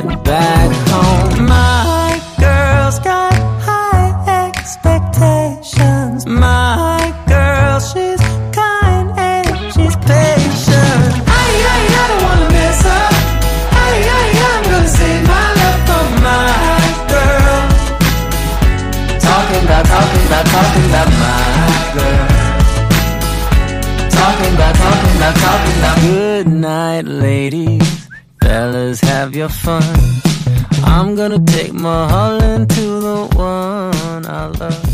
Speaker 8: And back home, my girl's got high expectations. My girl, she's kind and she's patient. I, I, I don't wanna mess up. I, I, I'm gonna save my love for my girl. Talking about, talking about, talking about my girl. Talking about, talking about, talking about. Good night, ladies. Fellas, have your fun. I'm gonna take Mulholland to the one I love.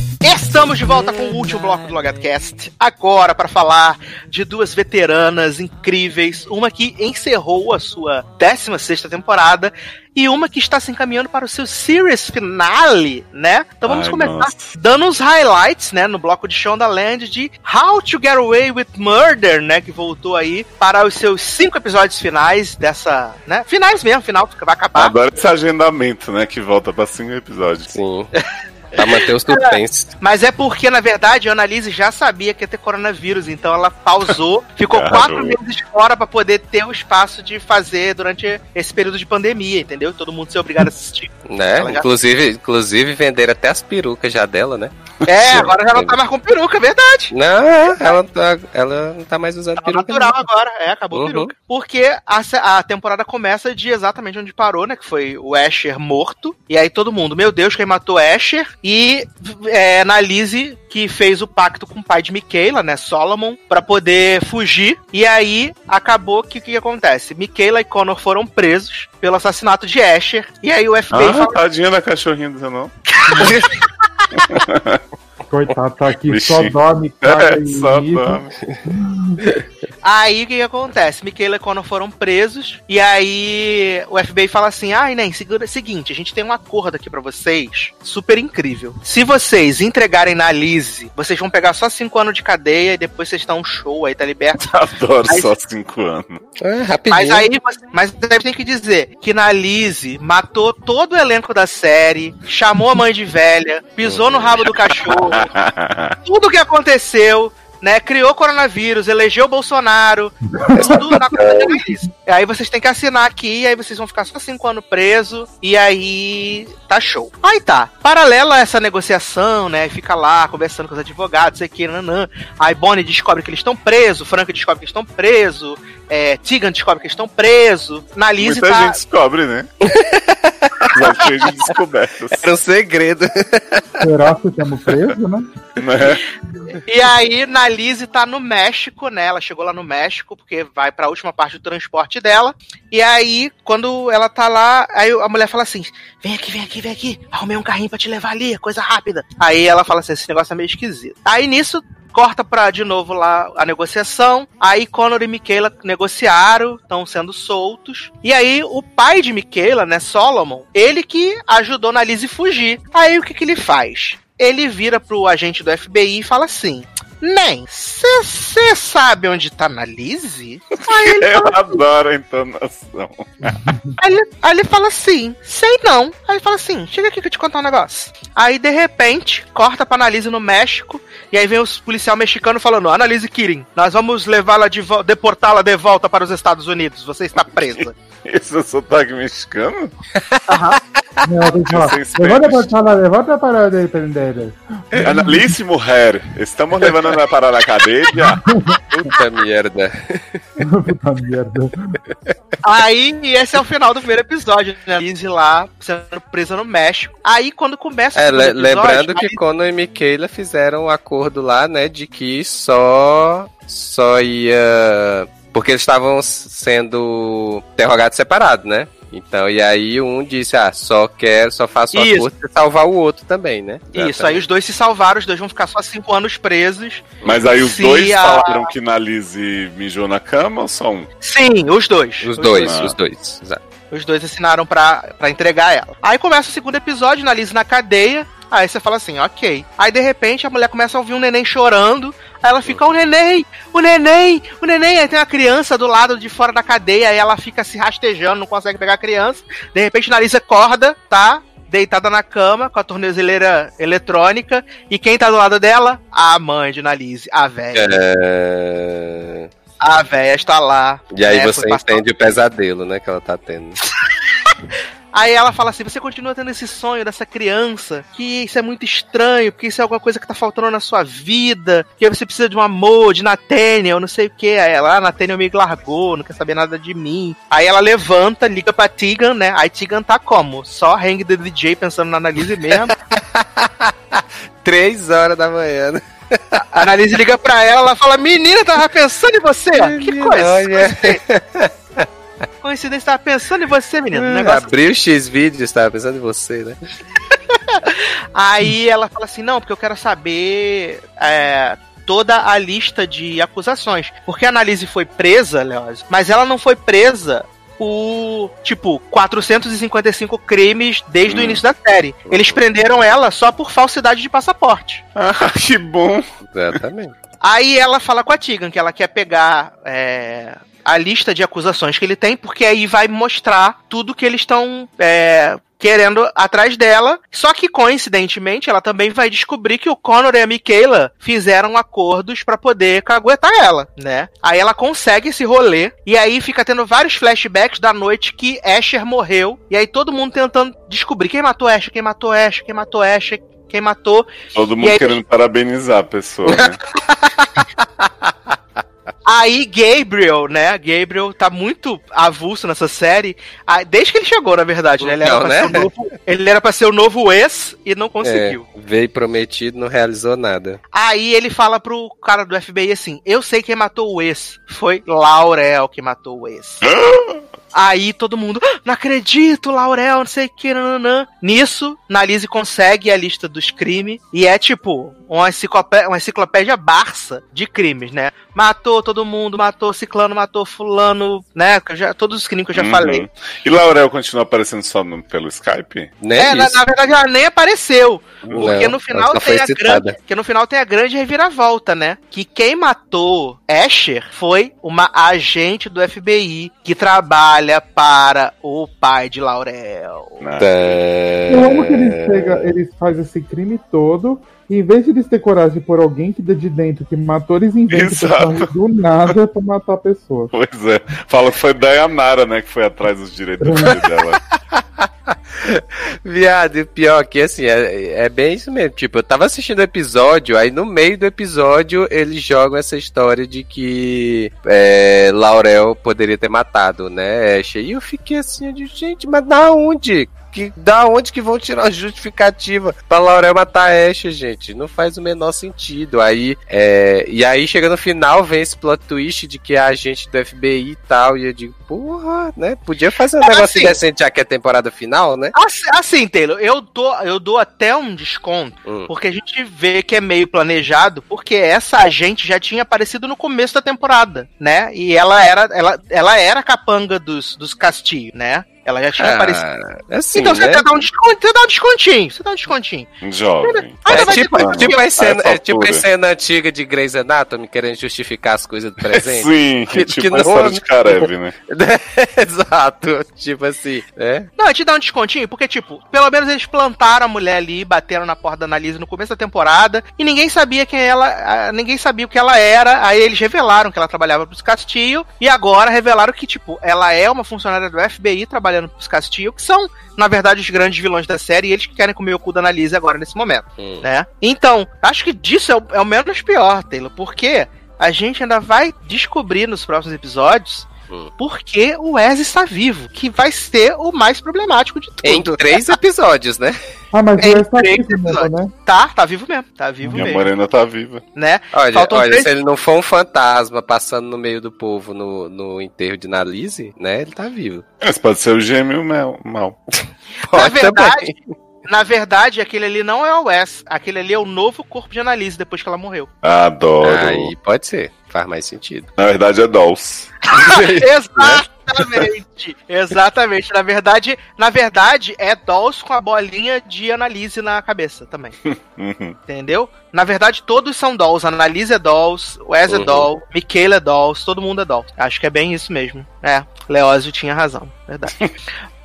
Speaker 2: Estamos de volta com o último bloco do Logadcast. Agora para falar de duas veteranas incríveis, uma que encerrou a sua 16 temporada e uma que está se encaminhando para o seu series finale, né? Então vamos
Speaker 6: Ai,
Speaker 2: começar
Speaker 6: nossa.
Speaker 2: dando os highlights, né, no bloco de Shondaland de How to Get Away with Murder, né, que voltou aí para os seus cinco episódios finais dessa, né, finais mesmo, final que vai acabar.
Speaker 6: Adoro esse agendamento, né? Que volta pra cinco episódios.
Speaker 5: Sim. Pra manter o suspense.
Speaker 2: Mas é porque, na verdade, a Annalise já sabia que ia ter coronavírus, então ela pausou, ficou quatro meses fora pra poder ter o espaço de fazer durante esse período de pandemia, entendeu? Todo mundo ser obrigado a assistir.
Speaker 5: Né?
Speaker 2: Ela já-
Speaker 5: Inclusive, inclusive venderam até as perucas já dela, né?
Speaker 2: É, agora já não tá mais com peruca, é verdade.
Speaker 5: Não, ela, tá, ela não tá mais usando
Speaker 2: Tá
Speaker 5: peruca.
Speaker 2: natural
Speaker 5: não.
Speaker 2: agora, é, acabou a
Speaker 5: Uhum.
Speaker 2: peruca. Porque a, a temporada começa de exatamente onde parou, né? Que foi o Asher morto. E aí todo mundo, meu Deus, quem matou Asher? E é, na Lizzie, que fez o pacto com o pai de Michaela, né? Solomon, pra poder fugir. E aí acabou que o que, que acontece? Michaela e Connor foram presos pelo assassinato de Asher. E aí o FBI
Speaker 6: Ah,
Speaker 2: fala.
Speaker 6: tadinha da cachorrinha do não.
Speaker 3: Coitado, tá aqui,
Speaker 6: Bichinho.
Speaker 3: só dorme, caga
Speaker 6: É,
Speaker 3: e
Speaker 6: só dorme.
Speaker 2: Aí o que, que acontece? Michaela e Connor foram presos. E aí o FBI fala assim: ai, nem, segura, seguinte, a gente tem um acordo aqui pra vocês, super incrível. Se vocês entregarem na Lizzie, vocês vão pegar só 5 anos de cadeia e depois vocês dão um show, aí tá liberto.
Speaker 6: Adoro
Speaker 2: Mas-
Speaker 6: só cinco anos.
Speaker 5: É, rapidinho.
Speaker 2: Mas aí, você- mas deve ter que dizer que na Lizzie matou todo o elenco da série, chamou a mãe de velha, pisou no rabo do cachorro, tudo que aconteceu, né? Criou coronavírus, elegeu o Bolsonaro, tudo na. Aí vocês têm que assinar aqui, aí vocês vão ficar só cinco anos presos, e aí tá show. Aí tá. Paralelo a essa negociação, né? Fica lá conversando com os advogados, sei que, nanã. Aí Bonnie descobre que eles estão presos, Frank descobre que eles estão presos, é, Tegan descobre que eles estão presos. Na Lizzie
Speaker 6: Muita
Speaker 2: tá.
Speaker 6: gente descobre, né? Já cheio de descobertas.
Speaker 5: Era um segredo.
Speaker 3: Será que estamos presos, né?
Speaker 6: Né?
Speaker 2: E aí, na Lizzie tá no México, né? Ela chegou lá no México, porque vai pra última parte do transporte dela. E aí, quando ela tá lá, aí a mulher fala assim: vem aqui, vem aqui, vem aqui. Arrumei um carrinho pra te levar ali, coisa rápida. Aí ela fala assim: esse negócio é meio esquisito. Aí nisso. Corta pra de novo lá a negociação. Aí Connor e Michaela negociaram, estão sendo soltos. E aí o pai de Michaela, né, Solomon, ele que ajudou na Lizzie fugir. Aí o que, que ele faz? ele vira pro agente do FBI e fala assim: Nem, você sabe onde tá na Lizzie? Aí ele,
Speaker 6: Eu adoro a entonação.
Speaker 2: aí ele, aí ele fala assim: Sei não. Aí ele fala assim: Chega aqui que eu te contar um negócio. Aí de repente, corta pra Annalise no México. E aí vem os policial mexicano falando: Annalise Kirin, nós vamos levá-la de deportá-la de volta para os Estados Unidos. Você está presa.
Speaker 6: Esse é sotaque mexicano?
Speaker 3: Não.
Speaker 6: Sem espelhos.
Speaker 3: Levanta pra falar, levanta para de prender.
Speaker 6: Annalise, mulher, estamos levando para a cadeia.
Speaker 5: Puta merda.
Speaker 3: Puta merda.
Speaker 2: Aí, e esse é o final do primeiro episódio, né? Lizzie lá sendo presa no México. Aí, quando começa o
Speaker 5: É, le-
Speaker 2: episódio,
Speaker 5: lembrando que
Speaker 2: aí-
Speaker 5: Conan e Michaela fizeram um acordo lá, né, de que só só ia porque eles estavam sendo interrogados separados, né? Então, e aí um disse, ah, só quero, só faço o
Speaker 2: Isso.
Speaker 5: acordo pra salvar o outro também, né?
Speaker 2: Isso, aí os dois se salvaram, os dois vão ficar só cinco anos presos.
Speaker 6: Mas aí os dois
Speaker 2: a-
Speaker 6: falaram que na Lizzie mijou na cama ou só um?
Speaker 2: Sim, os dois.
Speaker 5: Os dois,
Speaker 6: Ah.
Speaker 5: os dois. Exato.
Speaker 2: Os dois assinaram pra, pra entregar ela. Aí começa o segundo episódio, na Liz na cadeia. Aí você fala assim, ok. Aí de repente a mulher começa a ouvir um neném chorando. Aí ela fica, o neném, o neném, o neném. Aí tem uma criança do lado de fora da cadeia. Aí ela fica se rastejando, não consegue pegar a criança. De repente a Liz acorda, tá? Deitada na cama, com a tornozeleira eletrônica. E quem tá do lado dela? A mãe de Nalize, a velha.
Speaker 5: É...
Speaker 2: A velha está lá.
Speaker 5: E aí
Speaker 2: né,
Speaker 5: você entende o pesadelo, né, que ela tá tendo.
Speaker 2: Aí ela fala assim: você continua tendo esse sonho dessa criança, que isso é muito estranho, porque isso é alguma coisa que tá faltando na sua vida, que você precisa de um amor, de Nathaniel, não sei o que. Aí ela, ah, Nathaniel me largou, não quer saber nada de mim. Aí ela levanta, liga pra Tegan, né? Aí Tegan tá como? Só hang the DJ pensando na Annalise mesmo.
Speaker 5: Três horas da manhã, né?
Speaker 2: A Annalise liga pra ela, ela fala: Menina, tava pensando em você. Que coisa.
Speaker 5: Olha.
Speaker 2: Coincidência, tava pensando em você, menino. Um negócio
Speaker 5: Abriu o X-Vídeos, tava pensando em você, né?
Speaker 2: Aí ela fala assim: não, porque eu quero saber é, toda a lista de acusações. Porque a Annalise foi presa, Leózio, mas ela não foi presa por, tipo, 455 crimes desde o
Speaker 6: Hum.
Speaker 2: início da série. Eles prenderam ela só por falsidade de passaporte.
Speaker 6: Ah, que bom.
Speaker 5: Exatamente.
Speaker 2: Aí ela fala com a Tegan que ela quer pegar é, a lista de acusações que ele tem, porque aí vai mostrar tudo que eles estão. é, querendo atrás dela. Só que, coincidentemente, ela também vai descobrir que o Connor e a Michaela fizeram acordos pra poder caguetar ela, né? Aí ela consegue esse rolê, e aí fica tendo vários flashbacks da noite que Asher morreu, e aí todo mundo tentando descobrir quem matou Asher, quem matou Asher, quem matou Asher, quem matou.
Speaker 6: Todo mundo
Speaker 2: aí-
Speaker 6: querendo parabenizar a pessoa, né?
Speaker 2: Aí Gabriel, né? Gabriel tá muito avulso nessa série. Desde que ele chegou, na verdade, né? Ele era,
Speaker 5: Não,
Speaker 2: pra
Speaker 5: né?
Speaker 2: ser o novo, ele era pra ser o novo ex e não conseguiu.
Speaker 5: É, veio prometido, não realizou nada.
Speaker 2: Aí ele fala pro cara do FBI assim: Eu sei quem matou o ex. Foi Laurel que matou o ex. Aí todo mundo, "Ah, não acredito, Laurel, não sei o que, nananã. Nisso, Nalise consegue a lista dos crimes e é tipo uma enciclopédia, uma enciclopédia barça de crimes, né? Matou todo mundo, matou ciclano, matou fulano, né? já- todos os crimes que eu já
Speaker 6: Uhum.
Speaker 2: falei.
Speaker 6: E Laurel continua aparecendo só no- pelo Skype?
Speaker 5: Né?
Speaker 2: É, na, na verdade ela nem apareceu. Porque
Speaker 5: Não,
Speaker 2: no final tem a
Speaker 5: citada.
Speaker 2: grande, porque no final tem a grande reviravolta, né? Que quem matou Asher foi uma agente do FBI que trabalha para o pai de Laurel.
Speaker 3: Eu amo que eles, pegam, eles fazem esse crime todo. E em vez de eles ter coragem por alguém que de dentro que matou, eles inventam do nada pra matar a pessoa.
Speaker 6: Pois é. Fala que foi Dayanara, né, que foi atrás dos direitos do filho dela.
Speaker 5: Viado, e pior que assim, é, é bem isso mesmo. Tipo, eu tava assistindo o episódio, aí no meio do episódio eles jogam essa história de que é, Laurel poderia ter matado, né. E eu fiquei assim, digo, gente, mas da onde? Que, da onde que vão tirar a justificativa pra Laurel matar a Asher, gente? Não faz o menor sentido. Aí, é, e aí chega no final, vem esse plot twist de que é agente do FBI e tal, e eu digo, porra, né? Podia fazer um
Speaker 2: É,
Speaker 5: negócio
Speaker 2: assim-
Speaker 5: decente já que é temporada final, né?
Speaker 2: Assim, assim, Taylor, eu dou, eu dou até um desconto,
Speaker 5: Hum.
Speaker 2: porque a gente vê que é meio planejado, porque essa agente já tinha aparecido no começo da temporada, né? E ela era, ela, ela era capanga dos, dos Castilho, né? Ela já tinha aparecido.
Speaker 5: Ah, assim,
Speaker 2: então você
Speaker 5: né?
Speaker 2: dá um desconto, você dá um descontinho, você dá um descontinho.
Speaker 6: Jovem.
Speaker 2: Ainda
Speaker 5: É tipo, tipo, a cena,
Speaker 6: Essa
Speaker 5: é tipo a
Speaker 6: altura.
Speaker 5: cena antiga de Grey's Anatomy querendo justificar as coisas do presente.
Speaker 6: Sim,
Speaker 5: Que-
Speaker 6: tipo
Speaker 5: que
Speaker 6: a
Speaker 5: não-
Speaker 6: história de Karev, né?
Speaker 5: Exato. Tipo assim, né?
Speaker 2: Não, te dá um descontinho, porque, tipo, pelo menos eles plantaram a mulher ali, bateram na porta da Annalise no começo da temporada, e ninguém sabia quem ela. ah, Ninguém sabia o que ela era. Aí eles revelaram que ela trabalhava pros Castillo, e agora revelaram que, tipo, ela é uma funcionária do FBI trabalhando pros Castillo, que são, na verdade, os grandes vilões da série, e eles que querem comer o cu da Annalise agora nesse momento,
Speaker 5: Hum.
Speaker 2: né? Então, acho que disso é o, é o menos pior, Taylor, porque a gente ainda vai descobrir nos próximos episódios.
Speaker 5: Hum.
Speaker 2: Porque o Wes está vivo, que vai ser o mais problemático de
Speaker 5: Em
Speaker 2: tudo.
Speaker 5: três episódios, né?
Speaker 3: Ah, mas
Speaker 2: É,
Speaker 3: o Wes tá
Speaker 2: três
Speaker 3: aqui mesmo,
Speaker 2: episódios.
Speaker 3: né?
Speaker 2: Tá, tá vivo mesmo. Tá vivo
Speaker 6: Minha
Speaker 2: mesmo.
Speaker 6: morena tá viva.
Speaker 2: Né?
Speaker 5: Olha,
Speaker 2: Faltam
Speaker 5: olha
Speaker 2: três-
Speaker 5: se ele não for um fantasma passando no meio do povo no, no enterro de Nalise, né? Ele tá vivo.
Speaker 6: Mas pode ser o gêmeo mal. mal.
Speaker 2: Na verdade,
Speaker 5: também.
Speaker 2: na verdade, aquele ali não é o Wes. Aquele ali é o novo corpo de Annalise depois que ela morreu.
Speaker 6: Adoro.
Speaker 5: Aí pode ser. Faz mais sentido.
Speaker 6: Na verdade é Dolls.
Speaker 2: Exatamente. Exatamente. Na verdade, na verdade, é Dolls com a bolinha de Annalise na cabeça também.
Speaker 6: Uhum.
Speaker 2: Entendeu? Na verdade, todos são Dolls. A Annalise é Dolls, Wes é
Speaker 5: Uhum.
Speaker 2: Doll, Michaela é Dolls, todo mundo é Doll. Acho que é bem isso mesmo. É, Leózio tinha razão. Verdade.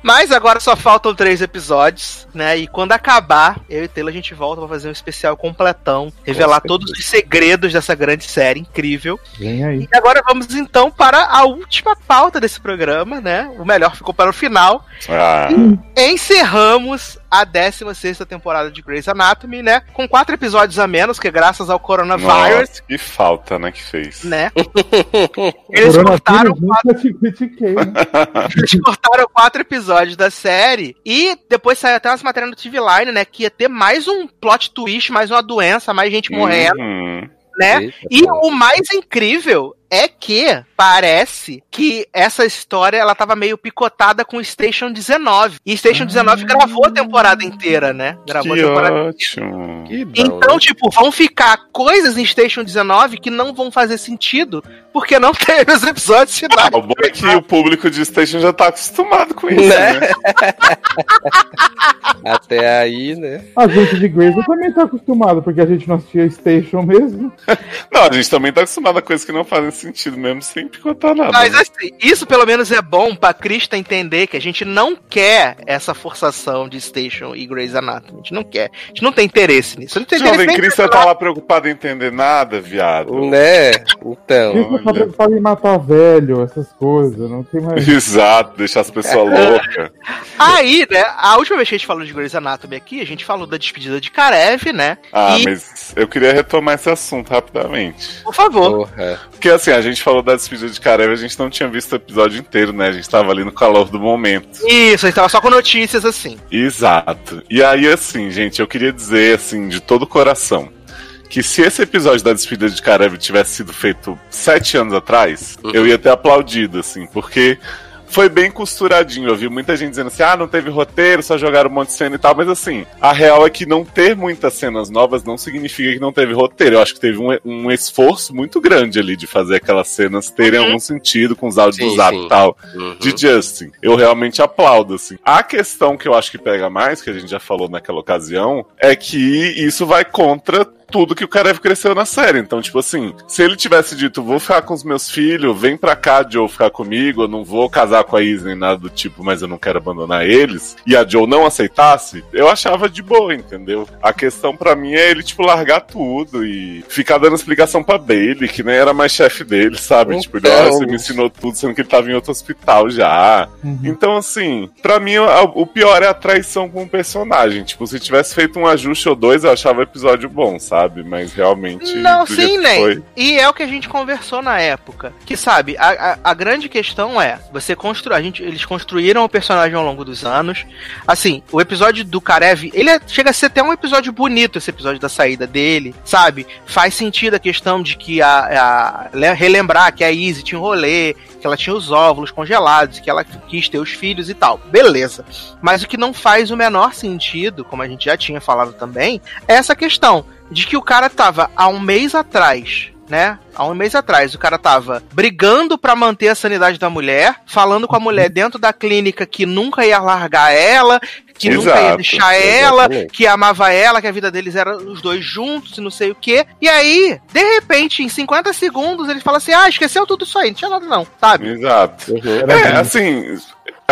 Speaker 2: Mas agora só faltam três episódios, né? E quando acabar, eu e Taylor a gente volta pra fazer um especial completão, revelar todos os segredos dessa grande série incrível.
Speaker 3: Vem aí.
Speaker 2: E agora vamos então para a última pauta desse programa, né? O melhor ficou para o final.
Speaker 6: Ah,
Speaker 2: Encerramos a 16 temporada de Grey's Anatomy, né? Com quatro episódios a menos, que graças ao coronavírus,
Speaker 6: nossa, que falta, né, que fez.
Speaker 2: né? Eles cortaram,
Speaker 3: nunca te critiquei, né?
Speaker 2: eles cortaram quatro episódios da série e depois saiu até umas matérias no TV Line, né? Que ia ter mais um plot twist, mais uma doença, mais gente morrendo,
Speaker 6: Uhum.
Speaker 2: né?
Speaker 5: Eita,
Speaker 2: E
Speaker 5: pô.
Speaker 2: o mais incrível é que parece que essa história ela tava meio picotada com Station 19. E Station 19 gravou a temporada inteira, né? Gravou a
Speaker 6: Que
Speaker 2: temporada
Speaker 6: ótimo.
Speaker 5: Que bom,
Speaker 2: Então, tipo, vão ficar coisas em Station 19 que não vão fazer sentido, porque não teve os episódios finais.
Speaker 6: Ah, o bom é que o público de Station já tá acostumado com isso,
Speaker 5: Né?
Speaker 6: né?
Speaker 5: Até aí, né?
Speaker 3: A gente de Grey's também tá acostumado, porque a gente não assistia Station mesmo.
Speaker 6: Não, a gente também tá acostumado a coisas que não fazem sentido mesmo sem picotar nada.
Speaker 2: Mas
Speaker 6: né?
Speaker 2: assim, isso pelo menos é bom pra Krista entender que a gente não quer essa forçação de Station e Grey's Anatomy. A gente não quer. A gente não tem interesse nisso. Não tem interesse
Speaker 6: Jovem
Speaker 2: nem
Speaker 6: Cristo tá lá preocupado em entender nada, viado.
Speaker 5: Né? Então.
Speaker 3: Isso tá
Speaker 6: Olha.
Speaker 3: preocupado em matar velho, essas coisas. Não tem mais.
Speaker 6: Exato, deixar as pessoas loucas.
Speaker 2: Aí, né, a última vez que a gente falou de Grey's Anatomy aqui, a gente falou da despedida de Karev, né?
Speaker 6: Ah,
Speaker 2: e,
Speaker 6: mas eu queria retomar esse assunto rapidamente.
Speaker 2: por favor.
Speaker 5: Porra.
Speaker 6: Porque assim, a gente falou da despedida de Karev, a gente não tinha visto o episódio inteiro, né? A gente tava ali no calor do momento.
Speaker 2: Isso, a gente tava só com notícias assim.
Speaker 6: Exato. E aí, assim, gente, eu queria dizer, assim, de todo o coração, que se esse episódio da despedida de Karev tivesse sido feito sete anos atrás, eu ia ter aplaudido, assim, porque foi bem costuradinho. Eu vi muita gente dizendo assim: ah, não teve roteiro, só jogaram um monte de cena e tal. Mas assim, a real é que não ter muitas cenas novas não significa que não teve roteiro. Eu acho que teve um, um esforço muito grande ali de fazer aquelas cenas terem algum sentido com os áudios do zap e tal
Speaker 5: Uhum.
Speaker 6: de Justin. Eu realmente aplaudo, assim. A questão que eu acho que pega mais, que a gente já falou naquela ocasião, é que isso vai contra tudo que o Karev cresceu na série. Então, tipo assim, se ele tivesse dito, vou ficar com os meus filhos, vem pra cá, Joe, ficar comigo, eu não vou casar com a Izzy nem nada do tipo, mas eu não quero abandonar eles, e a Joe não aceitasse, eu achava de boa, entendeu? A questão pra mim é ele, tipo, largar tudo e ficar dando explicação pra Bailey, que nem era mais chefe dele, sabe? tipo, ele,
Speaker 5: Então.
Speaker 6: "Ah, você me ensinou tudo, sendo que ele tava em outro hospital já. Então, assim, pra mim, a- o pior é a traição com o personagem. Tipo, se tivesse feito um ajuste ou dois, eu achava o episódio bom, sabe? Mas realmente.
Speaker 2: Não, sim, nem.
Speaker 6: foi-
Speaker 2: E é o que a gente conversou na época. Que sabe, a, a, a grande questão é, você constru, a gente, eles construíram o personagem ao longo dos anos. Assim, o episódio do Karev, ele é- chega a ser até um episódio bonito, esse episódio da saída dele, sabe? Faz sentido a questão de que a, a- le- relembrar que a Izzy tinha um rolê, que ela tinha os óvulos congelados, que ela quis ter os filhos e tal. Beleza. Mas o que não faz o menor sentido, como a gente já tinha falado também, é essa questão de que o cara tava há um mês atrás, né? Há um mês atrás, o cara tava brigando pra manter a sanidade da mulher, falando com a mulher dentro da clínica que nunca ia largar ela, que nunca ia
Speaker 6: Exato,
Speaker 2: deixar ela,
Speaker 5: exatamente.
Speaker 2: que amava ela, que a vida deles era os dois juntos e não sei o quê. E aí, de repente, em 50 segundos, ele fala assim: ah, esqueceu tudo isso aí, não tinha nada não, sabe?
Speaker 6: Exato. É, assim.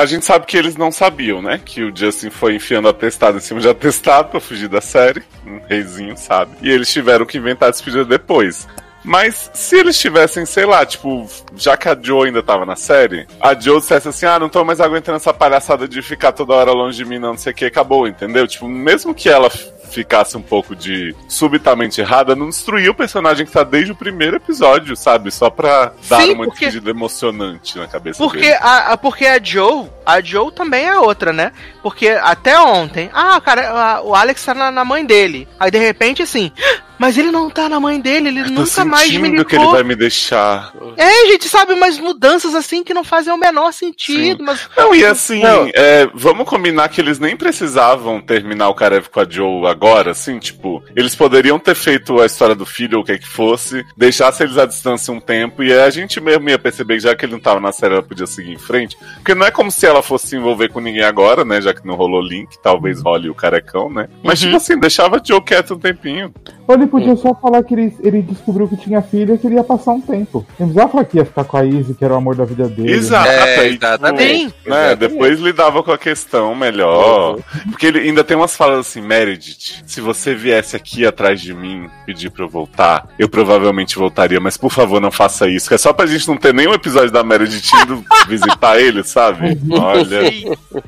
Speaker 6: A gente sabe que eles não sabiam, né? Que o Justin foi enfiando atestado em cima de atestado pra fugir da série. Um reizinho, sabe? E eles tiveram que inventar despedida depois. Mas se eles tivessem, sei lá, tipo, já que a Joe ainda tava na série, a Joe dissesse assim: ah, não tô mais aguentando essa palhaçada de ficar toda hora longe de mim, não, não sei o que, acabou, entendeu? Tipo, mesmo que ela ficasse um pouco de subitamente errada, não destruiu o personagem que tá desde o primeiro episódio, sabe? Só pra dar
Speaker 2: Sim,
Speaker 6: uma
Speaker 2: porque-
Speaker 6: despedida emocionante na cabeça
Speaker 2: Porque
Speaker 6: dele.
Speaker 2: a, a- porque a Joe, a Joe também é outra, né? Porque até ontem, ah, cara, a- o Alex tá na, na mãe dele. Aí de repente assim, mas ele não tá na mãe dele, ele
Speaker 6: Tô
Speaker 2: nunca mais me ligou.
Speaker 6: que ele vai me deixar.
Speaker 2: É, gente, sabe, umas mudanças assim que não fazem o menor sentido, mas
Speaker 6: Não, e assim,
Speaker 5: Não.
Speaker 6: é, vamos combinar que eles nem precisavam terminar o Karev com a Joe agora, assim, tipo, eles poderiam ter feito a história do filho ou o que que fosse, deixasse eles à distância um tempo, e aí a gente mesmo ia perceber que já que ele não tava na série, ela podia seguir em frente. Porque não é como se ela fosse se envolver com ninguém agora, né? Já que não rolou link, talvez role o carecão, né? Mas,
Speaker 2: Uhum.
Speaker 6: tipo assim, deixava a Joe quieta um tempinho.
Speaker 3: Ele podia só falar que ele, ele descobriu que tinha filha e que ele ia passar um tempo. Não precisava falar que ia ficar com a Izzy, que era o amor da vida dele.
Speaker 6: Exato,
Speaker 5: É,
Speaker 6: aí, tipo,
Speaker 5: exatamente.
Speaker 2: Sim.
Speaker 6: né, depois lidava com a questão melhor. Porque ele ainda tem umas falas assim, Meredith, se você viesse aqui atrás de mim pedir pra eu voltar, eu provavelmente voltaria, mas por favor não faça isso. Que é só pra gente não ter nenhum episódio da Meredith indo visitar ele, sabe? Olha.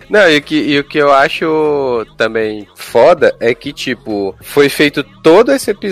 Speaker 5: Não, e o, que, e o que eu acho também foda é que, tipo, foi feito todo esse episódio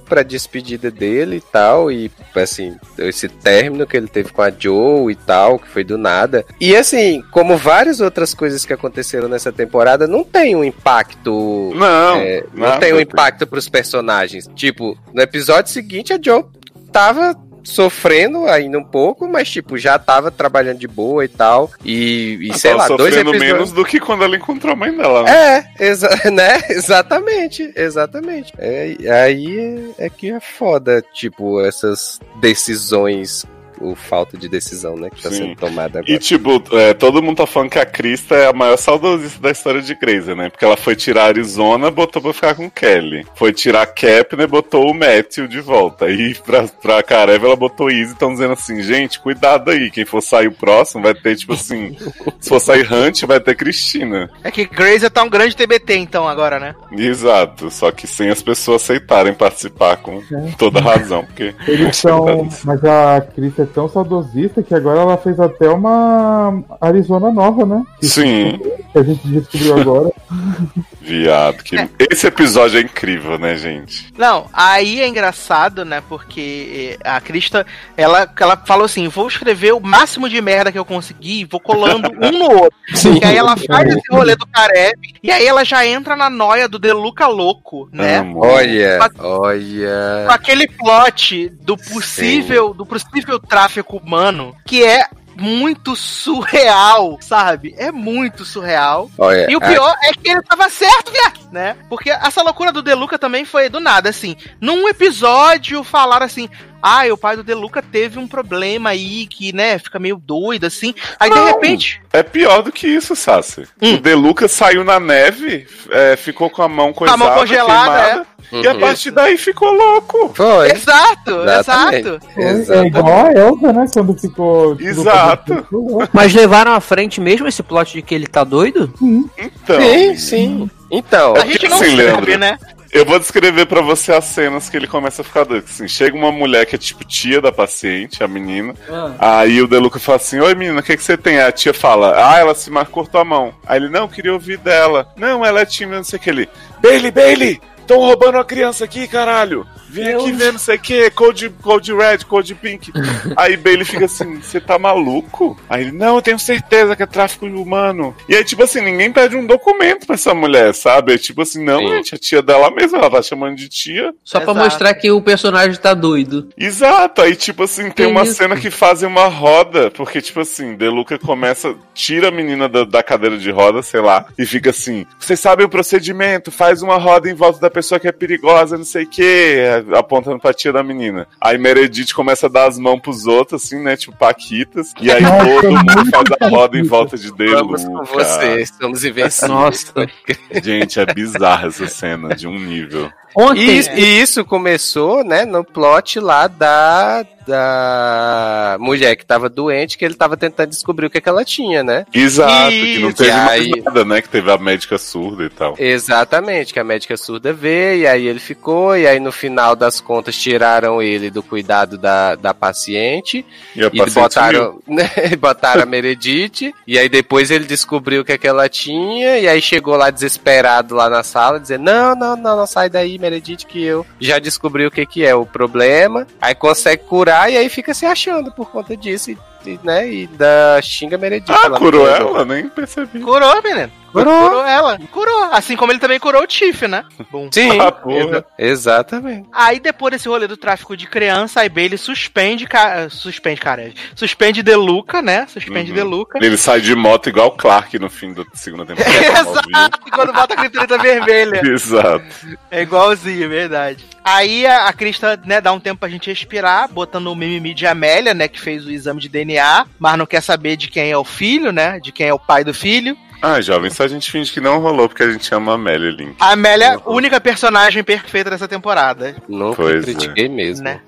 Speaker 5: pra despedida dele e tal, e, assim, esse término que ele teve com a Joe e tal, que foi do nada. E, assim, como várias outras coisas que aconteceram nessa temporada, não tem um impacto.
Speaker 6: Não,
Speaker 5: é, não
Speaker 6: nada
Speaker 5: tem um impacto pros personagens. Tipo, no episódio seguinte, a Joe tava sofrendo ainda um pouco, mas tipo, já tava trabalhando de boa e tal. E, e sei
Speaker 6: Tava
Speaker 5: lá, dois
Speaker 6: sofrendo
Speaker 5: episódios.
Speaker 6: menos do que quando ela encontrou a mãe dela, né?
Speaker 5: É, exa né? Exatamente, exatamente. É, aí é, é que é foda, tipo, essas decisões o falta de decisão, né? Que tá
Speaker 6: Sim.
Speaker 5: sendo tomada
Speaker 6: E
Speaker 5: agora.
Speaker 6: tipo, é, todo mundo tá falando que a Krista é a maior saudosista da história de Grey's, né? Porque ela foi tirar a Arizona, botou pra ficar com Kelly. Foi tirar a Kepner, botou o Matthew de volta. E pra, pra Karev, ela botou Izzy. Estão dizendo assim, gente, cuidado aí. Quem for sair o próximo vai ter, tipo assim... se for sair Hunt, vai ter Cristina.
Speaker 2: É que Grace tá um grande TBT, então, agora, né?
Speaker 6: Exato. Só que sem as pessoas aceitarem participar com toda razão. Porque...
Speaker 3: Eles são. Mas a Cris é tão saudosista que agora ela fez até uma Arizona nova, né? Que,
Speaker 6: Sim,
Speaker 3: que a gente descobriu agora.
Speaker 6: viado. Que... Esse episódio é incrível, né, gente?
Speaker 2: Não, aí é engraçado, né? Porque eh, a Krista, ela, ela falou assim: vou escrever o máximo de merda que eu conseguir, vou colando um no outro. E aí ela faz esse rolê do Karev, e aí ela já entra na noia do Deluca louco, né?
Speaker 6: Amo.
Speaker 5: Olha,
Speaker 2: Mas-
Speaker 5: olha.
Speaker 2: Com aquele plot do possível, do possível tráfico humano, que é muito surreal, sabe? É muito surreal.
Speaker 5: olha
Speaker 2: E o
Speaker 5: a-
Speaker 2: pior é que ele tava certo, né? Porque essa loucura do Deluca também foi do nada, assim. Num episódio falaram assim: ah, o pai do Deluca teve um problema aí que, né, fica meio doido, assim. Aí de
Speaker 6: Não.
Speaker 2: repente.
Speaker 6: É pior do que isso, Sassi.
Speaker 2: Hum.
Speaker 6: O Deluca saiu na neve, é, ficou com a mão
Speaker 2: Com a mão
Speaker 6: coisada,
Speaker 2: congelada,
Speaker 6: queimada, e a
Speaker 5: Uhum.
Speaker 6: partir daí ficou louco.
Speaker 5: Foi.
Speaker 2: Exato, exato.
Speaker 3: É
Speaker 5: Exatamente.
Speaker 3: igual a Elsa, né? Quando ficou.
Speaker 6: Exato.
Speaker 4: Mas levaram à frente mesmo esse plot de que ele tá doido?
Speaker 6: Então,
Speaker 5: Sim, sim. Então,
Speaker 2: A gente não sabe,
Speaker 6: Leandro,
Speaker 2: né?
Speaker 6: eu vou descrever pra você as cenas que ele começa a ficar doido. Assim, chega uma mulher que é tipo tia da paciente, a menina. Aí o Deluca fala assim: Oi menina, o que, que você tem? Aí a tia fala: Ah, ela se mar- cortou a mão. Aí ele: Não, queria ouvir dela. Não, ela é tímida, não sei o que. Ele: Bailey, Bailey! Estão roubando uma criança aqui, caralho! Vem aqui ver não sei o que, Code, Code Red, Code Pink. Aí Bailey fica assim, você tá maluco? Aí ele, não, eu tenho certeza que é tráfico humano. E aí, tipo assim, ninguém pede um documento pra essa mulher, sabe? É tipo assim, não,
Speaker 5: Sim.
Speaker 6: gente, a tia dela mesma, ela tá chamando de tia.
Speaker 10: Só pra
Speaker 2: Exato.
Speaker 10: mostrar que o personagem tá doido.
Speaker 6: Exato, aí tipo assim, tem
Speaker 10: Que
Speaker 6: uma
Speaker 10: isso?
Speaker 6: cena que fazem uma roda, porque tipo assim, Deluca começa, tira a menina da, da cadeira de roda, sei lá, e fica assim, vocês sabem o procedimento, faz uma roda em volta da pessoa que é perigosa, não sei o que, apontando pra tia da menina. Aí Meredith começa a dar as mãos pros outros, assim, né, tipo Paquitas, e aí
Speaker 3: Nossa,
Speaker 6: todo mundo faz a roda em volta de
Speaker 5: vamos com
Speaker 6: Deluca.
Speaker 5: você, estamos invencibles.
Speaker 10: Nossa.
Speaker 6: Gente, é bizarra essa cena, de um nível.
Speaker 10: Ontem.
Speaker 5: E, isso- e isso começou, né, no plot lá da, da mulher que tava doente, que ele tava tentando descobrir o que, que ela tinha, né?
Speaker 6: Exato, que não teve mais
Speaker 5: aí-
Speaker 6: nada, né, que teve a médica surda e tal.
Speaker 5: Exatamente, que a médica surda veio, e aí ele ficou, e aí no final das contas tiraram ele do cuidado da, da paciente,
Speaker 6: E a
Speaker 5: e
Speaker 6: paciente
Speaker 5: botaram, né, botaram a Meredith, e aí depois ele descobriu o que, é que ela tinha, e aí chegou lá desesperado lá na sala, dizendo, não, não, não, não, sai daí, Meredith, que eu já descobri o que, que é o problema, aí consegue curar, e aí fica se achando por conta disso, e, né, e da xinga Meredith.
Speaker 6: Ah, curou ela? Nem percebi.
Speaker 2: Curou, menino.
Speaker 5: Curou.
Speaker 2: Curou ela. Curou. Assim como ele também curou o Tiff, né? Bom.
Speaker 5: Sim,
Speaker 6: Ah, porra.
Speaker 5: exa- exatamente.
Speaker 2: Aí depois desse rolê do tráfico de criança, aí Bailey suspende, ca... suspende, cara, suspende Deluca, né? Suspende
Speaker 6: Uhum.
Speaker 2: Deluca.
Speaker 6: Ele sai de moto igual o Clark no fim da segunda temporada.
Speaker 2: Exato, quando bota a criptonita vermelha.
Speaker 6: Exato.
Speaker 2: É igualzinho, verdade. Aí a, a Krista, né, dá um tempo pra gente respirar, botando o mimimi de Amélia, né, que fez o exame de DNA, mas não quer saber de quem é o filho, né, de quem é o pai do filho.
Speaker 6: Ah, jovem, só a gente finge que não rolou porque a gente ama a Amélia Link.
Speaker 2: A Amélia, única personagem perfeita dessa temporada,
Speaker 5: Nunca
Speaker 6: Pois é.
Speaker 5: critiquei mesmo.
Speaker 2: né?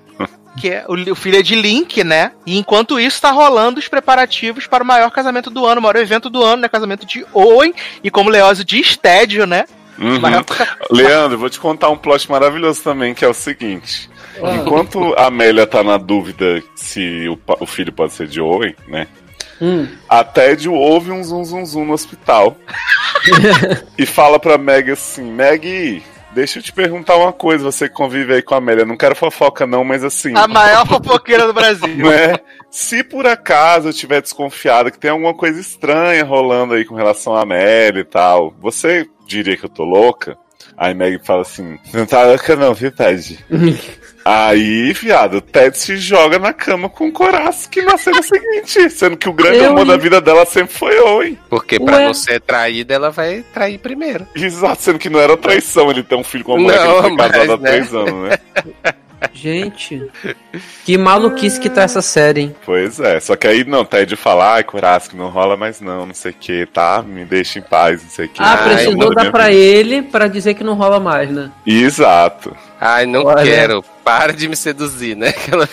Speaker 2: Que é o, filho é de Link, né? E enquanto isso, tá rolando os preparativos para o maior casamento do ano, o maior evento do ano, né? Casamento de Owen, e como Leózio diz, tédio, né?
Speaker 6: Uhum.
Speaker 2: Maior-
Speaker 6: Leandro, vou te contar um plot maravilhoso também, que é o seguinte.
Speaker 10: Ah.
Speaker 6: Enquanto a Amélia tá na dúvida se o, o filho pode ser de Owen, né?
Speaker 10: Hum.
Speaker 6: A Ted ouve um zum zum zum no hospital. e fala pra Meg assim, Meg, deixa eu te perguntar uma coisa, você que convive aí com a Amélia. Não quero fofoca não, mas assim...
Speaker 2: A maior fofoqueira do Brasil.
Speaker 6: né? Se por acaso eu tiver desconfiado que tem alguma coisa estranha rolando aí com relação à Amélia e tal, você diria que eu tô louca? Aí Meg fala assim: Não tá louca, não, viu, Ted? Aí, viado, o Ted se joga na cama com o coraço que nasceu no seguinte, sendo que o grande
Speaker 10: Eu
Speaker 6: amor da
Speaker 10: ia-
Speaker 6: vida dela sempre foi Owen.
Speaker 5: Porque pra
Speaker 10: Ué.
Speaker 5: não ser traída, ela vai trair primeiro.
Speaker 6: Exato, sendo que não era traição ele ter um filho com uma mulher que
Speaker 5: Não,
Speaker 6: ele foi casado
Speaker 5: mas,
Speaker 6: há
Speaker 5: né?
Speaker 6: três anos, né?
Speaker 4: Gente, que maluquice que tá essa série, hein?
Speaker 6: Pois é, só que aí não, Ted fala, ai, Kurasco, não rola mais não, não sei o que, tá? Me deixa em paz, não sei o que.
Speaker 4: Ah, precisou dar pra
Speaker 6: vida.
Speaker 4: ele pra dizer que não rola mais, né?
Speaker 6: Exato.
Speaker 5: Ai, não
Speaker 4: Olha.
Speaker 5: quero. Para de me seduzir, né? Aquela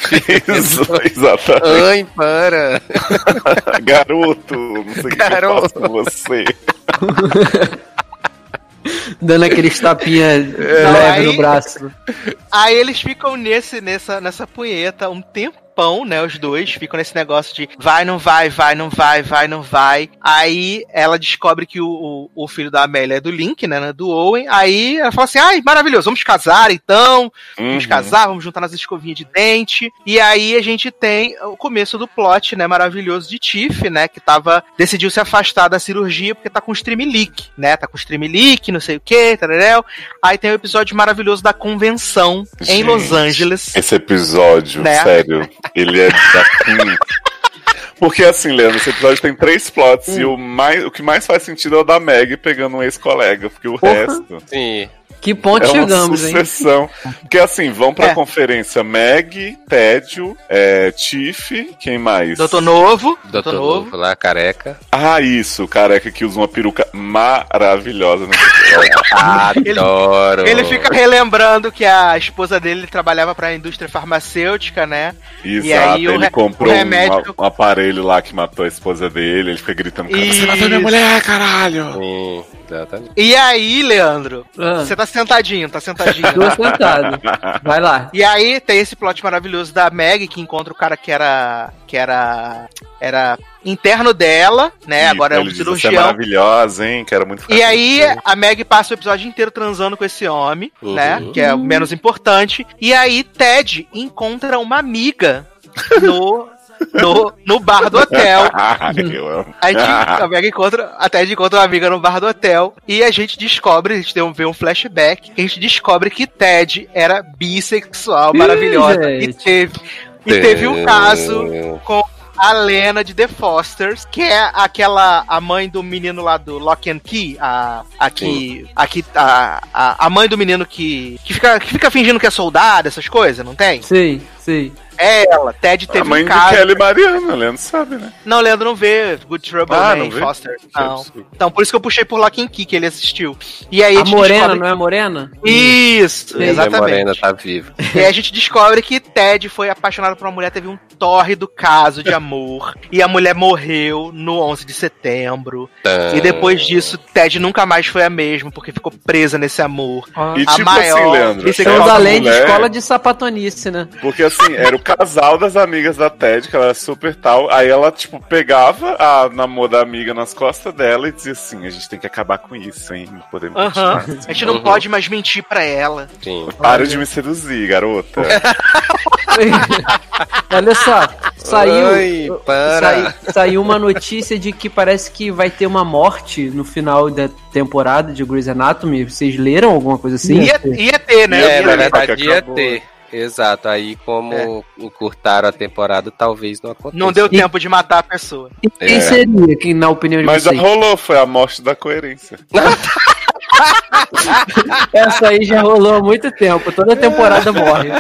Speaker 6: Isso, exatamente.
Speaker 5: Ai, para.
Speaker 6: Garoto, não sei o que eu
Speaker 5: Garoto.
Speaker 6: faço com você.
Speaker 4: Dando aqueles tapinha leve
Speaker 2: aí-
Speaker 4: no braço.
Speaker 2: Aí eles ficam nesse, nessa, nessa punheta um tempão, né? Os dois ficam nesse negócio de vai, não vai, vai, não vai, vai, não vai. Aí ela descobre que o, o, o filho da Amélia é do Link, né? Do Owen. Aí ela fala assim: ai, maravilhoso, vamos casar então. Vamos
Speaker 6: Uhum.
Speaker 2: casar, vamos juntar nas escovinhas de dente. E aí a gente tem o começo do plot, né, maravilhoso de Tiff, né, que tava decidiu se afastar da cirurgia porque tá com stream leak, né? Tá com stream leak, não sei o que, tararel. Aí tem o episódio maravilhoso da convenção em
Speaker 6: Gente,
Speaker 2: Los Angeles.
Speaker 6: Esse episódio,
Speaker 2: Né?
Speaker 6: sério, ele é da Porque assim, Leandro, esse episódio tem três plots
Speaker 2: Hum.
Speaker 6: e o, mais, o que mais faz sentido é o da Meg pegando um ex-colega, porque o
Speaker 4: Porra.
Speaker 6: resto
Speaker 5: Sim.
Speaker 4: Que ponto
Speaker 6: é uma
Speaker 4: chegamos, hein?
Speaker 6: sucessão. Porque assim, vão pra
Speaker 2: É.
Speaker 6: conferência Meg, Tédio, é, Tiff, quem mais?
Speaker 2: Doutor Novo,
Speaker 5: Doutor Novo lá, careca.
Speaker 6: Ah, isso, careca que usa uma peruca maravilhosa. Né?
Speaker 5: Adoro.
Speaker 2: Ele fica relembrando que a esposa dele trabalhava pra indústria farmacêutica, né?
Speaker 6: Exato,
Speaker 2: E aí o
Speaker 6: ele
Speaker 2: re-
Speaker 6: comprou
Speaker 2: o
Speaker 6: um-
Speaker 2: remédio-
Speaker 6: um, aparelho lá que matou a esposa dele, ele fica gritando, cara, você matou minha mulher, caralho!
Speaker 5: Exatamente.
Speaker 2: E aí, Leandro,
Speaker 4: Ah.
Speaker 2: você tá sentadinho, tá sentadinho.
Speaker 4: Tô sentado. Vai lá.
Speaker 2: E aí tem esse plot maravilhoso da Meg que encontra o cara que era que era era interno dela, né?
Speaker 6: Isso,
Speaker 2: Agora é um
Speaker 6: ele diz, Você é
Speaker 2: cirurgião.
Speaker 6: maravilhosa, hein? Quero muito
Speaker 2: E aí
Speaker 6: você."
Speaker 2: a Meg passa o episódio inteiro transando com esse homem,
Speaker 5: Uhum.
Speaker 2: né? Que é o menos importante. E aí Ted encontra uma amiga no no, no bar do hotel. A, gente, a Meg encontra, a Ted encontra uma amiga no bar do hotel e a gente descobre, a gente tem um, vê um flashback, a gente descobre que Ted era bissexual,
Speaker 4: Ih,
Speaker 2: maravilhosa. E
Speaker 4: gente.
Speaker 2: teve, e teve um caso com a Lena de The Fosters, que é aquela, a mãe do menino lá do Lock and Key, a, a que, a, que a, a, a mãe do menino que, que, fica, que fica fingindo que é soldado, essas coisas, não tem?
Speaker 4: Sei, sei.
Speaker 2: É ela, Ted teve
Speaker 6: A mãe
Speaker 2: um
Speaker 6: de
Speaker 2: caso.
Speaker 6: Kelly Mariana, Leandro sabe, né?
Speaker 2: Não, Leandro não vê Good Trouble
Speaker 6: Ah, não vê?
Speaker 2: Foster. Não. Então, por isso que eu puxei por Lock and Key, que ele assistiu. E aí
Speaker 4: A
Speaker 2: gente
Speaker 4: morena,
Speaker 2: descobre...
Speaker 4: não é a morena?
Speaker 2: Isso,
Speaker 4: Sim.
Speaker 5: A
Speaker 2: exatamente.
Speaker 5: Morena tá viva.
Speaker 2: E aí a gente descobre que Ted foi apaixonado por uma mulher, teve um tórrido caso de amor. e a mulher morreu no 11 de setembro. E depois disso, Ted nunca mais foi a mesma, porque ficou presa nesse amor.
Speaker 4: Ah.
Speaker 6: E
Speaker 2: A
Speaker 6: tipo
Speaker 2: maior-
Speaker 6: assim, Leandro,
Speaker 4: Estamos
Speaker 6: essa
Speaker 4: além de
Speaker 6: mulher-
Speaker 4: escola de sapatonice, né?
Speaker 6: Porque assim, era o casal das amigas da Ted, que ela era super tal. Aí ela, tipo, pegava a namor da amiga nas costas dela e dizia assim: a gente tem que acabar com isso, hein? Não podemos
Speaker 2: Aham.
Speaker 6: continuar.
Speaker 2: A gente não
Speaker 5: Uhum.
Speaker 2: pode mais mentir pra ela.
Speaker 5: Sim.
Speaker 6: Para de me seduzir, garota.
Speaker 4: Olha só, saiu,
Speaker 5: Oi,
Speaker 4: sai- saiu uma notícia de que parece que vai ter uma morte no final da temporada de Grey's Anatomy. Vocês leram alguma coisa assim?
Speaker 2: Ia, ia ter, né?
Speaker 5: É,
Speaker 2: Ia
Speaker 5: na verdade ia ter. Exato, aí como encurtaram a temporada, talvez não aconteça.
Speaker 2: Não deu
Speaker 4: E-
Speaker 2: tempo de matar a pessoa.
Speaker 4: E quem
Speaker 5: É.
Speaker 4: seria, que, na opinião de
Speaker 6: Mas
Speaker 4: vocês?
Speaker 6: rolou, foi a morte da coerência.
Speaker 4: Essa aí já rolou há muito tempo, toda temporada morre.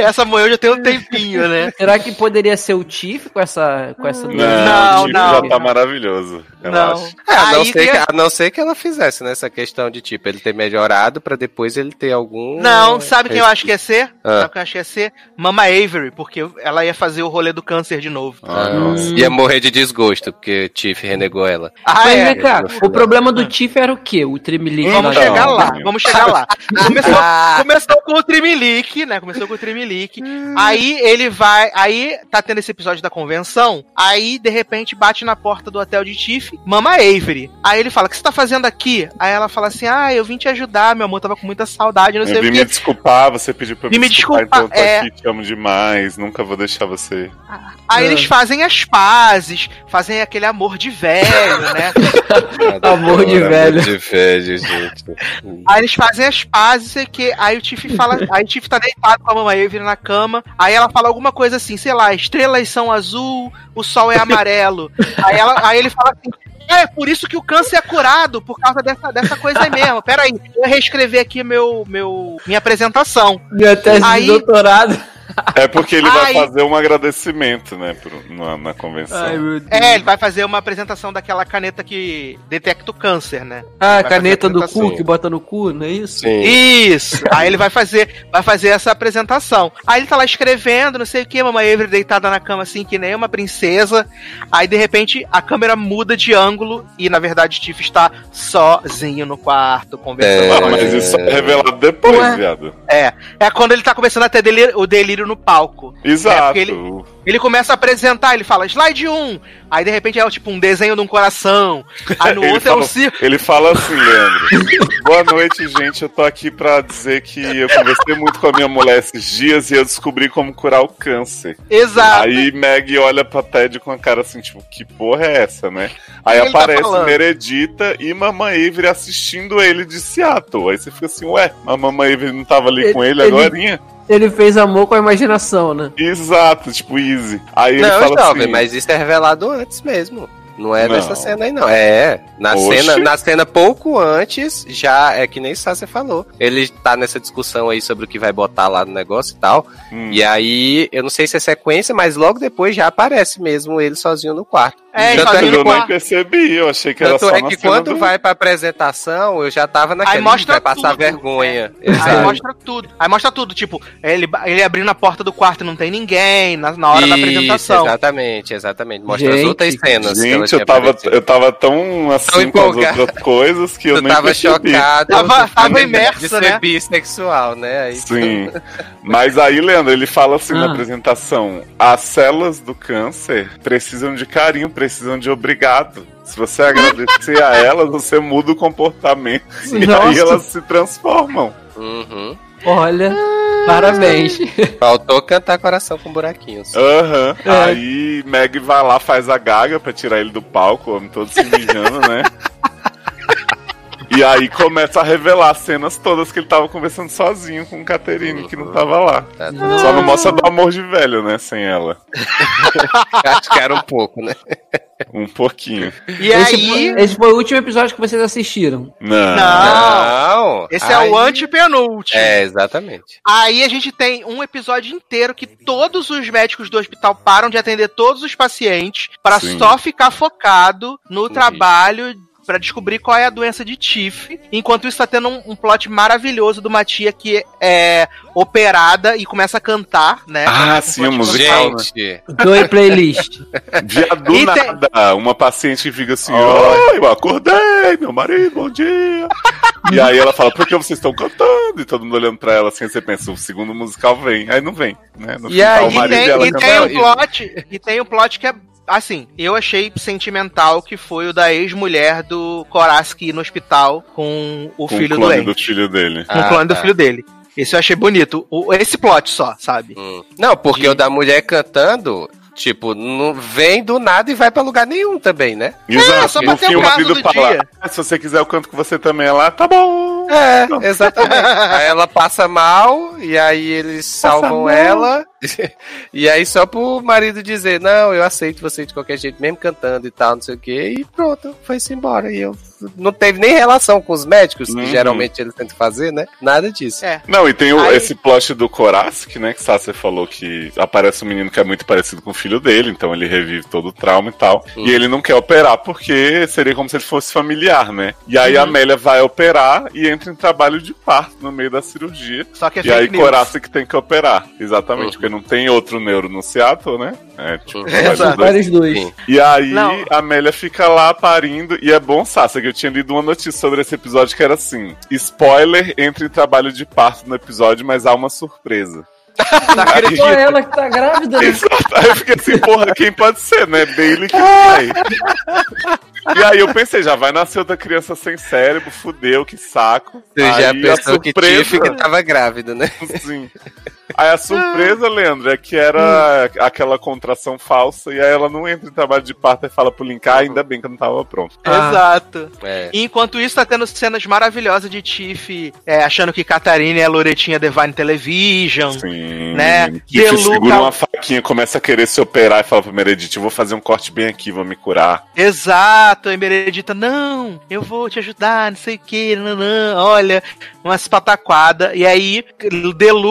Speaker 2: Essa morreu já tem um tempinho, né?
Speaker 4: Será que poderia ser o Tiff com essa. Com essa
Speaker 6: Não,
Speaker 2: Não,
Speaker 6: o
Speaker 2: não.
Speaker 6: já tá maravilhoso. Eu
Speaker 2: Não.
Speaker 6: acho.
Speaker 5: É, a, não ser que,
Speaker 2: a-
Speaker 5: não ser que ela fizesse nessa questão de tipo, ele ter melhorado pra depois ele ter algum.
Speaker 2: Não, sabe quem eu acho que ia ser?
Speaker 5: Ah.
Speaker 2: Sabe quem eu acho que ia ser? Mama Avery, porque ela ia fazer o rolê do câncer de novo.
Speaker 6: Ah,
Speaker 5: Ah,
Speaker 6: nossa.
Speaker 5: Ia morrer de desgosto, porque Tiff renegou ela.
Speaker 2: Ah,
Speaker 4: Mas
Speaker 2: é.
Speaker 4: cá, o problema do Tiff era o quê? O Tremelique
Speaker 2: Vamos
Speaker 6: Então,
Speaker 2: chegar lá,
Speaker 6: menino.
Speaker 2: vamos chegar lá. Começou, começou com o Trimilique, né? Começou com o Trimilique. Aí ele vai. Aí tá tendo esse episódio da convenção. Aí, de repente, bate na porta do hotel de Tiff, Mama Avery. Aí ele fala: O que você tá fazendo aqui? Aí ela fala assim: Ah, eu vim te ajudar, meu amor tava com muita saudade, não sei
Speaker 6: Eu
Speaker 2: o
Speaker 6: vim
Speaker 2: quê.
Speaker 6: me desculpar, você pediu pra eu
Speaker 2: Vim me
Speaker 6: desculpar,
Speaker 2: desculpar,
Speaker 6: então eu tô
Speaker 2: é.
Speaker 6: aqui, te amo demais, nunca vou deixar você.
Speaker 2: Aí
Speaker 4: Ah.
Speaker 2: eles fazem as pazes, fazem aquele amor de velho, né?
Speaker 4: Amor de velho.
Speaker 5: Amor de velho, gente.
Speaker 2: Aí eles fazem as pazes, sei que. Aí o Tiff fala. Aí o Tiff tá deitado com a mamãe Avery na cama. Aí ela fala alguma coisa assim, sei lá, estrelas são azul, o sol é amarelo. aí, ela, aí ele fala assim. É, por isso que o câncer é curado, por causa dessa, dessa coisa aí mesmo. Pera aí, eu reescrever aqui meu, meu, minha apresentação.
Speaker 4: Minha tese
Speaker 2: Aí-
Speaker 4: de doutorado.
Speaker 6: É porque ele vai
Speaker 2: Ai.
Speaker 6: fazer um agradecimento, né, pro- na, na convenção.
Speaker 4: Ai.
Speaker 2: É, ele vai fazer uma apresentação daquela caneta que detecta o câncer, né?
Speaker 4: Ah, caneta do cu que bota no cu, não é isso?
Speaker 5: Sim.
Speaker 2: Isso! Aí ele vai fazer, vai fazer essa apresentação. Aí ele tá lá escrevendo, não sei o que, mamãe Avery deitada na cama assim, que nem uma princesa. Aí de repente a câmera muda de ângulo e na verdade Tiff está sozinho no quarto, conversando
Speaker 6: Ah,
Speaker 2: a
Speaker 6: mas isso é revelado depois,
Speaker 4: Ué.
Speaker 6: viado.
Speaker 2: É, é quando ele tá começando a ter o delírio no palco. É,
Speaker 6: Exato.
Speaker 2: porque ele- Ele começa a apresentar, ele fala slide 1, aí de repente é tipo um desenho de um coração, aí no
Speaker 6: Ele
Speaker 2: outro é um
Speaker 6: fala-
Speaker 2: círculo.
Speaker 6: Ele fala assim, Leandro. Boa noite, gente. Eu tô aqui pra dizer que eu conversei muito com a minha mulher esses dias e eu descobri como curar o câncer.
Speaker 2: Exato.
Speaker 6: Aí Meg olha pra Ted com a cara assim, tipo, que porra é essa, né? Aí
Speaker 2: Ele tá
Speaker 6: aparece
Speaker 2: falando.
Speaker 6: Meredita e Mamãe Avery assistindo ele de Seattle. Aí você fica assim, ué, a Mamãe Avery não tava ali
Speaker 4: Ele-
Speaker 6: com ele,
Speaker 4: ele-
Speaker 6: agorinha?
Speaker 4: Ele fez amor com a imaginação, né?
Speaker 6: Exato, tipo, easy. Aí ele
Speaker 5: Não,
Speaker 6: fala
Speaker 5: jovem,
Speaker 6: assim,
Speaker 5: mas isso é revelado antes mesmo. Não é
Speaker 6: Não.
Speaker 5: nessa cena aí, não. É. Na
Speaker 6: Oxe.
Speaker 5: cena, na cena pouco antes, já é que nem Sassi falou. Ele tá nessa discussão aí sobre o que vai botar lá no negócio e tal.
Speaker 6: hum,
Speaker 5: E aí, eu não sei se é sequência, mas logo depois já aparece mesmo ele sozinho no quarto.
Speaker 2: É,
Speaker 5: Tanto é
Speaker 6: eu
Speaker 5: que
Speaker 2: no
Speaker 6: nem percebi, eu achei que era
Speaker 5: Tanto
Speaker 6: só
Speaker 5: é que
Speaker 6: cena
Speaker 5: quando
Speaker 6: do-
Speaker 5: vai pra apresentação, eu já tava naquele
Speaker 2: mostra
Speaker 5: vai passar
Speaker 2: tudo,
Speaker 5: vergonha.
Speaker 2: Aí
Speaker 5: Exato.
Speaker 2: mostra tudo. Aí mostra tudo, tipo, ele, ele abrindo a porta do quarto e não tem ninguém, na, na hora da
Speaker 5: Isso,
Speaker 2: apresentação.
Speaker 5: Exatamente, exatamente. Mostra as
Speaker 4: Gente,
Speaker 5: outras cenas. que ela
Speaker 6: Gente, eu tava, eu tava tão assim
Speaker 5: Tão
Speaker 6: com as outras coisas que eu
Speaker 5: Tu
Speaker 6: nem
Speaker 5: tava
Speaker 6: percebi.
Speaker 5: chocado.
Speaker 2: Tava- tava imerso, né?
Speaker 5: bissexual, né? Aí,
Speaker 6: Sim. Mas aí, Leandro, ele fala assim na
Speaker 4: Ah.
Speaker 6: apresentação: as células do câncer precisam de carinho, precisam de obrigado. Se você agradecer a elas, você muda o comportamento. E
Speaker 4: Nossa.
Speaker 6: aí elas se transformam.
Speaker 5: Uhum.
Speaker 4: Olha, parabéns.
Speaker 5: Faltou cantar coração com buraquinhos.
Speaker 6: Aham.
Speaker 4: É.
Speaker 6: Aí Meg vai lá, faz a gaga pra tirar ele do palco, o homem todo se mijando, né? E aí começa a revelar as cenas todas que ele tava conversando sozinho com Caterine, que não tava lá. Só não mostra do amor de velho, né? Sem ela.
Speaker 5: Acho que era um pouco, né?
Speaker 6: Um pouquinho.
Speaker 2: E
Speaker 4: esse,
Speaker 2: aí.
Speaker 4: foi, esse foi o último episódio que vocês assistiram.
Speaker 6: Não.
Speaker 2: Não!
Speaker 5: Não.
Speaker 2: Esse é
Speaker 5: aí-
Speaker 2: o antepenúltimo.
Speaker 5: É, exatamente.
Speaker 2: Aí a gente tem um episódio inteiro que todos os médicos do hospital param de atender todos os pacientes para
Speaker 6: Sim.
Speaker 2: só ficar focado no trabalho pra descobrir qual é a doença de Tiff. Enquanto isso tá tendo um, um plot maravilhoso de uma tia que é operada e começa a cantar, né?
Speaker 6: Ah,
Speaker 2: Um
Speaker 6: sim, musical, né?
Speaker 5: Gente,
Speaker 4: Doe playlist.
Speaker 6: Viado do
Speaker 2: E tem-
Speaker 6: nada. Uma paciente fica assim, oi, eu acordei, meu marido, bom dia. e aí ela fala, por que vocês estão cantando? E todo mundo olhando pra ela assim, você pensa, o segundo musical vem. Aí não vem, né? No
Speaker 5: E aí,
Speaker 6: o
Speaker 2: E
Speaker 6: marido
Speaker 2: tem,
Speaker 6: dela
Speaker 2: e tem
Speaker 6: cantando.
Speaker 2: um plot, e tem um plot que é assim, eu achei sentimental que foi o da ex-mulher do Koraski no hospital com o
Speaker 6: com o
Speaker 2: filho
Speaker 6: clone
Speaker 2: doente.
Speaker 6: do filho dele.
Speaker 2: Com o
Speaker 5: Ah,
Speaker 2: clone do
Speaker 5: tá.
Speaker 2: filho dele. Esse eu achei bonito. O- esse plot só, sabe?
Speaker 5: Hum. Não, porque
Speaker 2: De-
Speaker 5: o da mulher cantando, tipo, não vem do nada e vai pra lugar nenhum também, né?
Speaker 6: Exato,
Speaker 2: só
Speaker 6: no
Speaker 2: pra ter o
Speaker 6: o
Speaker 2: caso do
Speaker 6: fala,
Speaker 2: dia.
Speaker 6: "Ah, se você quiser eu canto com você também. Ela, tá bom.
Speaker 5: É, exatamente. aí ela passa mal, e aí eles salvam
Speaker 6: mal.
Speaker 5: ela. e aí só pro marido dizer, não, eu aceito você de qualquer jeito, mesmo cantando e tal, não sei o que, e pronto, foi-se embora. E eu não teve nem relação com os médicos, que
Speaker 6: Uhum.
Speaker 5: geralmente eles tentam fazer, né? Nada disso.
Speaker 2: É.
Speaker 6: Não, e tem o-
Speaker 2: Aí-
Speaker 6: esse plot do Korask, né? Que Sasser falou que aparece um menino que é muito parecido com o filho dele, então ele revive todo o trauma e tal.
Speaker 5: Uhum.
Speaker 6: E ele não quer operar porque seria como se ele fosse familiar, né? E aí a
Speaker 2: Uhum.
Speaker 6: Amélia vai operar e entra em trabalho de parto no meio da cirurgia.
Speaker 2: Só que é
Speaker 6: e aí
Speaker 2: news.
Speaker 6: Korask que tem que operar. Exatamente,
Speaker 5: Uhum.
Speaker 6: porque não tem outro neuro no Seattle, né? É, tipo,
Speaker 5: Uhum.
Speaker 2: Exato.
Speaker 6: dois.
Speaker 4: Vários dois.
Speaker 5: Sim.
Speaker 6: E aí
Speaker 2: Não.
Speaker 6: a Amélia fica lá parindo. E é bom, Sassa, que eu tinha lido uma notícia sobre esse episódio que era assim: spoiler entre trabalho de parto no episódio, mas há uma surpresa.
Speaker 2: Não acredito.
Speaker 4: Só ela que tá grávida. né?
Speaker 6: Exato. Aí eu fiquei assim, porra, quem pode ser, né? Bailey que vai. E aí eu pensei, já vai nascer outra criança sem cérebro, fudeu, que saco.
Speaker 5: Você
Speaker 6: aí
Speaker 5: já
Speaker 6: a
Speaker 5: pensou que Tiff que tava grávida, né?
Speaker 6: Sim. Aí a surpresa, Leandro, é que era aquela contração falsa e aí ela não entra em trabalho de parto e fala pro Linkar, ainda bem que eu não tava pronto.
Speaker 4: Ah.
Speaker 2: Exato.
Speaker 5: É.
Speaker 2: E enquanto isso, tá tendo cenas maravilhosas de Tiff é, achando que Catarina é a Loretinha Divine Television.
Speaker 6: Sim.
Speaker 2: Né?
Speaker 6: Que
Speaker 2: Deluca-
Speaker 6: segura uma faquinha começa a querer se operar e fala pra Meredith, eu vou fazer um corte bem aqui, vou me curar.
Speaker 2: Exato, e Meredita, não, eu vou te ajudar, não sei o que, não, não, olha, umas pataquadas. E aí, o Delu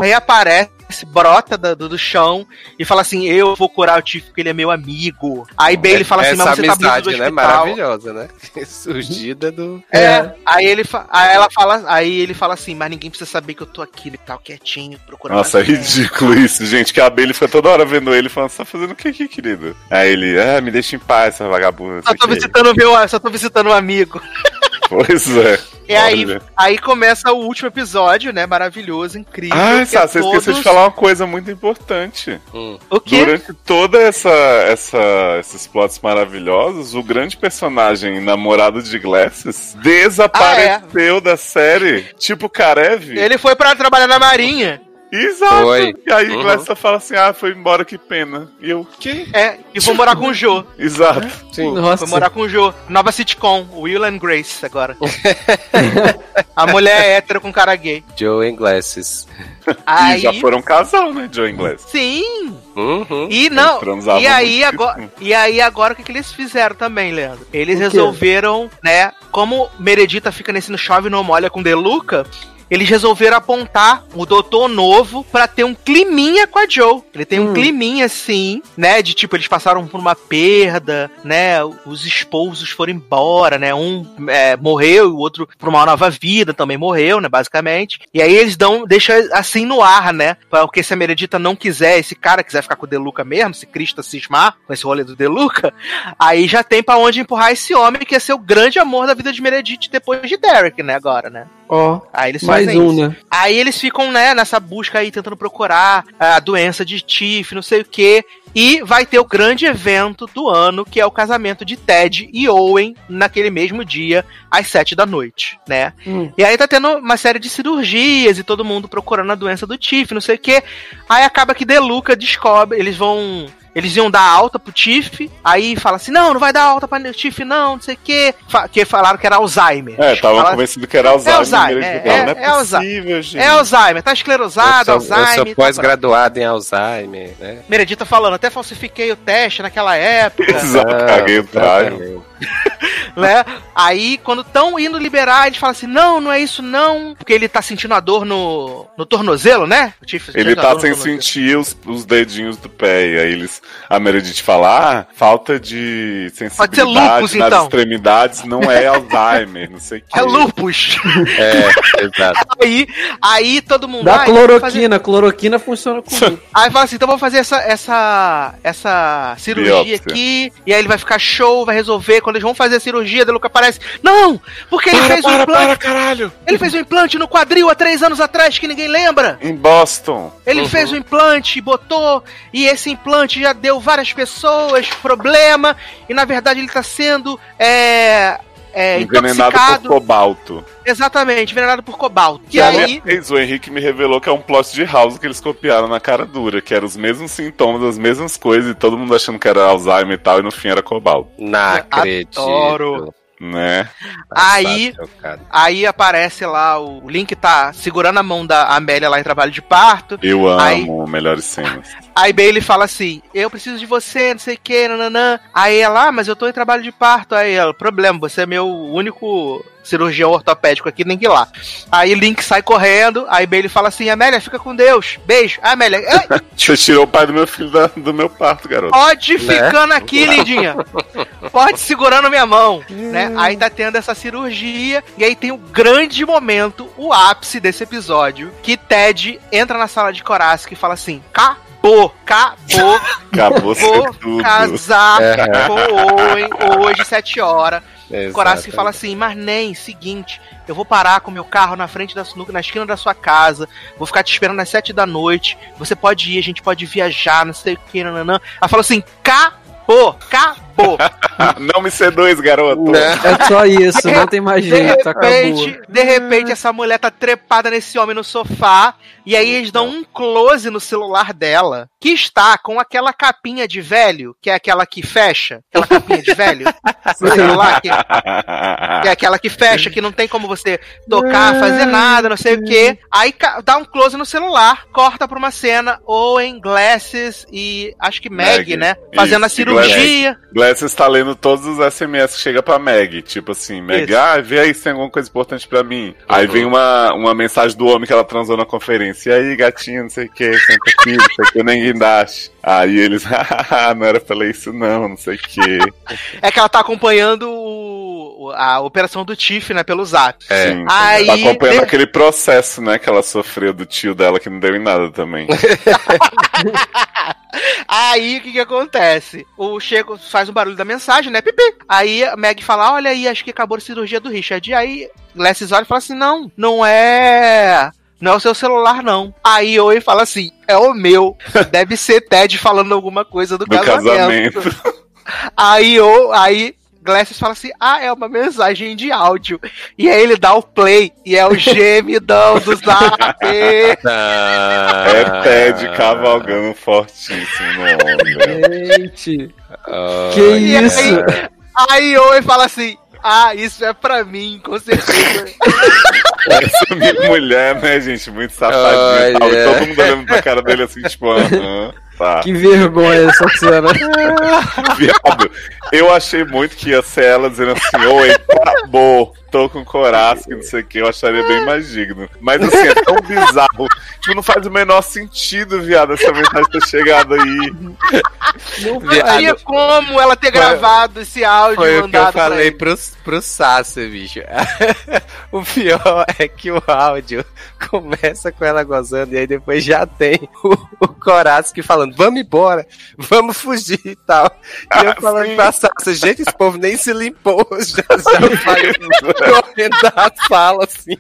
Speaker 2: reaparece, brota do, do chão e fala assim: Eu vou curar o Tiff porque ele é meu amigo. Aí Bailey fala assim:
Speaker 5: Essa
Speaker 2: Mas você tá
Speaker 5: amizade,
Speaker 2: muito do
Speaker 5: né?
Speaker 2: hospital.
Speaker 5: Maravilhosa, né? Surgida do.
Speaker 2: É, aí ele fa- aí ela fala, aí ele fala assim, mas ninguém precisa saber que eu tô aqui e tal, quietinho, procurando.
Speaker 6: Nossa, é
Speaker 2: a mulher."
Speaker 6: ridículo isso, gente. Que a Bailey fica toda hora vendo ele falando, você tá fazendo o que aqui, querido? Aí ele, ah, me deixa em paz, essa vagabunda.
Speaker 2: Só tô
Speaker 6: o quê."
Speaker 2: visitando meu, só tô visitando um amigo.
Speaker 6: Pois é.
Speaker 2: E aí,
Speaker 6: Olha.
Speaker 2: aí começa o último episódio, né? Maravilhoso, incrível.
Speaker 6: Ah,
Speaker 2: é
Speaker 6: Sá, você esqueceu de
Speaker 2: todos-
Speaker 6: falar uma coisa muito importante.
Speaker 5: Hum.
Speaker 2: O quê?
Speaker 6: Durante toda essa, essa esses plots maravilhosos, o grande personagem namorado de Glasses desapareceu da série, tipo Karev.
Speaker 2: Ele foi pra trabalhar na marinha.
Speaker 6: Exato.
Speaker 5: Foi.
Speaker 6: E aí
Speaker 5: Uhum.
Speaker 6: Glasses fala assim: "Ah, foi embora, que pena". E eu, que?
Speaker 2: É, e vou morar com o Jô.
Speaker 6: Exato.
Speaker 5: Sim.
Speaker 4: Nossa.
Speaker 2: Foi morar com o Jô. Nova sitcom, Will and Grace agora. A mulher é hétero com cara gay.
Speaker 5: Joe em Glasses.
Speaker 2: Aí.
Speaker 6: E já foram um casal, né, Joe Inglês?
Speaker 2: Sim!
Speaker 5: Uhum.
Speaker 2: E não. E aí, agora, e aí agora o que, que eles fizeram também, Leandro? Eles resolveram, né? Como Meredita fica nesse no chove e não molha com Deluca. Eles resolveram apontar o doutor novo pra ter um climinha com a Joe. Ele tem um
Speaker 4: Hum.
Speaker 2: climinha assim, né? De tipo, eles passaram por uma perda, né? Os esposos foram embora, né? Um é, morreu e o outro por uma nova vida também morreu, né? Basicamente. E aí eles dão, deixam assim no ar, né? Porque se a Meredita não quiser, esse cara quiser ficar com o Deluca mesmo, se Krista cismar com esse rolê do Deluca, aí já tem pra onde empurrar esse homem que ia ser o grande amor da vida de Meredith depois de Derek, né? Agora, né?
Speaker 4: Ó,
Speaker 2: Aí eles
Speaker 4: mais um,
Speaker 2: isso.
Speaker 4: né?
Speaker 2: Aí eles ficam, né, nessa busca aí, tentando procurar a doença de Tiff, não sei o quê. E vai ter o grande evento do ano, que é o casamento de Ted e Owen, naquele mesmo dia, às sete da noite, né?
Speaker 4: Hum.
Speaker 2: E aí tá tendo uma série de cirurgias e todo mundo procurando a doença do Tiff, não sei o quê. Aí acaba que Deluca descobre, eles vão. Eles iam dar alta pro Tiff, aí fala assim: não, não vai dar alta pra Tiff, não, não sei o quê. Fa- Que falaram que era Alzheimer.
Speaker 6: É, estavam
Speaker 2: Fala-
Speaker 6: convencidos que era Alzheimer.
Speaker 2: Alzheimer,
Speaker 6: e eles
Speaker 2: é,
Speaker 6: falaram,
Speaker 2: é,
Speaker 6: não
Speaker 2: é
Speaker 6: é possível, gente.
Speaker 2: É Alzheimer, tá esclerosado,
Speaker 5: eu sou, eu
Speaker 2: Alzheimer.
Speaker 5: sou pós-graduado em Alzheimer, né?
Speaker 2: Meredita falando, até falsifiquei o teste naquela época,
Speaker 6: Exato, caguei o traje.
Speaker 2: né? Aí, quando estão indo liberar, eles falam assim: não, não é isso não, porque ele tá sentindo a dor no, no tornozelo, né?
Speaker 6: Ele tá sem sentir os, os dedinhos do pé. E aí eles. A Meredith fala: ah, falta de sensibilidade
Speaker 2: lúpus,
Speaker 6: nas
Speaker 2: então.
Speaker 6: extremidades não é Alzheimer, não sei o que.
Speaker 2: É lupus.
Speaker 5: É, exato.
Speaker 2: aí, aí todo mundo.
Speaker 4: Da
Speaker 2: "Ah, então vou fazer-"
Speaker 4: cloroquina, cloroquina funciona comigo.
Speaker 2: Aí fala assim, então vamos fazer essa, essa, essa cirurgia
Speaker 6: Biópsia.
Speaker 2: aqui, e aí ele vai ficar show, vai resolver. Quando eles vão fazer a cirurgia, a Deluca aparece. Não! Porque ele fez um
Speaker 6: para,
Speaker 2: implante.
Speaker 6: para, caralho!
Speaker 2: Ele fez um implante no quadril há três anos atrás que ninguém lembra.
Speaker 6: Em Boston.
Speaker 2: Ele
Speaker 5: Uhum.
Speaker 2: fez um implante, botou, e esse implante já deu várias pessoas problema, e na verdade ele tá sendo é, é,
Speaker 6: envenenado por cobalto.
Speaker 2: Exatamente, envenenado por cobalto. E
Speaker 6: Que
Speaker 2: aí,
Speaker 6: aliás, o Henrique me revelou que é um plot de House que eles copiaram na cara dura, que eram os mesmos sintomas, as mesmas coisas, e todo mundo achando que era Alzheimer e tal, e no fim era cobalto,
Speaker 5: Não acredito.
Speaker 2: Adoro.
Speaker 6: Né?
Speaker 2: Aí- aí aparece lá, o Link tá segurando a mão da Amélia lá em trabalho de parto.
Speaker 6: Eu amo
Speaker 2: Aí-
Speaker 6: melhores cenas.
Speaker 2: Aí Bailey fala assim: Eu preciso de você, não sei o que, nananã. Aí ela, ah, mas eu tô em trabalho de parto. Aí ela, problema, você é meu único cirurgião ortopédico aqui, nem que ir lá. Aí Link sai correndo, aí Bailey fala assim: Amélia, fica com Deus. Beijo. Aí, Amélia, "Ai,
Speaker 6: Você tirou o pai do meu filho da- do meu parto, garoto.
Speaker 2: pode ficando aqui, lindinha. Pode segurando minha mão, né? Aí tá tendo essa cirurgia e aí tem o grande momento, o ápice desse episódio, que Ted entra na sala de Corask e fala assim: "Acabou, acabou,
Speaker 6: Acabou
Speaker 2: vou
Speaker 6: tudo.
Speaker 2: casar
Speaker 5: É.
Speaker 2: com o Owen hoje sete horas". Corask
Speaker 5: Exato.
Speaker 2: fala assim: "Mas nem, seguinte, eu vou parar com meu carro na frente da na esquina da sua casa, vou ficar te esperando às sete da noite. Você pode ir, a gente pode viajar, não sei o que, nananã". Ela falou assim: "Acabou, acabou". Acabou.
Speaker 6: Não me seduz, garoto.
Speaker 4: É só isso, não tem mais
Speaker 2: De
Speaker 4: jeito, acabou.
Speaker 2: repente, de repente, essa mulher tá trepada nesse homem no sofá. E aí eles dão um close no celular dela, que está com aquela capinha de velho, que é aquela que fecha. Aquela capinha de velho. no celular, que, que é aquela que fecha, que não tem como você tocar, fazer nada, não sei o que. Aí dá um close no celular, corta pra uma cena, Owen, Glasses e acho que Meg, né? Fazendo a
Speaker 6: Isso,
Speaker 2: cirurgia.
Speaker 6: Glasses tá lendo todos os SMS que chega pra Meg. Tipo assim, Meg,
Speaker 2: Isso.
Speaker 6: ah, vê aí se tem alguma coisa importante pra mim. Aí vem uma, uma mensagem do homem que ela transou na conferência. E aí, gatinho, não sei o que, senta aqui, não sei o que, nem guindaste. Aí eles, hahaha, não era pra ler isso não, não sei o que.
Speaker 2: É que ela tá acompanhando o- a operação do Tiff, né, pelo zap.
Speaker 5: É.
Speaker 6: Sim,
Speaker 2: Aí-
Speaker 6: tá acompanhando
Speaker 2: de-
Speaker 6: aquele processo, né, que ela sofreu do tio dela que não deu em nada também.
Speaker 2: Aí o que que acontece? O Chego faz um barulho da mensagem, né? Pipi. Aí a Meg fala: Olha aí, acho que acabou a cirurgia do Richard. E aí Glasses olha e fala assim: Não, não é. Não é o seu celular, não. Aí Owen fala assim: É o meu. Deve ser Ted falando alguma coisa do,
Speaker 6: Do
Speaker 2: casamento.
Speaker 6: casamento.
Speaker 2: Aí, o, aí Glasses fala assim: Ah, é uma mensagem de áudio. E aí ele dá o play e é o gemidão do zap.
Speaker 5: Ah,
Speaker 6: É Ted cavalgando fortíssimo no ombro.
Speaker 4: Gente,
Speaker 5: ah,
Speaker 4: que
Speaker 2: E aí-
Speaker 4: isso?
Speaker 2: Aí Owen fala assim: Ah, isso é pra mim, com certeza.
Speaker 6: Essa minha mulher, né, gente? Muito safadinha e tal. E todo mundo olhando pra cara dele assim, tipo, aham, tá.
Speaker 4: Que vergonha essa cena.
Speaker 6: Viado, eu achei muito que ia ser ela dizendo assim, oi, acabou, tô com que não sei o que, eu acharia bem mais digno. Mas assim, é tão bizarro. Tipo, não faz o menor sentido, viado, essa mensagem ter chegado aí.
Speaker 4: Não
Speaker 2: Não tinha como ela ter
Speaker 5: Foi-
Speaker 2: gravado esse áudio
Speaker 5: Foi
Speaker 2: e
Speaker 5: o que eu
Speaker 2: mandado pra
Speaker 5: falei
Speaker 2: ele.
Speaker 5: pro, pro Sassi, bicho. o pior é que o áudio começa com ela gozando e aí depois já tem o, o Koratsky falando, vamos embora, vamos fugir e tal. E eu
Speaker 6: Ah,
Speaker 5: falando
Speaker 6: sim.
Speaker 5: pra Sassi, gente, esse povo nem se limpou, já, já correndo da sala, assim.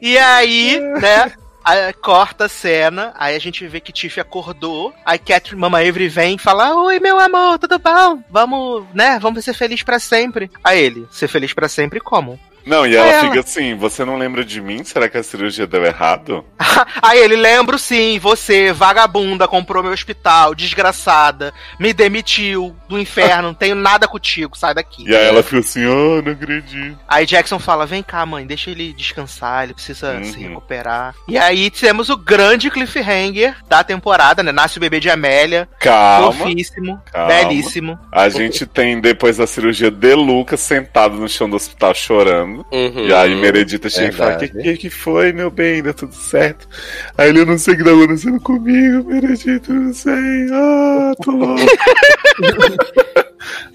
Speaker 2: E aí, né? aí corta a cena, aí a gente vê que Tiff acordou, aí Catherine, Mama Avery vem e fala, oi meu amor, tudo bom? Vamos, né, vamos ser felizes pra sempre. Aí ele, ser feliz pra sempre como?
Speaker 6: Não, e ela,
Speaker 2: Ela.
Speaker 6: fica assim, você não lembra de mim? Será que a cirurgia deu errado?
Speaker 2: Aí ele, lembro sim, você, vagabunda, comprou meu hospital, desgraçada, me demitiu do inferno, não tenho nada contigo, sai daqui.
Speaker 6: E aí ela fica assim, oh, não acredito.
Speaker 2: Aí Jackson fala: vem cá, mãe, deixa ele descansar, ele precisa
Speaker 6: Uhum.
Speaker 2: se recuperar. E aí temos o grande cliffhanger da temporada, né? Nasce o bebê de Amélia.
Speaker 6: Calma.
Speaker 2: Fofíssimo,
Speaker 6: calma.
Speaker 2: belíssimo.
Speaker 6: A gente tem, depois da cirurgia, de Lucas sentado no chão do hospital chorando.
Speaker 5: Uhum.
Speaker 6: E aí Meredita chega e fala: que,
Speaker 5: verdade.
Speaker 6: que que foi, meu bem? Deu tudo certo. Aí ele, eu não sei o que tá acontecendo comigo, Meredita, eu não sei. Ah, tô louco.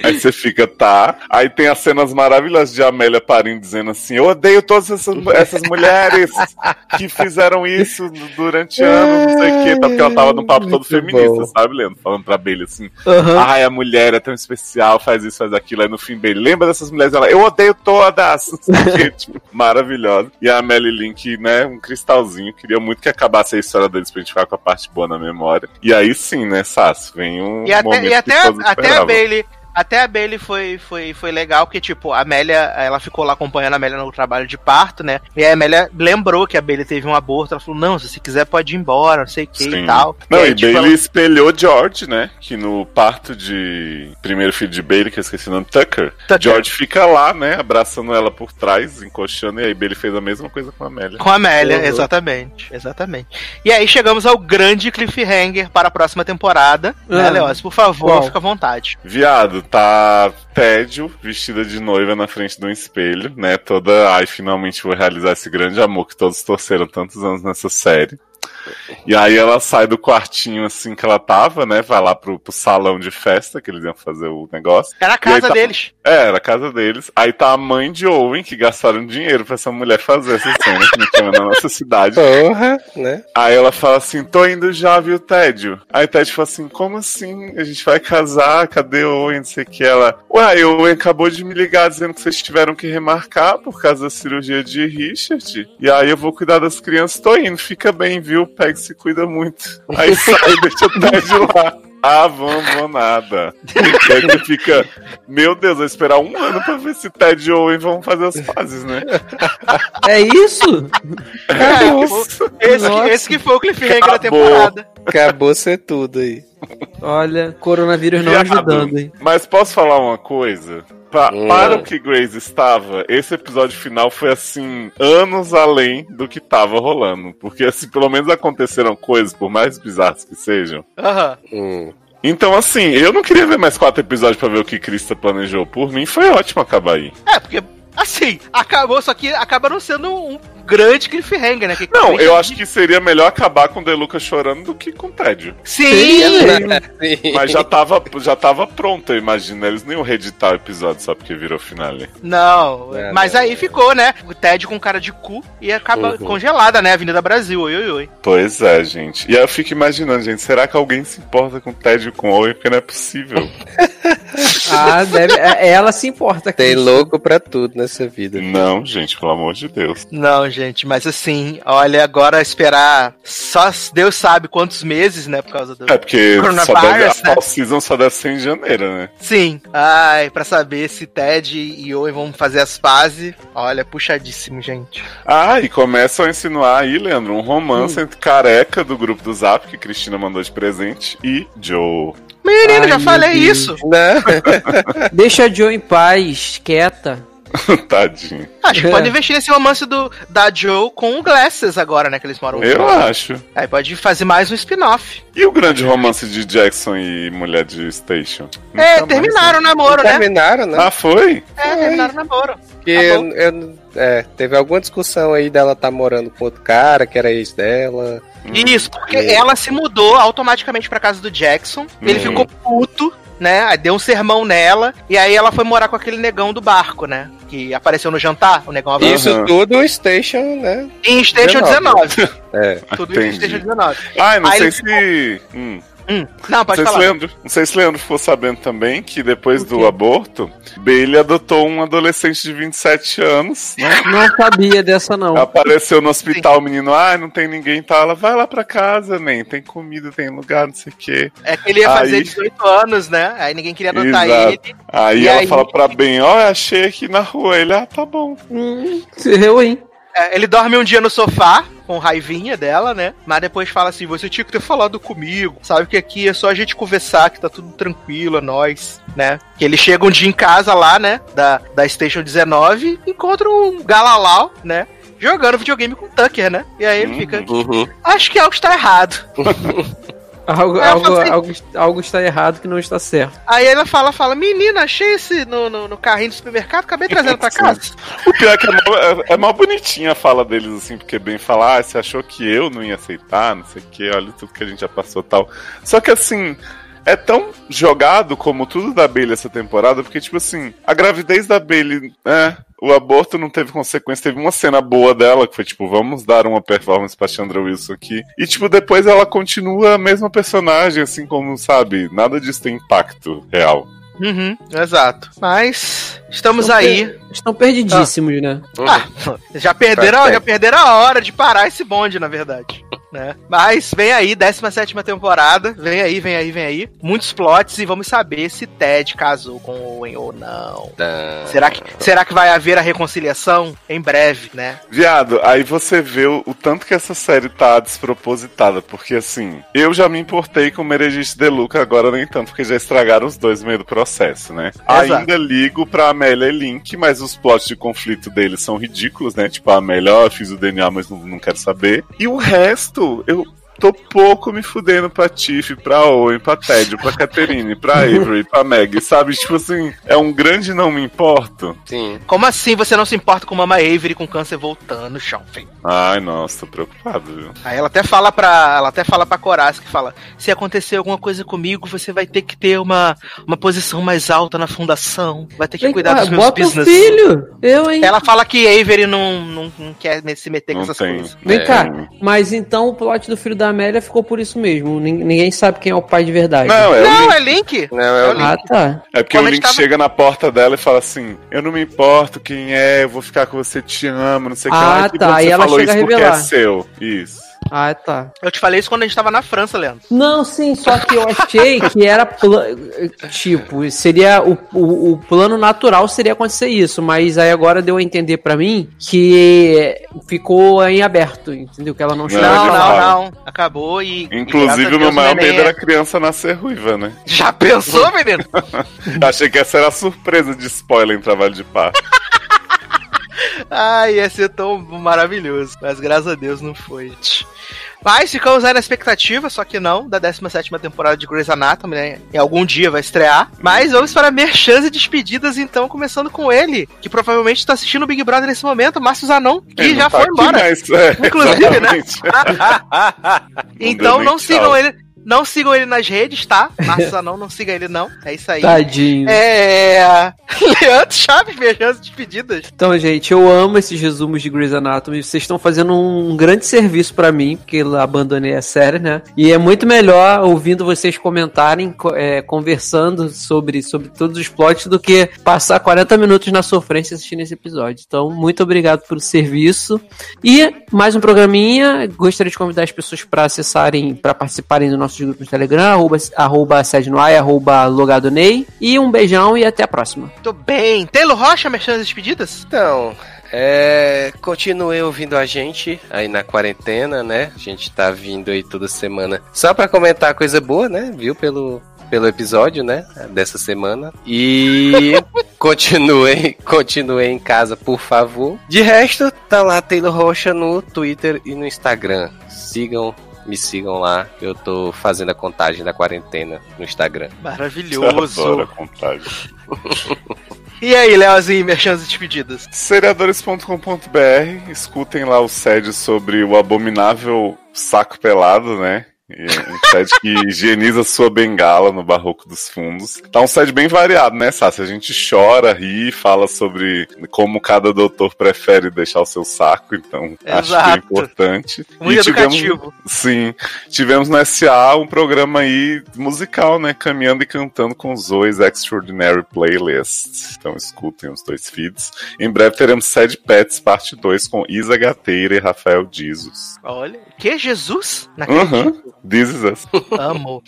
Speaker 6: Aí você fica, tá. Aí tem as cenas maravilhosas de Amélia parindo dizendo assim: Eu odeio todas essas, essas mulheres que fizeram isso durante anos, não sei o quê. Tá, porque ela tava num papo todo feminista,
Speaker 5: bom.
Speaker 6: sabe, Leandro? Falando pra Bailey assim:
Speaker 4: Aham.
Speaker 6: Ai, a mulher é tão especial, faz isso, faz aquilo. Aí no fim, Bailey, lembra dessas mulheres? Ela, eu odeio todas. Não sei o quê, tipo, maravilhosa. E a Melly Link, né, um cristalzinho. Queria muito que acabasse a história deles pra gente ficar com a parte boa na memória. E aí sim, né, Sasso? Vem um.
Speaker 2: E até,
Speaker 6: momento
Speaker 2: e
Speaker 6: que
Speaker 2: até,
Speaker 6: todos
Speaker 2: até a. Bailey. Até a Bailey foi, foi, foi legal, porque, tipo, a Amélia, ela ficou lá acompanhando a Amélia no trabalho de parto, né? E a Amélia lembrou que a Bailey teve um aborto. Ela falou, não, se você quiser pode ir embora, não sei o que
Speaker 6: Sim.
Speaker 2: e tal.
Speaker 6: Não,
Speaker 2: aí,
Speaker 6: e
Speaker 2: tipo,
Speaker 6: Bailey
Speaker 2: ela-
Speaker 6: espelhou George, né? Que no parto de primeiro filho de Bailey, que eu esqueci o nome, Tucker,
Speaker 2: Tucker.
Speaker 6: George fica lá, né? Abraçando ela por trás, encoxando, e aí Bailey fez a mesma coisa com a Amélia.
Speaker 2: Com a Amélia,
Speaker 4: Uhum.
Speaker 2: exatamente. Exatamente. E aí chegamos ao grande cliffhanger para a próxima temporada. Né,
Speaker 4: Ah.
Speaker 2: Leoz? Por favor,
Speaker 4: Qual?
Speaker 2: fica à vontade.
Speaker 6: Viado, tá Tédio, vestida de noiva na frente de um espelho, né? Toda, ai, finalmente vou realizar esse grande amor que todos torceram tantos anos nessa série. E aí ela sai do quartinho assim que ela tava, né? Vai lá pro, pro salão de festa que eles iam fazer o negócio.
Speaker 2: Era a casa
Speaker 6: tá-
Speaker 2: deles.
Speaker 6: É, era a casa deles. Aí tá a mãe de Owen, que gastaram dinheiro pra essa mulher fazer essa cena, que não tinha na nossa cidade.
Speaker 5: Porra, né?
Speaker 6: Aí ela fala assim, tô indo já, viu, Tédio? Aí Tédio fala assim, como assim? A gente vai casar, cadê o Owen? Não sei o que. Ela, uai, o Owen acabou de me ligar dizendo que vocês tiveram que remarcar por causa da cirurgia de Richard. E aí eu vou cuidar das crianças, tô indo, fica bem, viu? Pega e se cuida muito. Aí sai, deixa o Tédio lá. abandonada. E aí você fica, meu Deus, vou esperar um ano pra ver se Ted e Owen vão fazer as fases, né?
Speaker 4: É isso?
Speaker 2: É, esse, que, esse que foi o cliffhanger da
Speaker 6: Acabou.
Speaker 2: temporada.
Speaker 5: Acabou ser tudo aí.
Speaker 4: Olha, coronavírus não
Speaker 6: Viado.
Speaker 4: ajudando, hein?
Speaker 6: Mas posso falar uma coisa? Pa-
Speaker 5: Hum.
Speaker 6: Para o que Grace estava, esse episódio final foi assim, anos além do que tava rolando. Porque assim, pelo menos aconteceram coisas, por mais bizarras que sejam.
Speaker 2: Aham.
Speaker 5: Hum.
Speaker 6: Então, assim, eu não queria ver mais quatro episódios pra ver o que Krista planejou. Por mim, foi ótimo acabar aí.
Speaker 2: É, porque, assim, acabou, só que acaba não sendo um grande cliffhanger, né? Que
Speaker 6: Não, eu acho que seria melhor acabar com o Deluca chorando do que com o Ted.
Speaker 2: Sim!
Speaker 5: Sim.
Speaker 6: Mas já tava, já tava pronto, eu imagino. Eles nem iam reeditar o episódio só porque virou finale.
Speaker 2: Não,
Speaker 5: É,
Speaker 2: mas
Speaker 5: não,
Speaker 2: aí
Speaker 5: é.
Speaker 2: ficou, né? O Ted com cara de cu e acaba
Speaker 5: Uhum.
Speaker 2: congelada, né? Avenida Brasil, oi, oi, oi.
Speaker 6: Pois é, gente. E aí eu fico imaginando, gente, será que alguém se importa com o Ted e com o Owen? Porque não é possível.
Speaker 4: Ah, deve. é- Ela se importa.
Speaker 5: Tem louco pra tudo nessa vida.
Speaker 6: não, gente, pelo amor de Deus.
Speaker 2: Não, gente, mas assim, olha, agora esperar só Deus sabe quantos meses, né? Por causa do.
Speaker 6: É porque só deve, a
Speaker 2: né?
Speaker 6: fall season só deve ser em janeiro, né?
Speaker 2: Sim. Ai, pra saber se Ted e Owen vão fazer as pazes. Olha, puxadíssimo, gente.
Speaker 6: Ah, e começam a insinuar aí, Leandro, um romance entre careca do grupo do Zap, que Cristina mandou de presente, e Joe.
Speaker 2: Menino,
Speaker 4: Ai,
Speaker 2: já falei
Speaker 4: Deus.
Speaker 2: isso.
Speaker 5: Não.
Speaker 4: Deixa a Joe em paz, quieta.
Speaker 6: Tadinho.
Speaker 2: Acho que
Speaker 4: É.
Speaker 2: pode investir nesse romance do, da Joe com o Glasses agora, né? Que eles moram
Speaker 6: Eu
Speaker 2: juntos.
Speaker 6: acho.
Speaker 2: Aí pode fazer mais um spin-off.
Speaker 6: E o grande romance de Jackson e mulher de Station?
Speaker 2: É,
Speaker 6: Nunca mais,
Speaker 2: terminaram o namoro, né?
Speaker 5: Terminaram, né?
Speaker 6: Ah, foi?
Speaker 2: É, terminaram o namoro. Acabou.
Speaker 5: eu, eu- é, teve alguma discussão aí dela tá morando com outro cara, que era ex dela.
Speaker 2: Isso, porque
Speaker 5: É.
Speaker 2: ela se mudou automaticamente pra casa do Jackson. Ele
Speaker 6: Uhum.
Speaker 2: ficou puto, né? Aí deu um sermão nela. E aí ela foi morar com aquele negão do barco, né? Que apareceu no jantar, o negão avançou.
Speaker 5: Isso tudo o Station, né?
Speaker 2: Em Station
Speaker 5: 19.
Speaker 2: 19.
Speaker 5: É.
Speaker 2: Tudo em
Speaker 6: Entendi.
Speaker 2: Station 19.
Speaker 6: Ah, não
Speaker 2: Aí
Speaker 6: sei se. Hum.
Speaker 2: Hum. Não, pode
Speaker 6: não, sei se
Speaker 2: falar.
Speaker 6: Leandro, não sei se Leandro ficou sabendo também que depois do aborto, Bailey adotou um adolescente de 27 anos, né?
Speaker 4: Não sabia dessa, não.
Speaker 6: Apareceu no hospital, o menino, ah, não tem ninguém, tá? Ela vai lá pra casa, nem tem comida, tem lugar, não sei o quê.
Speaker 2: É que ele ia fazer
Speaker 6: Aí-
Speaker 2: 18 anos, né? Aí ninguém queria adotar
Speaker 6: Exato.
Speaker 2: ele.
Speaker 6: Aí
Speaker 2: E
Speaker 6: ela
Speaker 2: aí-
Speaker 6: fala pra Ben, ó, achei aqui na rua. Ele, ah, tá bom.
Speaker 4: Hum, eu, hein?
Speaker 2: É, ele dorme um dia no sofá, com raivinha dela, né? Mas depois fala assim: você tinha que ter falado comigo. Sabe que aqui é só a gente conversar, que tá tudo tranquilo, é nós, né? Que ele chega um dia em casa lá, né? Da, da Station 19, encontra um Galalau, né? Jogando videogame com o Tucker, né? E aí ele fica.
Speaker 5: Uhum.
Speaker 2: Acho que algo está errado.
Speaker 4: Algo, algo,
Speaker 2: falei-
Speaker 4: algo, algo está errado que não está certo.
Speaker 2: Aí ela fala, fala, menina, achei esse no, no, no carrinho do supermercado, acabei trazendo pra casa.
Speaker 6: O pior é que é mó, é, é mó bonitinha a fala deles, assim, porque bem falar, ah, você achou que eu não ia aceitar, não sei o que, olha tudo que a gente já passou e tal. Só que assim. É tão jogado como tudo da Bailey essa temporada, porque, tipo assim, a gravidez da Bailey, é, o aborto não teve consequência, teve uma cena boa dela, que foi tipo, vamos dar uma performance pra Chandra Wilson aqui. E, tipo, depois ela continua a mesma personagem, assim como, sabe, nada disso tem impacto real.
Speaker 2: Uhum, exato. Mas estamos
Speaker 4: Estão
Speaker 2: aí.
Speaker 4: per- Estão perdidíssimos, né?
Speaker 2: Ah, já perderam,
Speaker 5: Perfeito.
Speaker 2: já perderam a hora de parar esse bonde, na verdade. Né? Mas vem aí, 17 temporada. Vem aí, vem aí, vem aí. Muitos plots e vamos saber se Ted casou com Owen ou não.
Speaker 5: Tá.
Speaker 2: Será que, será que vai haver a reconciliação em breve, né?
Speaker 6: Viado, aí você vê o, o tanto que essa série tá despropositada, porque assim, eu já me importei com o Meredith Deluca, agora nem tanto, porque já estragaram os dois no meio do processo, né?
Speaker 2: Exato.
Speaker 6: Ainda ligo pra Amélia e Link, mas os plots de conflito deles são ridículos, né? Tipo, a Amélia, ó, eu fiz o DNA, mas não, não quero saber. E o resto, eu tô pouco me fudendo pra Tiff, pra Owen, pra Ted, pra Catherine, pra Avery, pra Meg, sabe? Tipo assim, é um grande não me importo.
Speaker 5: Sim.
Speaker 2: Como assim você não se importa com Mama Avery com câncer voltando, chão, filho?
Speaker 6: Ai, nossa, tô preocupado, viu?
Speaker 2: Aí ela até fala pra. Ela até fala pra Coraz que fala: se acontecer alguma coisa comigo, você vai ter que ter uma, uma posição mais alta na fundação. Vai ter que
Speaker 4: Vem
Speaker 2: cuidar
Speaker 4: cá,
Speaker 2: dos meus
Speaker 4: bota
Speaker 2: business.
Speaker 4: o filho. Eu, hein?
Speaker 2: Ela fala que Avery não, não, não quer se meter com
Speaker 6: Não
Speaker 2: essas
Speaker 6: tem.
Speaker 2: coisas.
Speaker 4: Vem
Speaker 5: É.
Speaker 4: cá. Mas então o plot do filho da Amélia ficou por isso mesmo. Nin- Ninguém sabe quem é o pai de verdade.
Speaker 6: Não, é o
Speaker 2: Não,
Speaker 6: Link.
Speaker 2: é Link.
Speaker 5: Não, é o
Speaker 4: Ah, tá.
Speaker 6: É porque
Speaker 2: Quando
Speaker 6: o Link
Speaker 2: tava-
Speaker 6: chega na porta dela e fala assim: Eu não me importo quem é, eu vou ficar com você, te amo, não sei o que
Speaker 4: Ah,
Speaker 6: que
Speaker 4: tá,
Speaker 6: bom que
Speaker 4: e
Speaker 6: você
Speaker 4: ela
Speaker 6: falou
Speaker 4: chega
Speaker 6: isso
Speaker 4: a
Speaker 6: porque
Speaker 4: revelar.
Speaker 6: é seu. Isso.
Speaker 4: Ah, tá.
Speaker 2: Eu te falei isso quando a gente tava na França, Leandro.
Speaker 4: Não, sim, só que eu achei que era tipo, seria o, o, o plano natural seria acontecer isso, mas aí agora deu a entender pra mim que ficou em aberto, entendeu? Que ela não
Speaker 6: Não,
Speaker 4: chegou.
Speaker 2: Não, não,
Speaker 6: fala.
Speaker 2: não. Acabou e. e
Speaker 6: Inclusive, o meu maior medo era a criança nascer ruiva, né?
Speaker 2: Já pensou, menino?
Speaker 6: Achei que essa era a surpresa de spoiler em trabalho de parto.
Speaker 2: Ai, ia ser tão maravilhoso. Mas graças a Deus não foi. Mas ficamos aí na expectativa, só que não, da 17 temporada de Grey's Anatomy, né? Em algum dia vai estrear. Mas vamos para merchans e despedidas, então, começando com ele, que provavelmente está assistindo o Big Brother nesse momento, Márcio Zanon, que
Speaker 6: Ele
Speaker 2: já
Speaker 6: não tá
Speaker 2: foi embora.
Speaker 6: mais, é,
Speaker 2: Inclusive, né?
Speaker 6: exatamente.
Speaker 2: Então
Speaker 6: deu
Speaker 2: não sigam ele. Não sigam ele nas redes, tá? Márcio Zanon, não siga ele, não. É isso aí.
Speaker 4: Tadinho.
Speaker 2: É. Leandro Chaves, e despedidas.
Speaker 4: Então, gente, eu amo esses resumos de Grey's Anatomy. Vocês estão fazendo um grande serviço pra mim, porque eu abandonei a série, né? E é muito melhor ouvindo vocês comentarem, co- é, conversando sobre, sobre todos os plots, do que passar 40 minutos na sofrência assistindo esse episódio. Então, muito obrigado pelo serviço. E mais um programinha. Gostaria de convidar as pessoas para acessarem, para participarem do nosso grupo no Telegram, arroba, arroba sede no ar, arroba logado Ney. E um beijão e até a próxima.
Speaker 2: Muito bem. Taylor Rocha, merchans e despedidas?
Speaker 5: Então, é, continue ouvindo a gente aí na quarentena, né? A gente tá vindo aí toda semana só pra comentar coisa boa, né? Viu pelo, pelo episódio, né? Dessa semana. E continue, continue em casa, por favor. De resto, tá lá Taylor Rocha no Twitter e no Instagram. Sigam. Me sigam lá, que eu tô fazendo a contagem da quarentena no Instagram.
Speaker 2: Maravilhoso.
Speaker 6: Adoro a contagem.
Speaker 2: E aí, Leozinho, merchans e despedidas?
Speaker 6: Seriadores.com.br, escutem lá o SED sobre o abominável saco pelado, né? Um SED que higieniza sua bengala no Barroco dos Fundos. Tá um SED bem variado, né, Sassi? A gente chora, ri, fala sobre como cada doutor prefere deixar o seu saco, então acho bem
Speaker 2: Exato.
Speaker 6: importante.
Speaker 2: Muito
Speaker 6: E tivemos-
Speaker 2: educativo.
Speaker 6: Sim, tivemos no SA um programa aí musical, né? Caminhando e cantando com os Zoe's Extraordinary Playlist. Então escutem os dois feeds. Em breve teremos Sad Pets, parte 2, com Isa Gateira e Rafael Dizos.
Speaker 2: Olha, que Jesus? Naquele
Speaker 6: Uhum. This is us.
Speaker 2: Amo.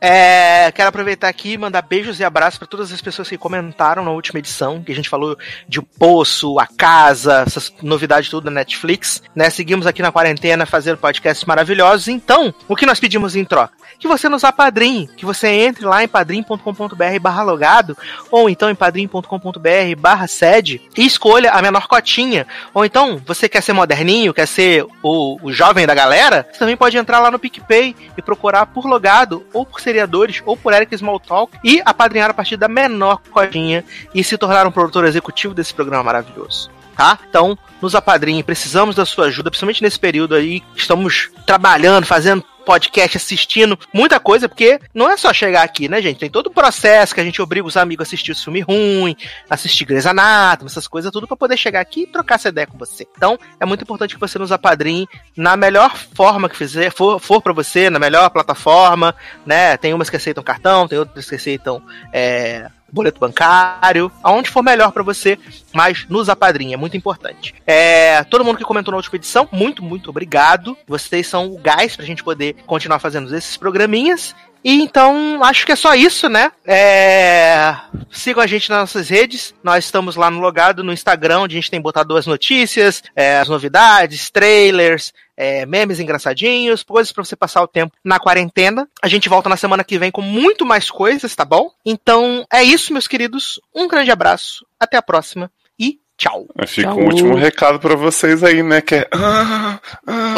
Speaker 2: É, quero aproveitar aqui e mandar beijos e abraços para todas as pessoas que comentaram na última edição, que a gente falou de O Poço, A Casa, essas novidades tudo da Netflix, né? Seguimos aqui na quarentena fazendo podcasts maravilhosos. Então, o que nós pedimos em troca? Que você nos apadrinhe, que você entre lá em padrim.com.br barra logado, ou então em padrim.com.br barra sede, e escolha a menor cotinha. Ou então, você quer ser moderninho, quer ser o, o jovem da galera, você também pode entrar lá no PicPay e procurar por logado, ou por seriadores, ou por Eric Smalltalk, e apadrinhar a partir da menor cotinha e se tornar um produtor executivo desse programa maravilhoso. Tá? Então, nos apadrinhe, precisamos da sua ajuda, principalmente nesse período aí, que estamos trabalhando, fazendo podcast, assistindo muita coisa, porque não é só chegar aqui, né, gente? Tem todo o processo que a gente obriga os amigos a assistir o filme ruim, assistir Grey's Anatomy, essas coisas, tudo pra poder chegar aqui e trocar essa ideia com você. Então, é muito importante que você nos apadrinhe na melhor forma que fizer, for, for para você, na melhor plataforma, né? Tem umas que aceitam cartão, tem outras que aceitam é, boleto bancário, aonde for melhor pra você, mas nos apadrinha, é muito importante. É, todo mundo que comentou na última edição, muito, muito obrigado. Vocês são o gás pra gente poder continuar fazendo esses programinhas. E então, acho que é só isso, né? É... Sigam a gente nas nossas redes. Nós estamos lá no Logado, no Instagram, onde a gente tem botado as notícias, é, as novidades, trailers, é, memes engraçadinhos, coisas pra você passar o tempo na quarentena. A gente volta na semana que vem com muito mais coisas, tá bom? Então, é isso, meus queridos. Um grande abraço. Até a próxima. E tchau.
Speaker 6: Fica
Speaker 4: Tchau.
Speaker 6: um último recado pra vocês aí, né? Que é. Ah, ah,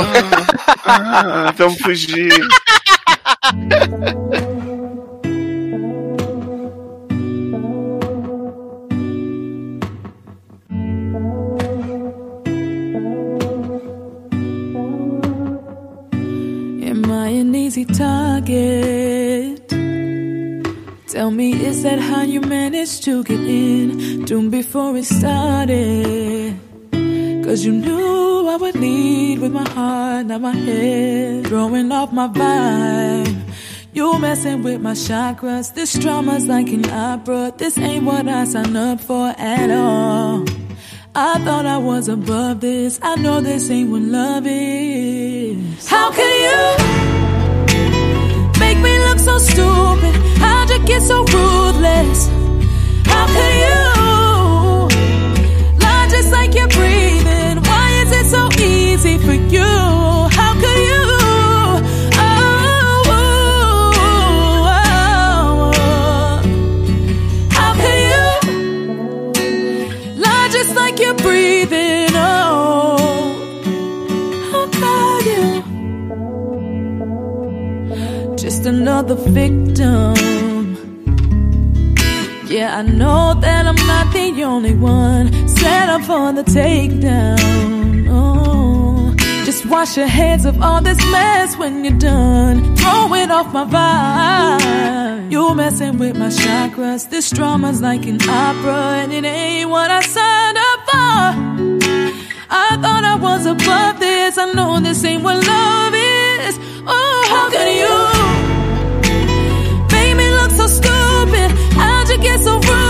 Speaker 6: ah, vamos fugir.
Speaker 7: an easy target? Tell me, is that how you managed to get in? Doom before it started. Cause you knew I would lead with my heart, not my head. Throwing off my vibe. You messing with my chakras. This drama's like an opera. This ain't what I signed up for at all. I thought I was above this. I know this ain't what love is. How can you make me look so stupid? How'd you get so ruthless? How can you lie just like you're breathing? Why is it so easy for you? Another victim. Yeah, I know that I'm not the only one set up for the takedown. Oh, just wash your hands of all this mess when you're done. Throw it off my vibe. You messing with my chakras. This drama's like an opera, and it ain't what I signed up for. I thought I was above this. I know this ain't what love is. Oh, how could get so rude.